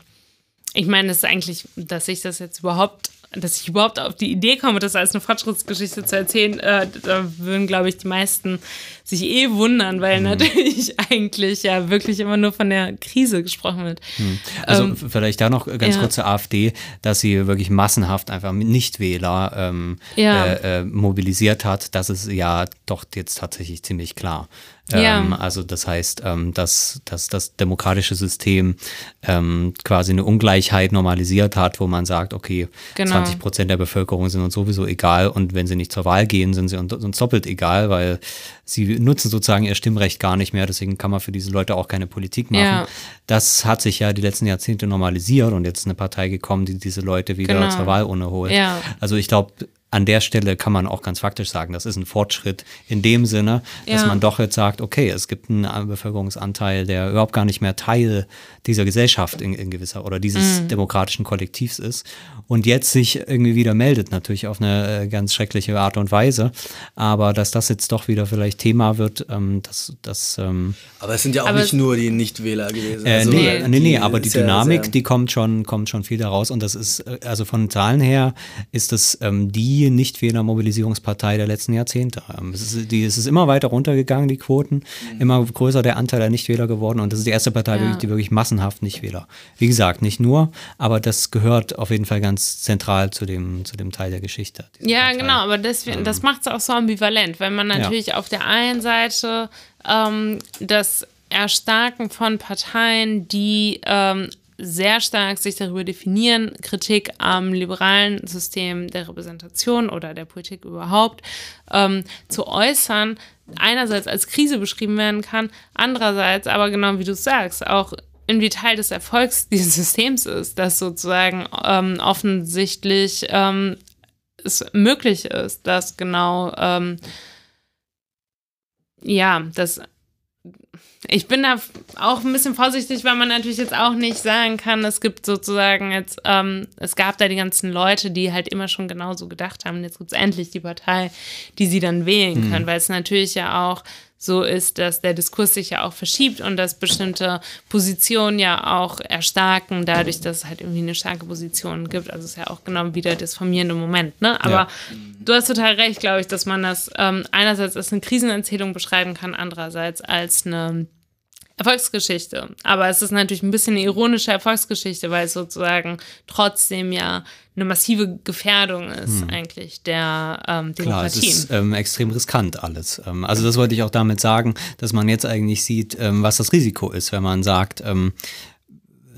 ich meine, es ist eigentlich, dass ich das jetzt überhaupt dass ich überhaupt auf die Idee komme, das als eine Fortschrittsgeschichte zu erzählen, äh, da würden, glaube ich, die meisten sich eh wundern, weil mhm. natürlich eigentlich ja wirklich immer nur von der Krise gesprochen wird. Mhm. Also ähm, vielleicht da noch ganz ja. kurz zur AfD, dass sie wirklich massenhaft einfach Nichtwähler ähm, ja. äh, äh, mobilisiert hat. Das ist ja doch jetzt tatsächlich ziemlich klar. Ja. Ähm, also das heißt, ähm, dass, dass das demokratische System ähm, quasi eine Ungleichheit normalisiert hat, wo man sagt, okay, genau. 20 Prozent der Bevölkerung sind uns sowieso egal und wenn sie nicht zur Wahl gehen, sind sie uns doppelt egal, weil sie nutzen sozusagen ihr Stimmrecht gar nicht mehr, deswegen kann man für diese Leute auch keine Politik machen. Ja. Das hat sich ja die letzten Jahrzehnte normalisiert und jetzt ist eine Partei gekommen, die diese Leute wieder genau. zur Wahlurne holt. Ja. Also ich glaube, an der Stelle kann man auch ganz faktisch sagen, das ist ein Fortschritt in dem Sinne, dass ja. man doch jetzt sagt, okay, es gibt einen Bevölkerungsanteil, der überhaupt gar nicht mehr Teil dieser Gesellschaft in, in gewisser oder dieses mhm. demokratischen Kollektivs ist und jetzt sich irgendwie wieder meldet, natürlich auf eine äh, ganz schreckliche Art und Weise, aber dass das jetzt doch wieder vielleicht Thema wird, ähm, das, das ähm, Aber es sind ja auch nicht nur die Nichtwähler gewesen. Äh, also, nee, nee, nee, aber die Dynamik, sehr, die kommt schon, kommt schon viel daraus und das ist, äh, also von Zahlen her ist das ähm, die Nichtwähler-Mobilisierungspartei der letzten Jahrzehnte. Ähm, es ist, die, es ist immer weiter runtergegangen, die Quoten, mhm. immer größer der Anteil der Nichtwähler geworden und das ist die erste Partei, ja. die wirklich massenhaft Nichtwähler. Wie gesagt, nicht nur, aber das gehört auf jeden Fall ganz zentral zu dem, zu dem Teil der Geschichte. Ja, Partei. genau, aber das, ähm, das macht es auch so ambivalent, weil man natürlich ja. auf der einen Seite ähm, das Erstarken von Parteien, die ähm, sehr stark sich darüber definieren, Kritik am liberalen System der Repräsentation oder der Politik überhaupt ähm, zu äußern, einerseits als Krise beschrieben werden kann, andererseits aber genau wie du sagst, auch irgendwie Teil des Erfolgs dieses Systems ist, dass sozusagen ähm, offensichtlich ähm, es möglich ist, dass genau, ähm, ja, das ich bin da auch ein bisschen vorsichtig, weil man natürlich jetzt auch nicht sagen kann, es gibt sozusagen jetzt, ähm, es gab da die ganzen Leute, die halt immer schon genauso gedacht haben, jetzt gibt es endlich die Partei, die sie dann wählen mhm. können, weil es natürlich ja auch so ist, dass der Diskurs sich ja auch verschiebt und dass bestimmte Positionen ja auch erstarken, dadurch, dass es halt irgendwie eine starke Position gibt. Also es ist ja auch genau wieder das formierende Moment. Ne? Aber ja. du hast total recht, glaube ich, dass man das ähm, einerseits als eine Krisenerzählung beschreiben kann, andererseits als eine Erfolgsgeschichte. Aber es ist natürlich ein bisschen eine ironische Erfolgsgeschichte, weil es sozusagen trotzdem ja eine massive Gefährdung ist, hm. eigentlich, der ähm, Demokratie. Klar, es ist ähm, extrem riskant alles. Ähm, also das wollte ich auch damit sagen, dass man jetzt eigentlich sieht, ähm, was das Risiko ist, wenn man sagt, ähm,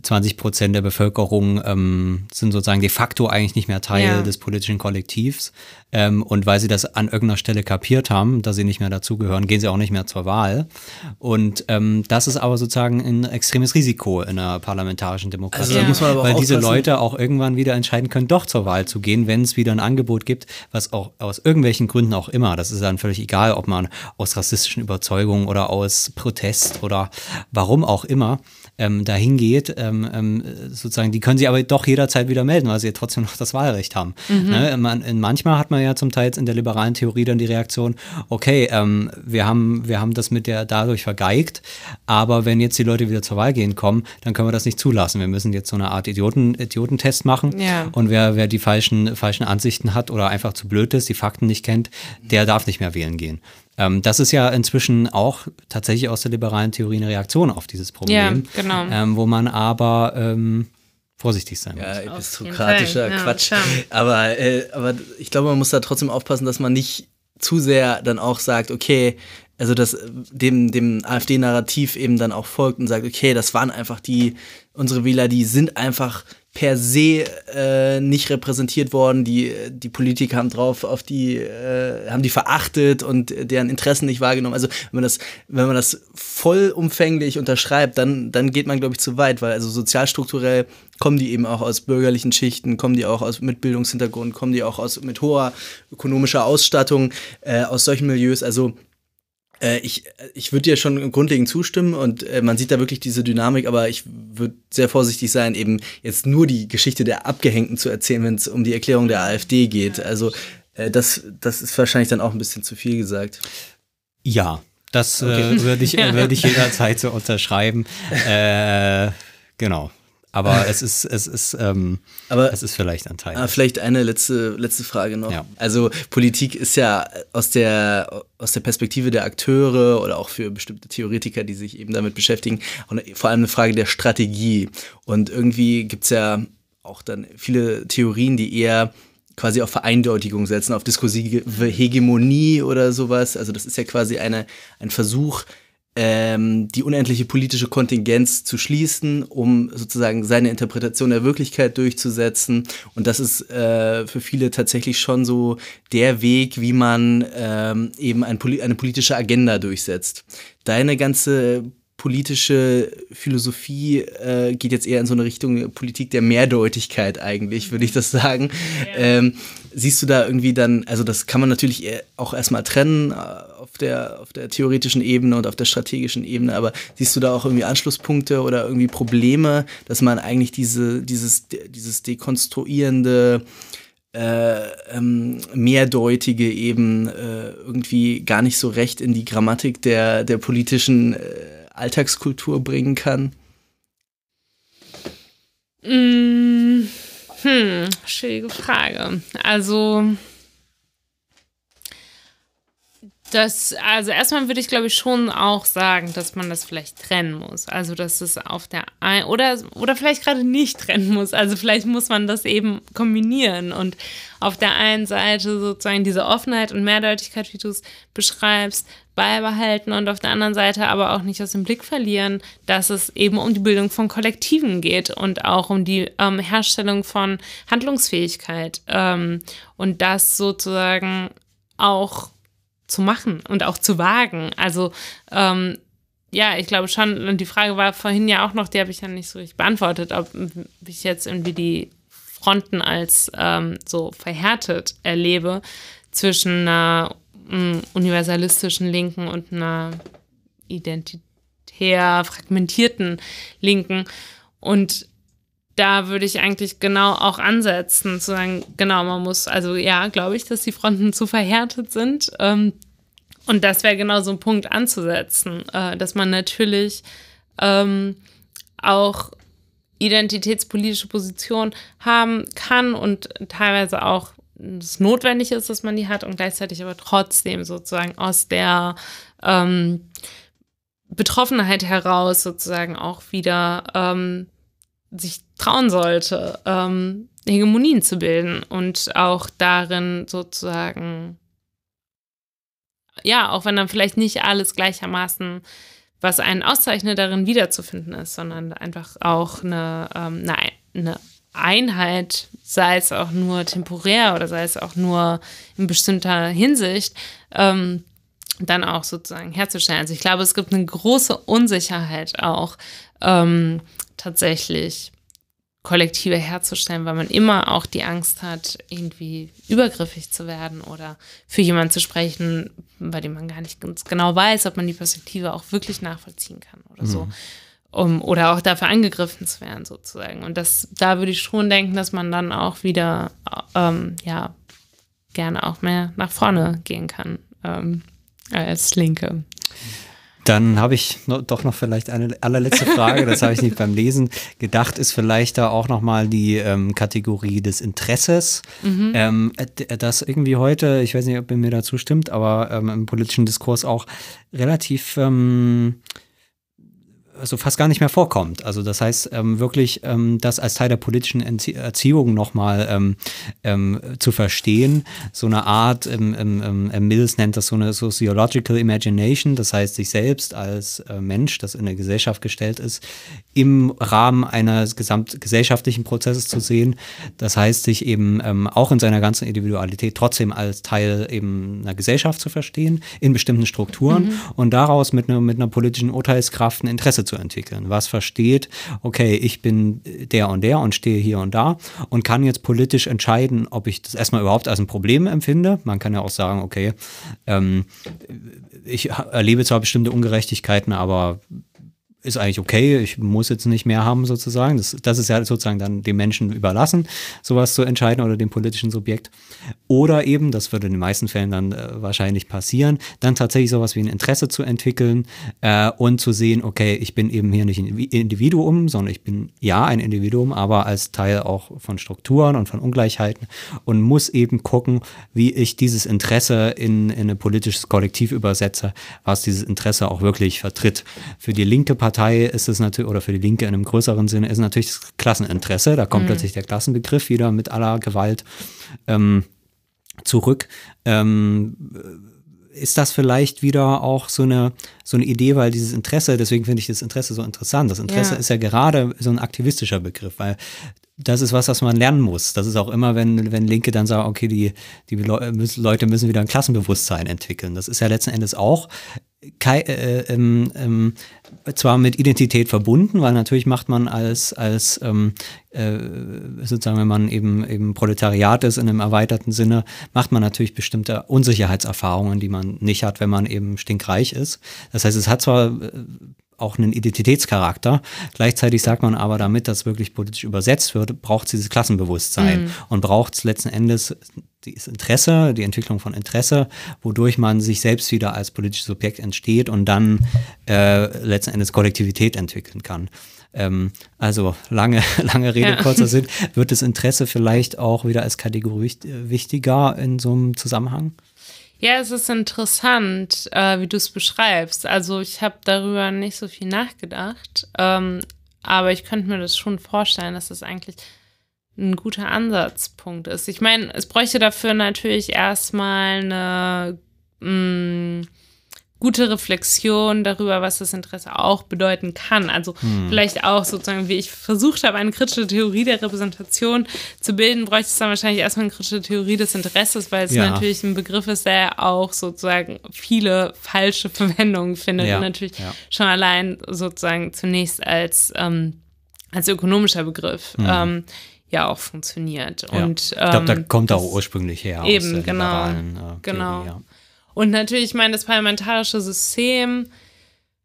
20 Prozent der Bevölkerung ähm, sind sozusagen de facto eigentlich nicht mehr Teil ja. des politischen Kollektivs. Ähm, und weil sie das an irgendeiner Stelle kapiert haben, dass sie nicht mehr dazugehören, gehen sie auch nicht mehr zur Wahl. Und ähm, das ist aber sozusagen ein extremes Risiko in einer parlamentarischen Demokratie. Also, ja. weil diese Leute auch irgendwann wieder entscheiden können, doch zur Wahl zu gehen, wenn es wieder ein Angebot gibt, was auch aus irgendwelchen Gründen auch immer, das ist dann völlig egal, ob man aus rassistischen Überzeugungen oder aus Protest oder warum auch immer, ähm, dahin geht, ähm, ähm, sozusagen, die können sie aber doch jederzeit wieder melden, weil sie ja trotzdem noch das Wahlrecht haben. Mhm. Ne? Man, manchmal hat man ja zum Teil in der liberalen Theorie dann die Reaktion, okay, ähm, wir, haben, wir haben das mit der dadurch vergeigt, aber wenn jetzt die Leute wieder zur Wahl gehen kommen, dann können wir das nicht zulassen. Wir müssen jetzt so eine Art Idioten, Idiotentest machen ja. und wer, wer die falschen, falschen Ansichten hat oder einfach zu blöd ist, die Fakten nicht kennt, der darf nicht mehr wählen gehen. Ähm, das ist ja inzwischen auch tatsächlich aus der liberalen Theorie eine Reaktion auf dieses Problem. Ja, genau. Ähm, wo man aber ähm, vorsichtig sein muss. Ja, epistokratischer ja, Quatsch. aber, äh, aber ich glaube, man muss da trotzdem aufpassen, dass man nicht zu sehr dann auch sagt, okay, also dass dem, dem AfD-Narrativ eben dann auch folgt und sagt, okay, das waren einfach die, unsere Wähler, die sind einfach per se äh, nicht repräsentiert worden. Die, die Politiker haben drauf auf die, äh, haben die verachtet und deren Interessen nicht wahrgenommen. Also wenn man das, wenn man das vollumfänglich unterschreibt, dann, dann geht man, glaube ich, zu weit, weil also sozialstrukturell kommen die eben auch aus bürgerlichen Schichten, kommen die auch aus mit Bildungshintergrund, kommen die auch aus mit hoher ökonomischer Ausstattung, äh, aus solchen Milieus. Also Äh, ich ich würde dir schon grundlegend zustimmen und äh, man sieht da wirklich diese Dynamik, aber ich würde sehr vorsichtig sein, eben jetzt nur die Geschichte der Abgehängten zu erzählen, wenn es um die Erklärung der AfD geht. Also äh, das, das ist wahrscheinlich dann auch ein bisschen zu viel gesagt. Ja, das okay. äh, würde ich, würd ich jederzeit so unterschreiben. Äh, genau. Aber es ist, es ist, ähm, aber, es ist vielleicht ein Teil. Ah, vielleicht eine letzte, letzte Frage noch. Ja. Also Politik ist ja aus der, aus der Perspektive der Akteure oder auch für bestimmte Theoretiker, die sich eben damit beschäftigen, vor allem eine Frage der Strategie. Und irgendwie gibt es ja auch dann viele Theorien, die eher quasi auf Vereindeutigung setzen, auf diskursive Hegemonie oder sowas. Also das ist ja quasi eine, ein Versuch, ähm, die unendliche politische Kontingenz zu schließen, um sozusagen seine Interpretation der Wirklichkeit durchzusetzen. Und das ist äh, für viele tatsächlich schon so der Weg, wie man ähm, eben ein, eine politische Agenda durchsetzt. Deine ganze politische Philosophie äh, geht jetzt eher in so eine Richtung Politik der Mehrdeutigkeit eigentlich, würde ich das sagen. Ja. Ähm, siehst du da irgendwie dann, also das kann man natürlich auch erstmal trennen äh, auf der, auf der theoretischen Ebene und auf der strategischen Ebene, aber siehst du da auch irgendwie Anschlusspunkte oder irgendwie Probleme, dass man eigentlich diese, dieses, dieses dekonstruierende äh, ähm, mehrdeutige eben äh, irgendwie gar nicht so recht in die Grammatik der, der politischen äh, Alltagskultur bringen kann? Mm, hm, schwierige Frage. Also, das, also erstmal würde ich glaube ich schon auch sagen, dass man das vielleicht trennen muss. Also, dass es auf der ein oder, oder vielleicht gerade nicht trennen muss. Also, vielleicht muss man das eben kombinieren und auf der einen Seite sozusagen diese Offenheit und Mehrdeutigkeit, wie du es beschreibst, beibehalten und auf der anderen Seite aber auch nicht aus dem Blick verlieren, dass es eben um die Bildung von Kollektiven geht und auch um die ähm, Herstellung von Handlungsfähigkeit ähm, und das sozusagen auch zu machen und auch zu wagen. Also ähm, ja, ich glaube schon, und die Frage war vorhin ja auch noch, die habe ich ja nicht so richtig beantwortet, ob ich jetzt irgendwie die Fronten als ähm, so verhärtet erlebe zwischen einer mm, universalistischen Linken und einer identitär fragmentierten Linken. Und da würde ich eigentlich genau auch ansetzen, zu sagen, genau, man muss, also ja, glaube ich, dass die Fronten zu verhärtet sind. Ähm, und das wäre genau so ein Punkt anzusetzen, äh, dass man natürlich ähm, auch identitätspolitische Position haben kann und teilweise auch es notwendig ist, dass man die hat und gleichzeitig aber trotzdem sozusagen aus der ähm, Betroffenheit heraus sozusagen auch wieder ähm, sich trauen sollte, ähm, Hegemonien zu bilden und auch darin sozusagen, ja, auch wenn dann vielleicht nicht alles gleichermaßen was einen auszeichnet, darin wiederzufinden ist, sondern einfach auch eine, ähm, eine, eine Einheit, sei es auch nur temporär oder sei es auch nur in bestimmter Hinsicht, ähm, dann auch sozusagen herzustellen. Also ich glaube, es gibt eine große Unsicherheit auch ähm, tatsächlich Kollektive herzustellen, weil man immer auch die Angst hat, irgendwie übergriffig zu werden oder für jemanden zu sprechen, bei dem man gar nicht ganz genau weiß, ob man die Perspektive auch wirklich nachvollziehen kann oder mhm. so. Um, oder auch dafür angegriffen zu werden, sozusagen. Und das, da würde ich schon denken, dass man dann auch wieder, ähm, ja, gerne auch mehr nach vorne gehen kann ähm, als Linke. Dann habe ich noch, doch noch vielleicht eine allerletzte Frage, das habe ich nicht beim Lesen gedacht, ist vielleicht da auch nochmal die ähm, Kategorie des Interesses. Mhm. Ähm, äh, das irgendwie heute, ich weiß nicht, ob ihr mir dazu stimmt, aber ähm, im politischen Diskurs auch relativ ähm, also fast gar nicht mehr vorkommt. Also das heißt ähm, wirklich, ähm, das als Teil der politischen Erziehung nochmal ähm, ähm, zu verstehen. So eine Art, ähm, ähm, ähm, Mills nennt das so eine Sociological Imagination, das heißt sich selbst als äh, Mensch, das in der Gesellschaft gestellt ist, im Rahmen eines gesamtgesellschaftlichen Prozesses zu sehen. Das heißt, sich eben ähm, auch in seiner ganzen Individualität trotzdem als Teil eben einer Gesellschaft zu verstehen, in bestimmten Strukturen mhm. und daraus mit, ne, mit einer politischen Urteilskraft ein Interesse zu zu entwickeln. Was versteht, okay, ich bin der und der und stehe hier und da und kann jetzt politisch entscheiden, ob ich das erstmal überhaupt als ein Problem empfinde. Man kann ja auch sagen, okay, ähm, ich erlebe zwar bestimmte Ungerechtigkeiten, aber ist eigentlich okay, ich muss jetzt nicht mehr haben sozusagen. Das, das ist ja sozusagen dann dem Menschen überlassen, sowas zu entscheiden oder dem politischen Subjekt. Oder eben, das würde in den meisten Fällen dann äh, wahrscheinlich passieren, dann tatsächlich sowas wie ein Interesse zu entwickeln äh, und zu sehen, okay, ich bin eben hier nicht ein Individuum, sondern ich bin ja ein Individuum, aber als Teil auch von Strukturen und von Ungleichheiten und muss eben gucken, wie ich dieses Interesse in, in ein politisches Kollektiv übersetze, was dieses Interesse auch wirklich vertritt. Für die linke Partei Partei ist es natürlich, oder für die Linke in einem größeren Sinne, ist natürlich das Klasseninteresse. Da kommt mhm. plötzlich der Klassenbegriff wieder mit aller Gewalt ähm, zurück. Ähm, ist das vielleicht wieder auch so eine, so eine Idee, weil dieses Interesse, deswegen finde ich das Interesse so interessant. Das Interesse ja. ist ja gerade so ein aktivistischer Begriff, weil das ist was, was man lernen muss. Das ist auch immer, wenn, wenn Linke dann sagen, okay, die, die Leute müssen wieder ein Klassenbewusstsein entwickeln. Das ist ja letzten Endes auch Kei, äh, ähm, ähm, zwar mit Identität verbunden, weil natürlich macht man als, als ähm, äh, sozusagen, wenn man eben, eben Proletariat ist in einem erweiterten Sinne, macht man natürlich bestimmte Unsicherheitserfahrungen, die man nicht hat, wenn man eben stinkreich ist. Das heißt, es hat zwar äh, auch einen Identitätscharakter. Gleichzeitig sagt man aber, damit das wirklich politisch übersetzt wird, braucht es dieses Klassenbewusstsein mhm. und braucht es letzten Endes das Interesse, die Entwicklung von Interesse, wodurch man sich selbst wieder als politisches Subjekt entsteht und dann äh, letzten Endes Kollektivität entwickeln kann. Ähm, also lange, lange Rede, ja. kurzer Sinn. Wird das Interesse vielleicht auch wieder als Kategorie wichtiger in so einem Zusammenhang? Ja, es ist interessant, äh, wie du es beschreibst. Also ich habe darüber nicht so viel nachgedacht, ähm, aber ich könnte mir das schon vorstellen, dass das eigentlich ein guter Ansatzpunkt ist. Ich meine, es bräuchte dafür natürlich erstmal eine mh, mm, gute Reflexion darüber, was das Interesse auch bedeuten kann. Also hm. vielleicht auch sozusagen, wie ich versucht habe, eine kritische Theorie der Repräsentation zu bilden, bräuchte es dann wahrscheinlich erstmal eine kritische Theorie des Interesses, weil es ja. natürlich ein Begriff ist, der auch sozusagen viele falsche Verwendungen findet ja. und natürlich ja. schon allein sozusagen zunächst als, ähm, als ökonomischer Begriff. Hm. Ähm, ja auch funktioniert. Und, ich glaube, da ähm, kommt auch ursprünglich her. Eben, genau. Äh, genau. Theorie. Und natürlich, ich meine, das parlamentarische System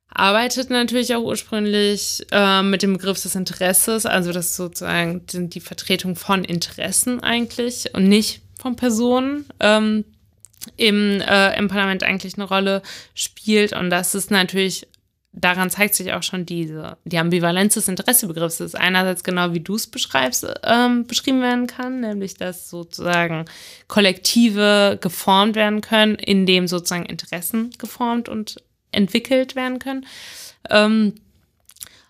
arbeitet natürlich auch ursprünglich äh, mit dem Begriff des Interesses, also das sozusagen die Vertretung von Interessen eigentlich und nicht von Personen. Ähm, im, äh, im Parlament eigentlich eine Rolle spielt. Und das ist natürlich daran zeigt sich auch schon diese, die Ambivalenz des Interessebegriffs. Das ist einerseits genau wie du es beschreibst, ähm, beschrieben werden kann, nämlich dass sozusagen Kollektive geformt werden können, indem sozusagen Interessen geformt und entwickelt werden können. Ähm,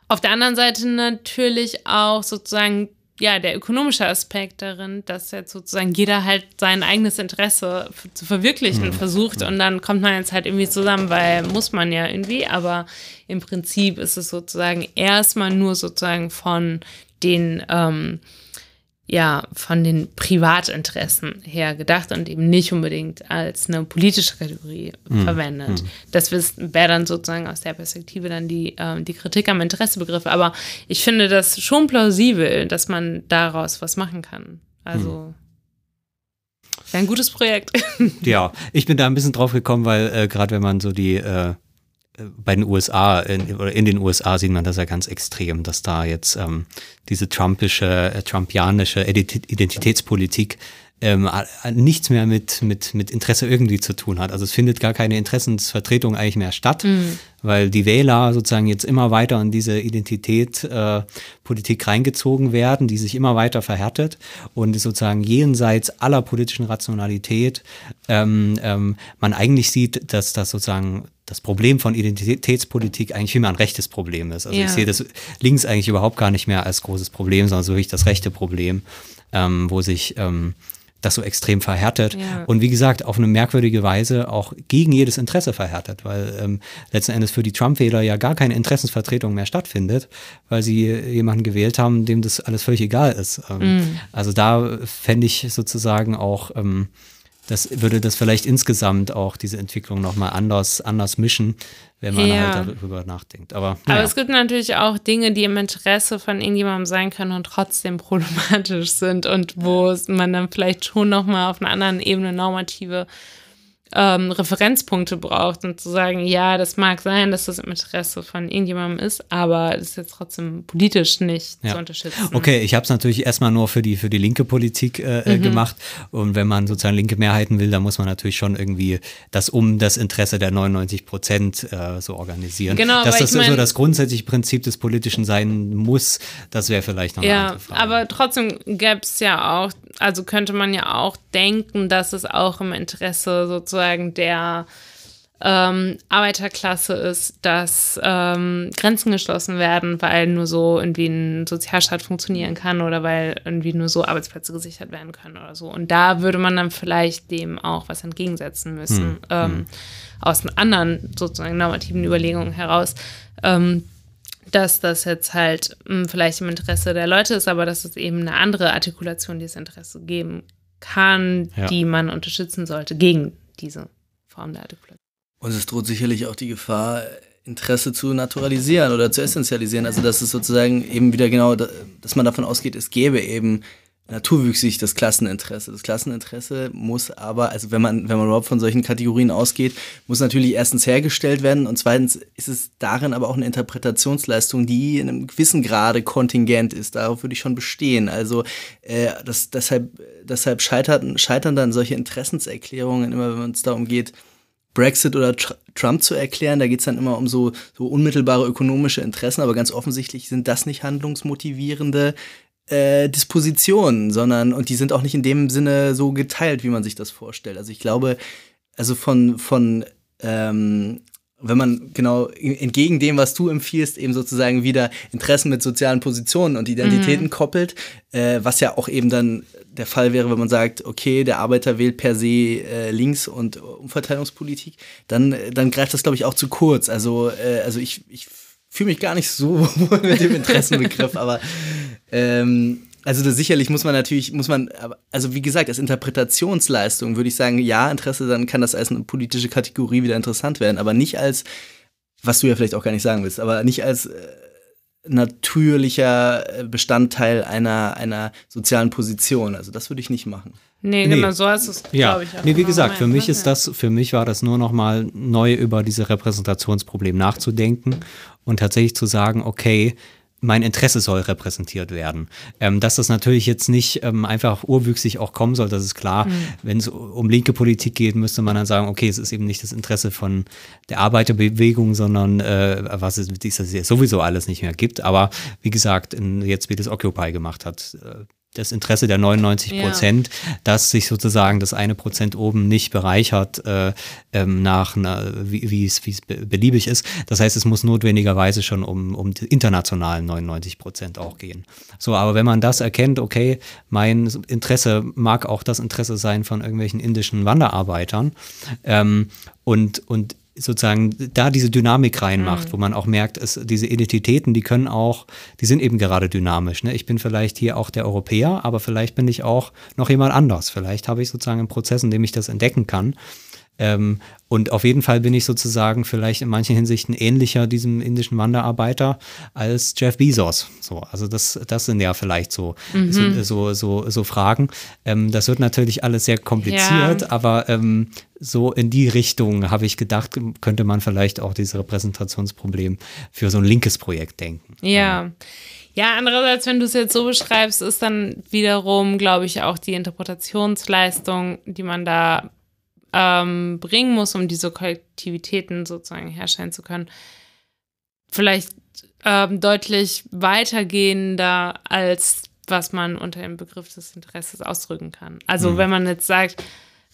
auf der anderen Seite natürlich auch sozusagen ja, der ökonomische Aspekt darin, dass jetzt sozusagen jeder halt sein eigenes Interesse zu verwirklichen mhm. versucht und dann kommt man jetzt halt irgendwie zusammen, weil muss man ja irgendwie, aber im Prinzip ist es sozusagen erstmal nur sozusagen von den ähm, ja, von den Privatinteressen her gedacht und eben nicht unbedingt als eine politische Kategorie mhm. verwendet. Mhm. Das wäre dann sozusagen aus der Perspektive dann die, äh, die Kritik am Interessebegriff. Aber ich finde das schon plausibel, dass man daraus was machen kann. Also. Mhm. Ein gutes Projekt. Ja, ich bin da ein bisschen drauf gekommen, weil äh, gerade wenn man so die äh, bei den USA in, oder in den USA sieht man das ja ganz extrem, dass da jetzt ähm, diese trumpische, äh, trumpianische Identitätspolitik ähm, nichts mehr mit, mit, mit Interesse irgendwie zu tun hat. Also es findet gar keine Interessensvertretung eigentlich mehr statt, mhm. weil die Wähler sozusagen jetzt immer weiter in diese Identitätspolitik äh, reingezogen werden, die sich immer weiter verhärtet und sozusagen jenseits aller politischen Rationalität ähm, ähm, man eigentlich sieht, dass das sozusagen das Problem von Identitätspolitik eigentlich immer ein rechtes Problem ist. Also ja. ich sehe das links eigentlich überhaupt gar nicht mehr als großes Problem, sondern so wirklich das rechte Problem, ähm, wo sich ähm, das so extrem verhärtet ja. und wie gesagt auf eine merkwürdige Weise auch gegen jedes Interesse verhärtet, weil ähm, letzten Endes für die Trump-Wähler ja gar keine Interessensvertretung mehr stattfindet, weil sie jemanden gewählt haben, dem das alles völlig egal ist. Ähm, mm. Also da fände ich sozusagen auch ähm, das würde das vielleicht insgesamt auch diese Entwicklung nochmal anders, anders mischen, wenn man ja. halt darüber nachdenkt. Aber, ja. Aber es gibt natürlich auch Dinge, die im Interesse von irgendjemandem sein können und trotzdem problematisch sind und wo man dann vielleicht schon nochmal auf einer anderen Ebene normative ähm, Referenzpunkte braucht und zu sagen, ja, das mag sein, dass das im Interesse von irgendjemandem ist, aber das ist jetzt trotzdem politisch nicht ja. zu unterstützen. Okay, ich habe es natürlich erstmal nur für die, für die linke Politik äh, äh, mhm. gemacht und wenn man sozusagen linke Mehrheiten will, dann muss man natürlich schon irgendwie das um das Interesse der 99 Prozent äh, so organisieren. Genau, Dass das mein, so das grundsätzliche Prinzip des Politischen sein muss, das wäre vielleicht noch eine ja, andere Frage. aber trotzdem gäbe es ja auch, also könnte man ja auch denken, dass es auch im Interesse sozusagen sozusagen der ähm, Arbeiterklasse ist, dass ähm, Grenzen geschlossen werden, weil nur so irgendwie ein Sozialstaat funktionieren kann oder weil irgendwie nur so Arbeitsplätze gesichert werden können oder so. Und da würde man dann vielleicht dem auch was entgegensetzen müssen, hm. ähm, hm. aus anderen sozusagen normativen Überlegungen heraus. Ähm, dass das jetzt halt mh, hm, vielleicht im Interesse der Leute ist, aber dass es eben eine andere Artikulation dieses Interesse geben kann, ja. die man unterstützen sollte gegen diese Form der Artikulation. Und es droht sicherlich auch die Gefahr, Interesse zu naturalisieren oder zu essentialisieren. Also dass es sozusagen eben wieder genau, dass man davon ausgeht, es gäbe eben naturwüchsig das Klasseninteresse. Das Klasseninteresse muss aber, also wenn man, wenn man überhaupt von solchen Kategorien ausgeht, muss natürlich erstens hergestellt werden und zweitens ist es darin aber auch eine Interpretationsleistung, die in einem gewissen Grade kontingent ist. Darauf würde ich schon bestehen. Also äh, das, deshalb, deshalb scheitern, scheitern dann solche Interessenserklärungen immer, wenn es darum geht, Brexit oder Tr Trump zu erklären. Da geht es dann immer um so, so unmittelbare ökonomische Interessen, aber ganz offensichtlich sind das nicht handlungsmotivierende äh, Dispositionen, sondern und die sind auch nicht in dem Sinne so geteilt, wie man sich das vorstellt. Also ich glaube, also von, von ähm, wenn man genau entgegen dem, was du empfiehlst, eben sozusagen wieder Interessen mit sozialen Positionen und Identitäten mhm. koppelt, äh, was ja auch eben dann der Fall wäre, wenn man sagt, okay, der Arbeiter wählt per se äh, Links- und Umverteilungspolitik, dann, dann greift das, glaube ich, auch zu kurz. Also, äh, also ich, ich fühle mich gar nicht so wohl mit dem Interessenbegriff, aber ähm, also das sicherlich muss man natürlich, muss man, also wie gesagt, als Interpretationsleistung würde ich sagen, ja, Interesse, dann kann das als eine politische Kategorie wieder interessant werden, aber nicht als, was du ja vielleicht auch gar nicht sagen willst, aber nicht als äh, natürlicher Bestandteil einer, einer sozialen Position. Also das würde ich nicht machen. Nee, genau, so hast es, ja. glaube ich. Auch nee, wie gesagt, für mich ist das, für mich war das nur noch mal neu über dieses Repräsentationsproblem nachzudenken und tatsächlich zu sagen, okay, mein Interesse soll repräsentiert werden. Ähm, dass das natürlich jetzt nicht ähm, einfach urwüchsig auch kommen soll, das ist klar. Mhm. Wenn es um linke Politik geht, müsste man dann sagen, okay, es ist eben nicht das Interesse von der Arbeiterbewegung, sondern äh, was es, es sowieso alles nicht mehr gibt. Aber wie gesagt, in, jetzt wie das Occupy gemacht hat, äh, das Interesse der 99 Prozent, ja. dass sich sozusagen das eine Prozent oben nicht bereichert äh, ähm, nach, einer, wie es beliebig ist. Das heißt, es muss notwendigerweise schon um, um die internationalen 99 Prozent auch gehen. So, aber wenn man das erkennt, okay, mein Interesse mag auch das Interesse sein von irgendwelchen indischen Wanderarbeitern ähm, und, und sozusagen da diese Dynamik reinmacht, mhm. wo man auch merkt, es, diese Identitäten, die können auch, die sind eben gerade dynamisch. Ne? Ich bin vielleicht hier auch der Europäer, aber vielleicht bin ich auch noch jemand anders. Vielleicht habe ich sozusagen einen Prozess, in dem ich das entdecken kann. Ähm, und auf jeden Fall bin ich sozusagen vielleicht in manchen Hinsichten ähnlicher diesem indischen Wanderarbeiter als Jeff Bezos. So, also das, das sind ja vielleicht so, mhm. so, so, so, so, Fragen. Ähm, das wird natürlich alles sehr kompliziert, ja. aber ähm, so in die Richtung habe ich gedacht, könnte man vielleicht auch dieses Repräsentationsproblem für so ein linkes Projekt denken. Ja. Ja, andererseits, wenn du es jetzt so beschreibst, ist dann wiederum, glaube ich, auch die Interpretationsleistung, die man da ähm, bringen muss, um diese Kollektivitäten sozusagen herstellen zu können, vielleicht ähm, deutlich weitergehender als was man unter dem Begriff des Interesses ausdrücken kann. Also mhm. wenn man jetzt sagt,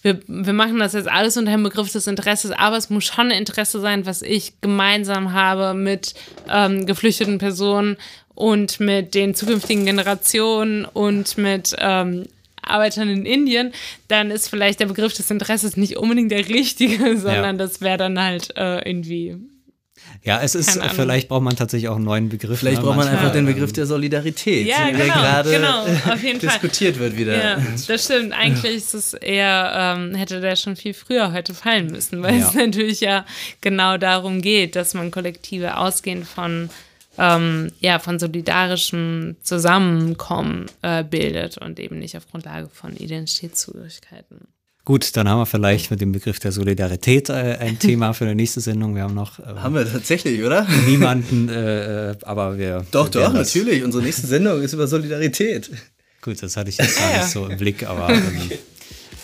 wir, wir machen das jetzt alles unter dem Begriff des Interesses, aber es muss schon ein Interesse sein, was ich gemeinsam habe mit ähm, geflüchteten Personen und mit den zukünftigen Generationen und mit ähm, Arbeitern in Indien, dann ist vielleicht der Begriff des Interesses nicht unbedingt der richtige, sondern ja. das wäre dann halt äh, irgendwie ja, es ist, vielleicht braucht man tatsächlich auch einen neuen Begriff. Vielleicht ne? braucht man einfach den Begriff der Solidarität, ja, der genau, gerade genau, diskutiert Fall. wird wieder. Ja, das stimmt. Eigentlich ist es eher, ähm, hätte der schon viel früher heute fallen müssen, weil ja. es natürlich ja genau darum geht, dass man Kollektive ausgehend von ähm, ja, von solidarischem Zusammenkommen äh, bildet und eben nicht auf Grundlage von Identitätszugehörigkeiten. Gut, dann haben wir vielleicht mit dem Begriff der Solidarität äh, ein Thema für die nächste Sendung. Wir haben noch. Äh, haben wir tatsächlich, oder? Niemanden, äh, äh aber wir. Doch, wir doch, natürlich. Unsere nächste Sendung ist über Solidarität. Gut, das hatte ich jetzt gar nicht so im Blick, aber.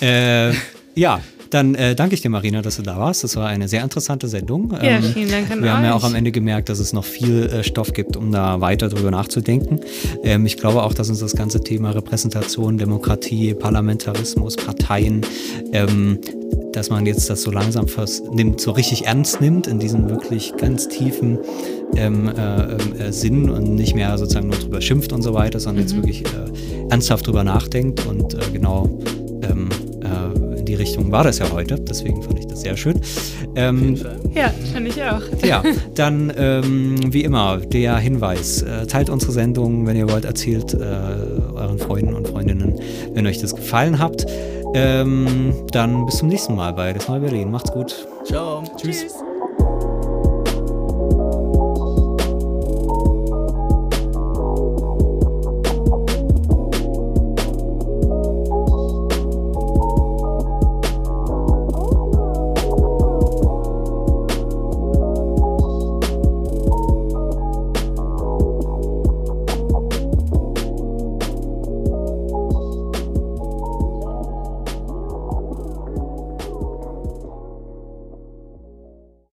Ähm, äh, ja, dann äh, danke ich dir, Marina, dass du da warst. Das war eine sehr interessante Sendung. Ja, ähm, vielen Dank an Wir euch. haben ja auch am Ende gemerkt, dass es noch viel äh, Stoff gibt, um da weiter drüber nachzudenken. Ähm, ich glaube auch, dass uns das ganze Thema Repräsentation, Demokratie, Parlamentarismus, Parteien, ähm, dass man jetzt das so langsam fast nimmt, so richtig ernst nimmt in diesem wirklich ganz tiefen ähm, äh, äh, Sinn und nicht mehr sozusagen nur drüber schimpft und so weiter, sondern mhm. jetzt wirklich äh, ernsthaft drüber nachdenkt und äh, genau ähm, äh, die Richtung war das ja heute. Deswegen fand ich das sehr schön. Ähm, ja, fand ich auch. Ja, dann ähm, wie immer der Hinweis: äh, Teilt unsere Sendung, wenn ihr wollt, erzählt äh, euren Freunden und Freundinnen, wenn euch das gefallen hat. Ähm, dann bis zum nächsten Mal bei Das Neue Berlin. Macht's gut. Ciao. Tschüss. Tschüss.